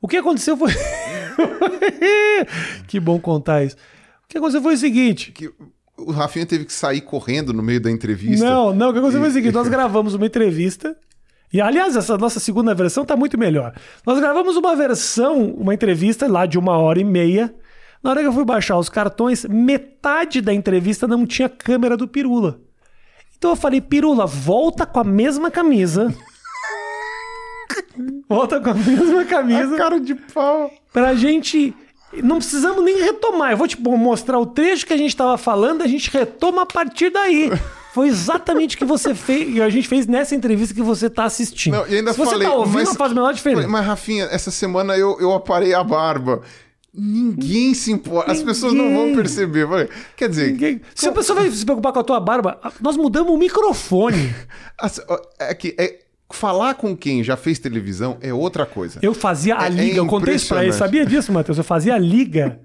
O que aconteceu foi. que bom contar isso. O que aconteceu foi o seguinte. Que o Rafinha teve que sair correndo no meio da entrevista. Não, não, o que aconteceu foi o seguinte: nós gravamos uma entrevista. E, aliás, essa nossa segunda versão tá muito melhor. Nós gravamos uma versão, uma entrevista lá de uma hora e meia. Na hora que eu fui baixar os cartões, metade da entrevista não tinha câmera do Pirula. Então eu falei, Pirula, volta com a mesma camisa. volta com a mesma camisa. Cara de pau. Pra gente. Não precisamos nem retomar. Eu vou tipo, mostrar o trecho que a gente tava falando, a gente retoma a partir daí. Foi exatamente o que você fez, e a gente fez nessa entrevista que você tá assistindo. Não, e ainda Se você falei, tá ouvindo, mas- não faz a menor diferença. Mas, Rafinha, essa semana eu, eu aparei a barba. Ninguém se importa. As pessoas não vão Ninguém. perceber. Quer dizer, Ninguém- Se a pessoa vai se preocupar com a tua barba, nós mudamos o microfone. é que é, falar com quem já fez televisão é outra coisa. Eu fazia a É- é liga, eu contei isso pra ele. Sabia disso, Matheus? Eu fazia a liga.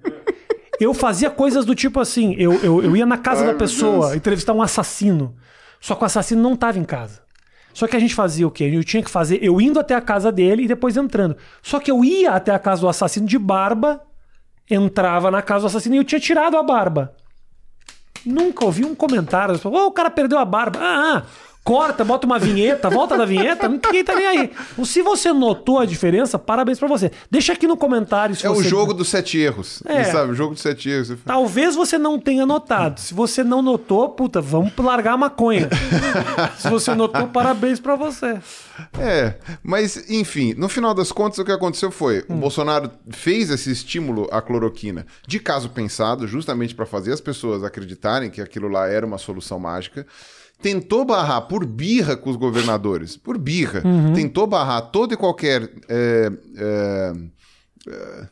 Eu fazia coisas do tipo assim: eu, eu, eu ia na casa Ai, da pessoa entrevistar um assassino. Só que o assassino não tava em casa. Só que a gente fazia o quê? Eu tinha que fazer eu indo até a casa dele e depois entrando. Só que eu ia até a casa do assassino de barba, entrava na casa do assassino e eu tinha tirado a barba. Nunca ouvi um comentário. Oh, o cara perdeu a barba. Ah, ah, corta, bota uma vinheta, volta da vinheta. Ninguém tá nem aí. Se você notou a diferença, parabéns pra você. Deixa aqui no comentário se É o você... jogo dos sete erros. É. Sabe? O jogo dos sete erros. Talvez você não tenha notado. Se você não notou, puta, vamos largar a maconha. Se você notou, parabéns pra você. É, mas enfim, no final das contas o que aconteceu foi, o Bolsonaro fez esse estímulo à cloroquina de caso pensado, justamente para fazer as pessoas acreditarem que aquilo lá era uma solução mágica. Tentou barrar por birra com os governadores, por birra. Tentou barrar todo e qualquer é, é, é,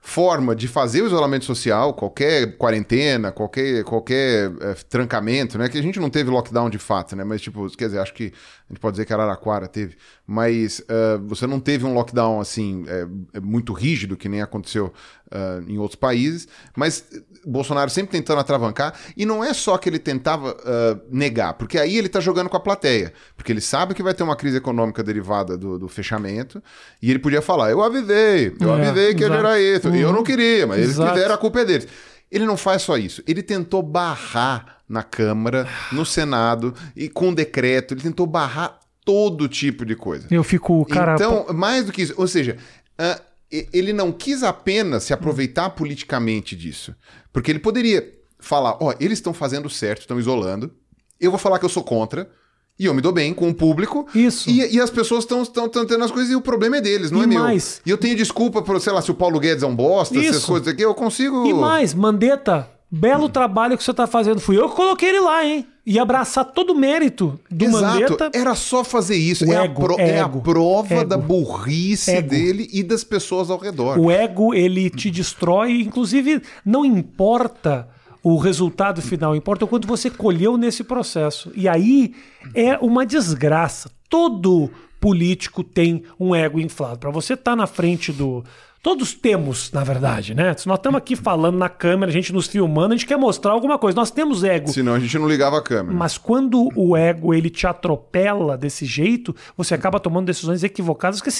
forma de fazer o isolamento social, qualquer quarentena, qualquer, qualquer é, trancamento, né? Que a gente não teve lockdown de fato, né? Mas, tipo, quer dizer, acho que a gente pode dizer que Araraquara teve, mas uh, você não teve um lockdown, assim, é, muito rígido, que nem aconteceu uh, em outros países, mas Bolsonaro sempre tentando atravancar, e não é só que ele tentava uh, negar, porque aí ele tá jogando com a plateia, porque ele sabe que vai ter uma crise econômica derivada do, do fechamento, e ele podia falar, eu avisei, eu é, avisei que ia gerar isso, uhum. e eu não queria, mas eles quiseram, a culpa é deles. Ele não faz só isso, ele tentou barrar na Câmara, no Senado, e com decreto, ele tentou barrar todo tipo de coisa. Eu fico, cara... Então, mais do que isso, ou seja... Uh, ele não quis apenas se aproveitar politicamente disso. Porque ele poderia falar: ó, oh, eles estão fazendo certo, estão isolando. Eu vou falar que eu sou contra. E eu me dou bem com o público. Isso. E, e as pessoas estão tendo as coisas e o problema é deles, não e é mais, meu. E eu tenho desculpa por, sei lá, se o Paulo Guedes é um bosta, Isso. essas coisas aqui, eu consigo. E mais, Mandetta, belo trabalho que você está fazendo. Fui eu que coloquei ele lá, hein? E abraçar todo o mérito do Exato. Mandetta. Era só fazer isso. É, ego, a pro, é a prova ego, da burrice ego. dele e das pessoas ao redor. O ego, ele te destrói. Inclusive, não importa o resultado final, importa o quanto você colheu nesse processo. E aí é uma desgraça. Todo político tem um ego inflado. Para você estar tá na frente do Todos temos, na verdade, né? Se nós estamos aqui falando na câmera, a gente nos filmando, a gente quer mostrar alguma coisa. Nós temos ego. Senão a gente não ligava a câmera. Mas quando o ego ele te atropela desse jeito, você acaba tomando decisões equivocadas, porque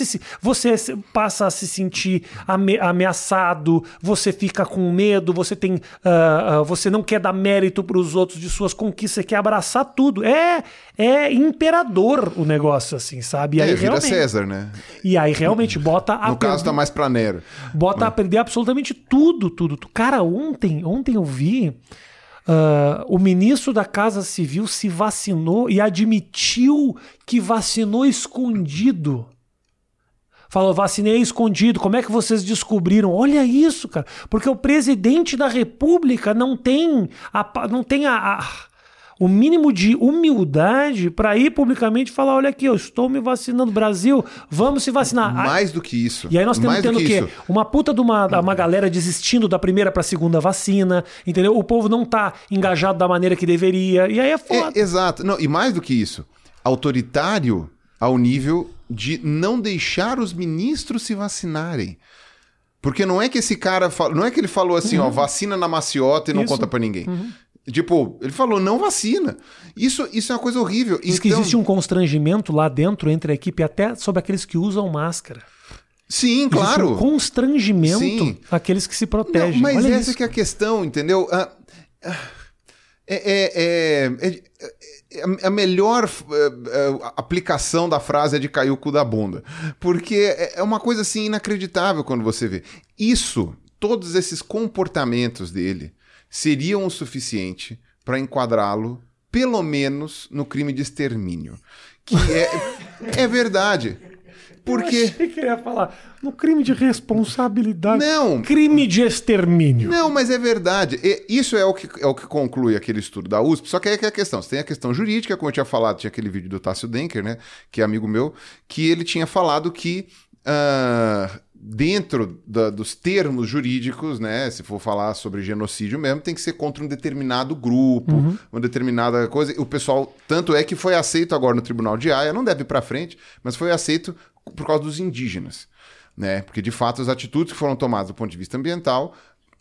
você passa a se sentir ameaçado, você fica com medo, você tem, uh, uh, você não quer dar mérito para os outros de suas conquistas, você quer abraçar tudo. É, é imperador o negócio assim, sabe? E aí, é, vira César, né? E aí realmente bota a. No caso, tá mais pra Nero. Bota Mas... a perder absolutamente tudo, tudo. Cara, ontem, ontem eu vi. Uh, o ministro da Casa Civil se vacinou e admitiu que vacinou escondido. Falou, vacinei escondido. Como é que vocês descobriram? Olha isso, cara. Porque o presidente da República não tem a, não tem a, a o mínimo de humildade para ir publicamente falar: olha aqui, eu estou me vacinando, Brasil, vamos se vacinar. Mais do que isso. E aí nós temos tendo o quê? Isso. Uma puta de uma, uma galera desistindo da primeira para a segunda vacina, entendeu? O povo não tá engajado da maneira que deveria. E aí é foda. É, exato. Não, e mais do que isso, autoritário ao nível de não deixar os ministros se vacinarem. Porque não é que esse cara. Não é que ele falou assim, uhum. ó, vacina na maciota e não Isso. conta para ninguém. Uhum. Tipo, ele falou, não vacina. Isso, isso é uma coisa horrível. Diz então... que existe um constrangimento lá dentro entre a equipe, até sobre aqueles que usam máscara. Sim, claro. Existe um constrangimento Sim. aqueles que se protegem. Não, mas Olha essa isso. que é a questão, entendeu? Ah, ah, é, é, é, é, a melhor aplicação da frase é de cair o cu da bunda. Porque é uma coisa assim inacreditável quando você vê. Isso, todos esses comportamentos dele seriam o suficiente para enquadrá-lo, pelo menos, no crime de extermínio. Que é, é verdade. Porque. Eu achei que ia falar no crime de responsabilidade. Não. Crime de extermínio. Não, mas é verdade. E isso é o, que, é o que conclui aquele estudo da USP. Só que aí é, que é a questão. Você tem a questão jurídica, como eu tinha falado, tinha aquele vídeo do Tássio Denker, né? Que é amigo meu, que ele tinha falado que. Uh, dentro da, dos termos jurídicos, né, se for falar sobre genocídio mesmo, tem que ser contra um determinado grupo, uhum. uma determinada coisa. O pessoal, tanto é que foi aceito agora no Tribunal de Haia, não deve ir para frente, mas foi aceito por causa dos indígenas, né? Porque de fato as atitudes que foram tomadas do ponto de vista ambiental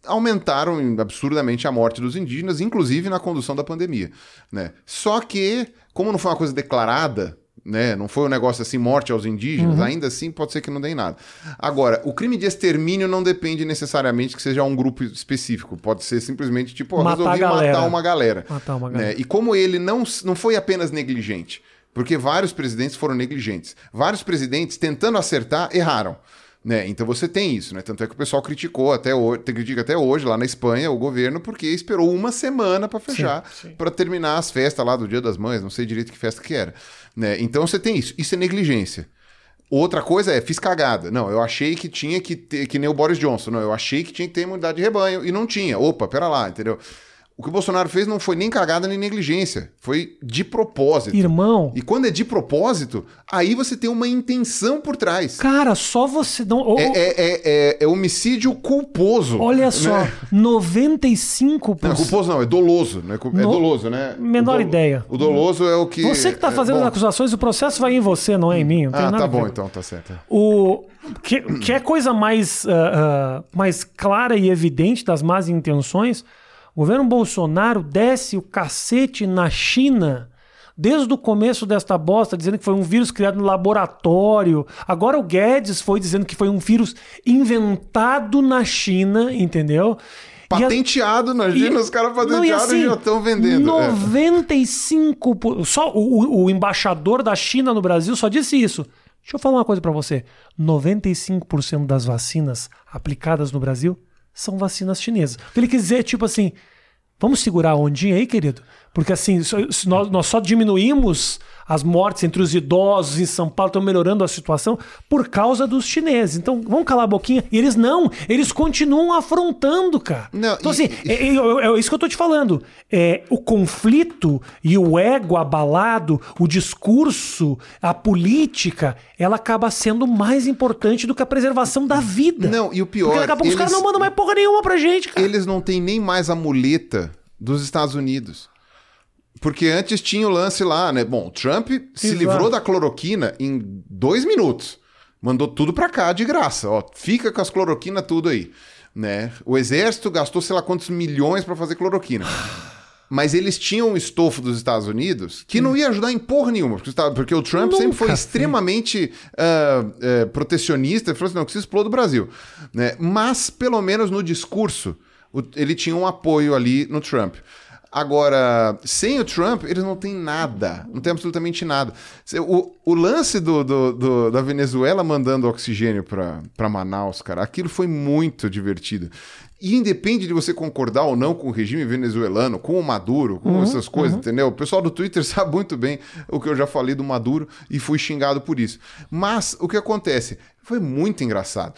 aumentaram absurdamente a morte dos indígenas, inclusive na condução da pandemia, né? Só que, como não foi uma coisa declarada, né? Não foi um negócio assim, morte aos indígenas, uhum. ainda assim pode ser que não dê nada. Agora, o crime de extermínio não depende necessariamente que seja um grupo específico. Pode ser simplesmente, tipo, matar resolvi matar uma galera. Matar uma né? galera. Né? E como ele não, não foi apenas negligente, porque vários presidentes foram negligentes. Vários presidentes, tentando acertar, erraram. Né? Então você tem isso, né? Tanto é que o pessoal criticou até hoje, critica até hoje lá na Espanha o governo porque esperou uma semana para fechar, para terminar as festas lá do Dia das Mães, não sei direito que festa que era, né? Então você tem isso, isso é negligência. Outra coisa é, fiz cagada. Não, eu achei que tinha que ter, que nem o Boris Johnson, não, eu achei que tinha que ter imunidade de rebanho e não tinha. Opa, pera lá, entendeu? O que o Bolsonaro fez não foi nem cagada nem negligência, foi de propósito. Irmão. E quando é de propósito, aí você tem uma intenção por trás. Cara, só você não. É, é, é, é- é homicídio culposo. olha só, né? 95%. Não, culposo não, é doloso. Né? É No- doloso, né? Menor O ideia. O doloso é o que. Você que tá é, fazendo as acusações, o processo vai em você, não é em mim. Ah, tá bom então, tá certo. O que, que é coisa mais, ah, ah, mais clara e evidente das más intenções? O governo Bolsonaro desce o cacete na China desde o começo desta bosta, dizendo que foi um vírus criado no laboratório. Agora o Guedes foi dizendo que foi um vírus inventado na China, entendeu? E a- Patenteado na China, e- os caras patentearam e, assim, já estão vendendo. É. 95%. por- Só o, o- o embaixador da China no Brasil só disse isso. Deixa eu falar uma coisa pra você. 95% das vacinas aplicadas no Brasil são vacinas chinesas. O que ele quer dizer tipo assim: vamos segurar a ondinha aí, querido? Porque assim, se nós, nós só diminuímos as mortes entre os idosos em São Paulo, estão melhorando a situação por causa dos chineses. Então, vamos calar a boquinha. E eles não, eles continuam afrontando, cara. Não, então, assim, e- é, é- é isso que eu tô te falando. É, o conflito e o ego abalado, o discurso, a política, ela acaba sendo mais importante do que a preservação da vida. Não, e o pior, Porque daqui a pouco os caras eles- não mandam mais porra nenhuma pra gente, cara. Eles não têm nem mais a muleta dos Estados Unidos. Porque antes tinha o lance lá, né? Bom, o Trump se Exato. livrou da cloroquina em dois minutos. Mandou tudo pra cá de graça. Ó, fica com as cloroquina tudo aí. Né? O exército gastou sei lá quantos milhões pra fazer cloroquina. Mas eles tinham um estofo dos Estados Unidos que não ia ajudar em porra nenhuma. Porque, o Trump Nunca sempre foi fez. extremamente ah, eh, protecionista. Falou assim: não, que se explode o Brasil. Né? Mas, pelo menos no discurso, ele tinha um apoio ali no Trump. Agora, sem o Trump, eles não têm nada. Não tem absolutamente nada. O, o lance do, do- do- da Venezuela mandando oxigênio para Manaus, cara, aquilo foi muito divertido. E independe de você concordar ou não com o regime venezuelano, com o Maduro, com essas coisas, entendeu? O pessoal do Twitter sabe muito bem o que eu já falei do Maduro e fui xingado por isso. Mas o que acontece? Foi muito engraçado.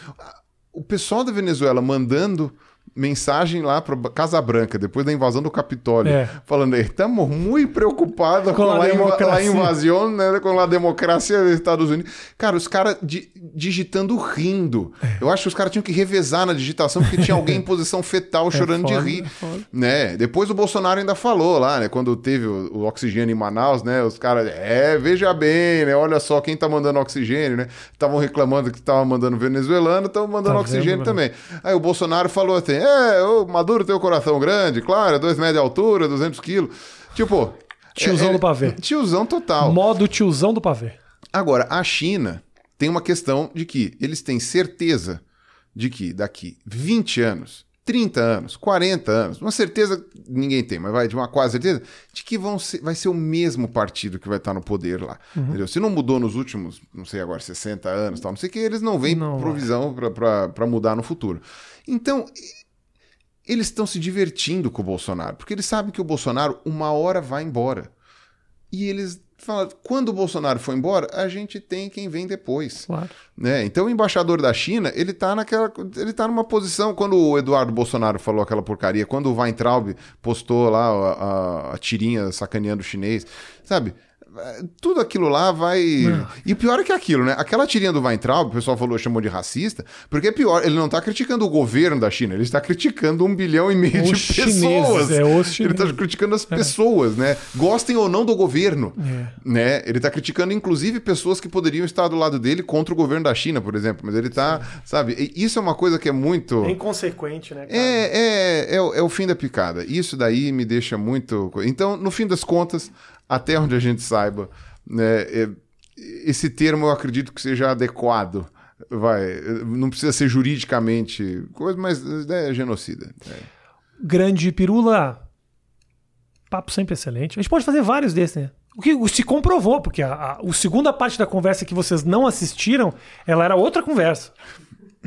O pessoal da Venezuela mandando mensagem lá para Casa Branca, depois da invasão do Capitólio, É. falando estamos muito preocupados com, Com a a, inva- democracia." a invasão, né, com a democracia dos Estados Unidos. Cara, os caras di- digitando rindo. É. Eu acho que os caras tinham que revezar na digitação porque tinha alguém em posição fetal chorando foda, de rir. é. Né? Depois o Bolsonaro ainda falou lá, né, quando teve o, o oxigênio em Manaus, né, os caras, é, veja bem, né, olha só quem tá mandando oxigênio, né? Estavam reclamando que tava mandando venezuelano, estão mandando Tá oxigênio vendo, também. Aí o Bolsonaro falou assim: é, o Maduro tem o coração grande, claro, dois metros de altura, 200 quilos. Tipo. Tiozão é- do pavê. Tiozão total. Modo tiozão do pavê. Agora, a China tem uma questão de que eles têm certeza de que daqui 20 anos, 30 anos, 40 anos, uma certeza ninguém tem, mas vai de uma quase certeza, de que vão ser, vai ser o mesmo partido que vai estar no poder lá. Entendeu? Se não mudou nos últimos, não sei agora, 60 anos, tal, não sei o que, eles não vêm Não provisão para mudar no futuro. Então, eles estão se divertindo com o Bolsonaro, porque eles sabem que o Bolsonaro uma hora vai embora. E eles falam, quando o Bolsonaro for embora, a gente tem quem vem depois. Claro. Né? Então o embaixador da China, ele tá naquela. Ele tá numa posição. Quando o Eduardo Bolsonaro falou aquela porcaria, quando o Weintraub postou lá a, a- a tirinha sacaneando o chinês, sabe? Tudo aquilo lá vai. E o pior é que é aquilo, né? Aquela tirinha do Weintraub, o pessoal falou, chamou de racista, porque é pior, ele não tá criticando o governo da China, ele está criticando um bilhão e meio Os de chineses, pessoas. é, os ele tá chineses. criticando as pessoas, né? Gostem ou não do governo. É. Né? Ele tá criticando, inclusive, pessoas que poderiam estar do lado dele contra o governo da China, por exemplo. Mas ele tá, sabe? Isso é uma coisa que é muito. É inconsequente, né, cara? É, é, é, o- é o fim da picada. Isso daí me deixa muito. Então, no fim das contas, até onde a gente saiba, né, é, esse termo eu acredito que seja adequado. Vai, não precisa ser juridicamente coisa, mas é genocida. É. Grande Pirula, papo sempre excelente. A gente pode fazer vários desses, né? O que se comprovou, porque a, a, a segunda parte da conversa que vocês não assistiram, ela era outra conversa.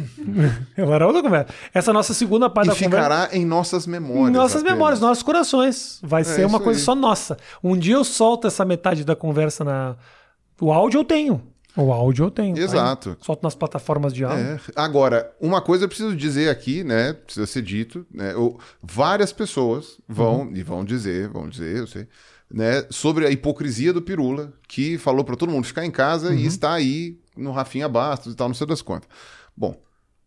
ela era outra conversa. Essa nossa segunda parte E da conversa. ficará em nossas memórias. Em nossas apenas. memórias, nossos corações. Vai ser uma coisa aí. só nossa. Um dia eu solto essa metade da conversa na. O áudio eu tenho. O áudio eu tenho. tá? Exato. Solto nas plataformas de áudio. É. Agora, uma coisa eu preciso dizer aqui, né? Precisa ser dito, né? eu- várias pessoas vão, Uhum. e vão dizer, vão dizer, eu sei, né? Sobre a hipocrisia do Pirula, que falou para todo mundo ficar em casa Uhum. e está aí no Rafinha Bastos e tal, não sei das quantas. Bom,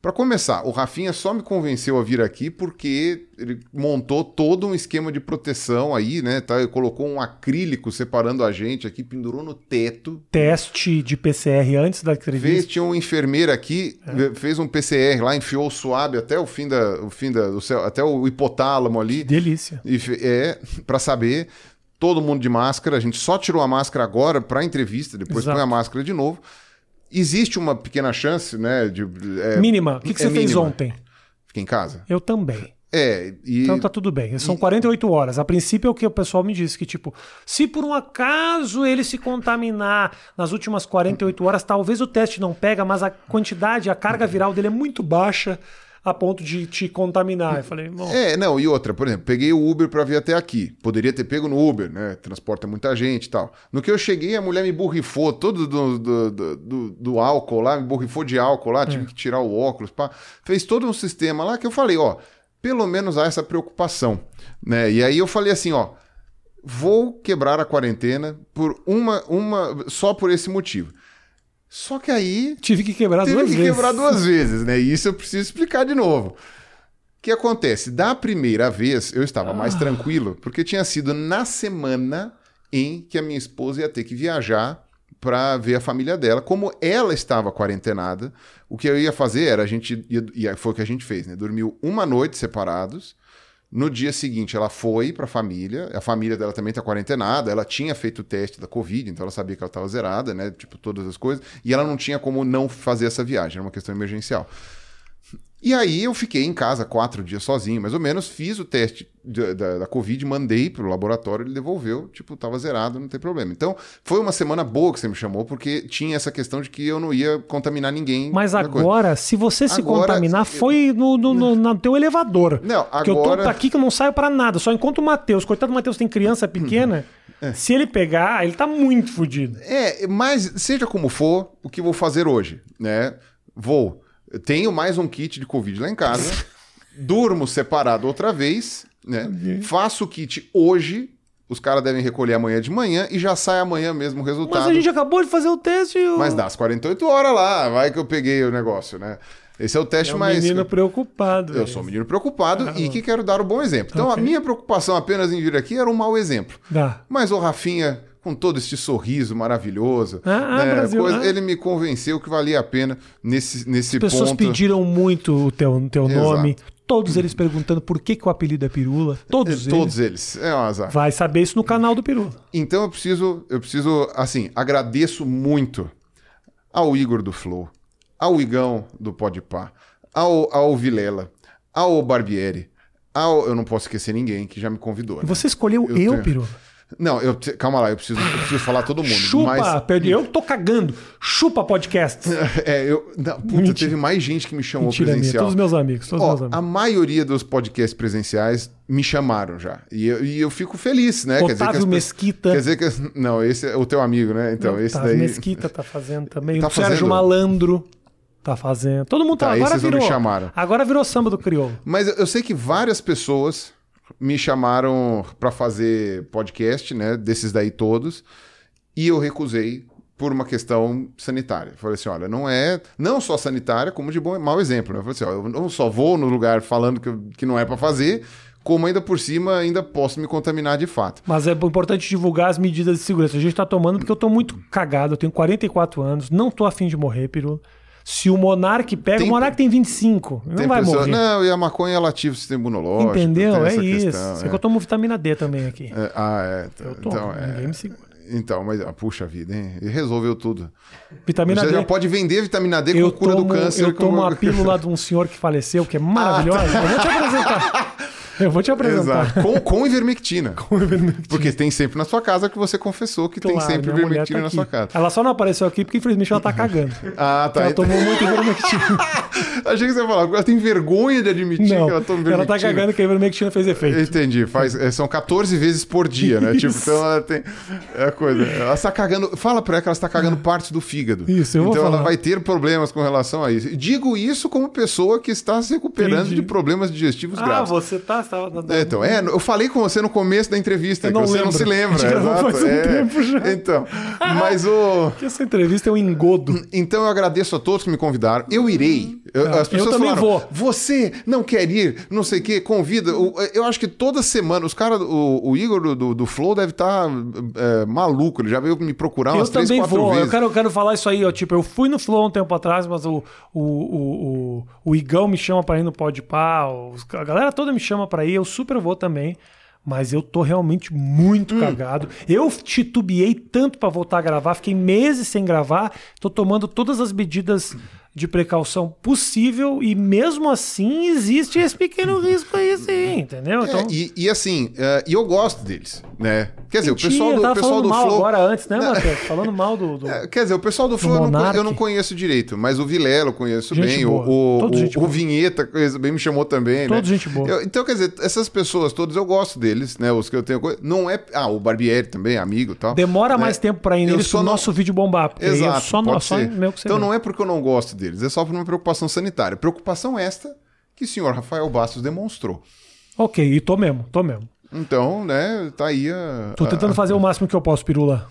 para começar, o Rafinha só me convenceu a vir aqui porque ele montou todo um esquema de proteção aí, né? Tá? Ele colocou um acrílico separando a gente aqui, pendurou no teto, Teste de PCR antes da Fez, entrevista. tinha um enfermeiro aqui, fez um PCR lá, enfiou o suave até o fim da, o fim da, do céu, até o hipotálamo ali, Delícia. e é para saber. Todo mundo de máscara, a gente só tirou a máscara agora para entrevista, depois Exato. põe a máscara de novo. Existe uma pequena chance, né, de é, Mínima. O que, que é você fez mínima. ontem? Fiquei em casa. Eu também. É, e Então tá tudo bem. São 48 horas. A princípio é o que o pessoal me disse, que tipo, se por um acaso ele se contaminar nas últimas 48 horas, talvez o teste não pega, mas a quantidade, a carga viral dele é muito baixa a ponto de te contaminar. Eu falei, bom, É, não, e outra, por exemplo, peguei o Uber pra vir até aqui. Poderia ter pego no Uber, né? Transporta muita gente e tal. No que eu cheguei, a mulher me borrifou todo do, do, do, do- álcool lá, me borrifou de álcool lá, tive que tirar o óculos, pá. Fez todo um sistema lá que eu falei, ó, pelo menos há essa preocupação, né? E aí eu falei assim, ó, vou quebrar a quarentena por uma, uma só por esse motivo. Só que aí tive que quebrar Teve duas que vezes. quebrar duas vezes, né? E isso eu preciso explicar de novo. O que acontece? Da primeira vez eu estava Ah. mais tranquilo, porque tinha sido na semana em que a minha esposa ia ter que viajar para ver a família dela. Como ela estava quarentenada, o que eu ia fazer era a gente ia- foi o que a gente fez, né? Dormiu uma noite separados. No dia seguinte, ela foi para a família. A família dela também está quarentenada. Ela tinha feito o teste da Covid, então ela sabia que ela estava zerada, né? Tipo, todas as coisas. E ela não tinha como não fazer essa viagem, era uma questão emergencial. E aí eu fiquei em casa quatro dias sozinho, mais ou menos. Fiz o teste de- da, da Covid, mandei pro laboratório, ele devolveu, tipo, tava zerado, não tem problema. Então, foi uma semana boa que você me chamou, porque tinha essa questão de que eu não ia contaminar ninguém. Mas na coisa. agora, se você se Agora, contaminar, eu- foi no, no, no, no teu elevador. Não, Que eu tô agora- aqui que eu não saio pra nada. Só encontro o Matheus. Coitado do Matheus tem criança pequena. Se ele pegar, ele tá muito fodido. É, mas seja como for, o que vou fazer hoje, né? Vou. Eu Tenho mais um kit de Covid lá em casa. durmo separado outra vez, né? Faço o kit hoje. Os caras devem recolher amanhã de manhã e já sai amanhã mesmo o resultado. Mas a gente acabou de fazer o teste e o... Mas dá as 48 horas lá, vai que eu peguei o negócio, né? Esse é o teste é um mais. menino preocupado. Eu velho. sou um menino preocupado Ah, e que quero dar o bom exemplo. Então, Ok. a minha preocupação apenas em vir aqui era um mau exemplo. Dá. Mas o Rafinha, com todo este sorriso maravilhoso, Ah, ah, né, Brasil, coisa- ah. ele me convenceu que valia a pena nesse, nesse As pessoas ponto. pediram muito o teu, teu Exato. nome. Todos eles perguntando por que, que o apelido é Pirula. Todos, eles. Todos eles. É um azar. Vai saber isso no canal do Pirula. Então eu preciso, eu preciso, assim, agradeço muito ao Igor do Flow, ao Igão do Podpah, ao, ao Vilela, ao Barbieri, ao. Eu não posso esquecer ninguém que já me convidou. né? Você escolheu eu, Eu tenho- Pirula. Não, eu, calma lá, eu preciso, eu preciso falar todo mundo. Chupa, mas, perdi. Eu tô cagando. Chupa podcast. é, eu, não, puta, Mentira. teve mais gente que me chamou Mentira minha. presencial. Todos meus amigos. Todos Ó, meus amigos. a maioria dos podcasts presenciais me chamaram já. E eu, e eu fico feliz, né? Otávio as pe- Mesquita. Quer dizer que. Não, esse é o teu amigo, né? Então, esse Otávio daí. Mesquita tá fazendo também. Tá o Sérgio fazendo? Malandro tá fazendo. Todo mundo tá. Tá, agora virou. chamaram. Agora virou samba do crioulo. Mas eu sei que várias pessoas me chamaram pra fazer podcast, né? Desses daí todos. E eu recusei por uma questão sanitária. Falei assim, olha, não é não só sanitária, como de bom mau exemplo. Né? Falei assim, ó, eu não só vou no lugar falando que, que não é pra fazer, como ainda por cima ainda posso me contaminar de fato. Mas é importante divulgar as medidas de segurança. A gente tá tomando porque eu tô muito cagado. Eu tenho 44 anos, não tô afim de morrer, Pirula. Se o Monark pega, Tem- o Monark tem 25. Não Tem vai pessoa- morrer. Não, e a maconha ela ativa o sistema imunológico. Entendeu? É isso. questão, é. que eu tomo vitamina D também aqui. É, ah, é. Então, Eu tomo, então, é. ninguém me segura. Então, mas ah, puxa vida, hein? Ele resolveu tudo. Vitamina Você D. já pode vender vitamina D Eu com cura tomo, do câncer. eu tomo com- uma pílula de um senhor que faleceu, que é maravilhosa. Ah, tá. Eu vou te apresentar. Eu vou te apresentar. Exato. Com, com ivermectina. com ivermectina. Porque tem sempre na sua casa que você confessou que Claro, tem sempre mulher ivermectina tá na sua casa. Ela só não apareceu aqui porque infelizmente ela tá cagando. Ah, tá. Ela tomou muito ivermectina. Achei que você ia falar, ela tem vergonha de admitir Não, que ela toma ela ivermectina. tá cagando que a ivermectina fez efeito. Entendi. Faz, é, são 14 vezes por dia, né? Tipo, Isso. então ela tem. É a coisa. Ela está cagando. Fala pra ela que ela está cagando partes do fígado. Isso, eu vou Então ela falar. vai ter problemas com relação a isso. Digo isso como pessoa que está se recuperando Entendi. de problemas digestivos Ah, graves. você tá. Você tava... É, então, é, eu falei com você no começo da entrevista, Eu que não você não lembro. se A lembra. exato, faz um é. tempo já. Então, mas o. Que essa entrevista é um engodo. Então eu agradeço a todos que me convidaram. Eu irei. Eu- Ah, As pessoas eu também falaram, vou. Você não quer ir, não sei o quê, convida. Eu acho que toda semana, os caras, o, o Igor do, do, do Flow deve estar maluco. Ele já veio me procurar Eu umas três, também quatro vou. vezes. Eu quero, eu quero falar isso aí, ó. Tipo, eu fui no Flow um tempo atrás, mas o, o, o, o, o Igão me chama pra ir no Pode Pá. A galera toda me chama ir, eu super vou também. Mas eu tô realmente muito Hum. cagado. Eu titubeei tanto pra voltar a gravar, fiquei meses sem gravar. Tô tomando todas as medidas de precaução possível e mesmo assim existe esse pequeno risco aí, sim, entendeu? É, Então, e, e assim, é, e eu gosto deles, né? Quer dizer, o pessoal do, o pessoal do mal Flow. agora antes, né, Matheus? Falando mal do. do- É, Quer dizer, o pessoal do Flow eu não, eu conheço direito, mas o Vilela eu conheço Gente bem, boa. o, o, o. Vinheta bem me chamou também, Todos né? gente boa. Eu- então, quer dizer, essas pessoas todas eu gosto deles, né? Os que eu tenho. Não é. Ah, o Barbieri também, amigo e tal. Demora né? mais tempo pra ir neles só pro não- nosso vídeo bombar. Porque Exato, é só, pode só meu que você Então vê. não é porque eu não gosto deles, é só por uma preocupação sanitária. Preocupação esta que o senhor Rafael Bastos demonstrou. Ok, e tô mesmo, tô mesmo. Então, né, tá aí a. Tô tentando a- fazer o máximo que eu posso, Pirula.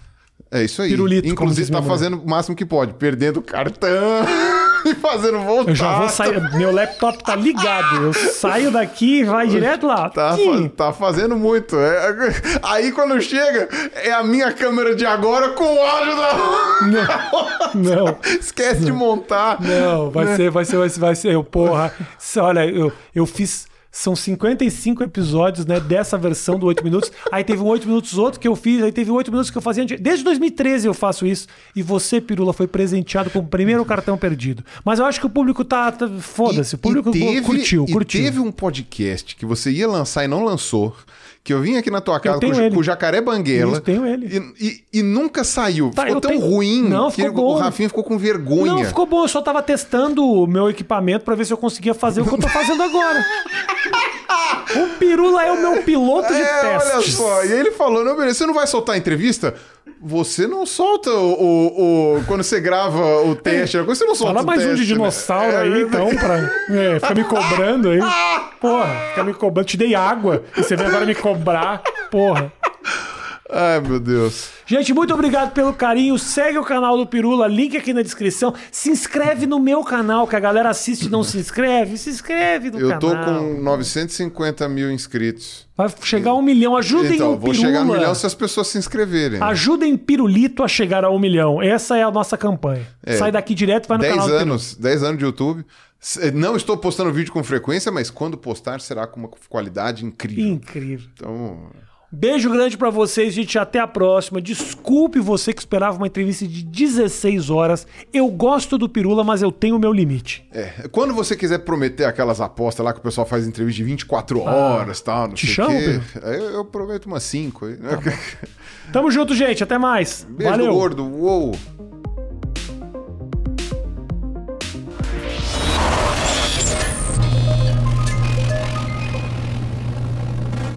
É isso aí. Pirulito, Inclusive, tá fazendo o máximo que pode, perdendo cartão fazendo voltar. Eu já vou sair. Meu laptop tá ligado. Eu saio daqui e vai direto lá. Tá, tá fazendo muito. É- aí quando chega, é a minha câmera de agora com o áudio da. Não, Esquece de montar. não, vai Né? ser, vai ser, vai ser, vai ser. Eu, porra. Olha, eu, eu fiz. São 55 episódios, né, dessa versão do 8 minutos. Aí teve um 8 minutos outro que eu fiz, aí teve um 8 minutos que eu fazia. antes- Desde 2013 eu faço isso. E você, Pirula, foi presenteado com o primeiro cartão perdido. Mas eu acho que o público tá. tá- Foda-se, o público curtiu, e curtiu. teve um podcast que você ia lançar e não lançou. Que eu vim aqui na tua casa com, ele. com o Jacaré Banguela. Isso, tenho ele. E, e- e nunca saiu. Tá, ficou eu tão tenho- ruim Não, que ficou o. Rafinha ficou com vergonha. Não, ficou bom. Eu só tava testando o meu equipamento pra ver se eu conseguia fazer o que eu tô fazendo agora. o Pirula é o meu piloto de É, olha testes. só. E ele falou: não, beleza, você não vai soltar a entrevista? Você não solta o. o- o- quando você grava o teste, você não solta Fala mais um teste, de né? dinossauro É, aí, então, pra é, ficar me cobrando aí. Porra, fica me cobrando. Te dei água e você vem agora me cobrar. Porra. Ai, meu Deus. Gente, muito obrigado pelo carinho. Segue o canal do Pirula, link aqui na descrição. Se inscreve no meu canal, que a galera assiste e não se inscreve. Se inscreve no Eu canal. tô com 950 mil inscritos. Vai chegar a um milhão. Ajudem Então, o vou Pirula. chegar no milhão se as pessoas se inscreverem. Ajudem Pirulito a chegar a um milhão. Essa é a nossa campanha. É. Sai daqui direto e vai no 10 canal do anos, 10 anos de YouTube. S- Não estou postando vídeo com frequência, mas quando postar será com uma qualidade incrível. Incrível. Então, Beijo grande pra vocês, gente. Até a próxima. Desculpe você que esperava uma entrevista de 16 horas. Eu gosto do Pirula, mas eu tenho o meu limite. é, quando você quiser prometer aquelas apostas lá que o pessoal faz entrevista de 24 horas e tal, não Ah, te sei chamo, quê, aí eu, eu prometo umas 5. Tamo junto, gente. Até mais. Beijo Valeu. gordo. Uou.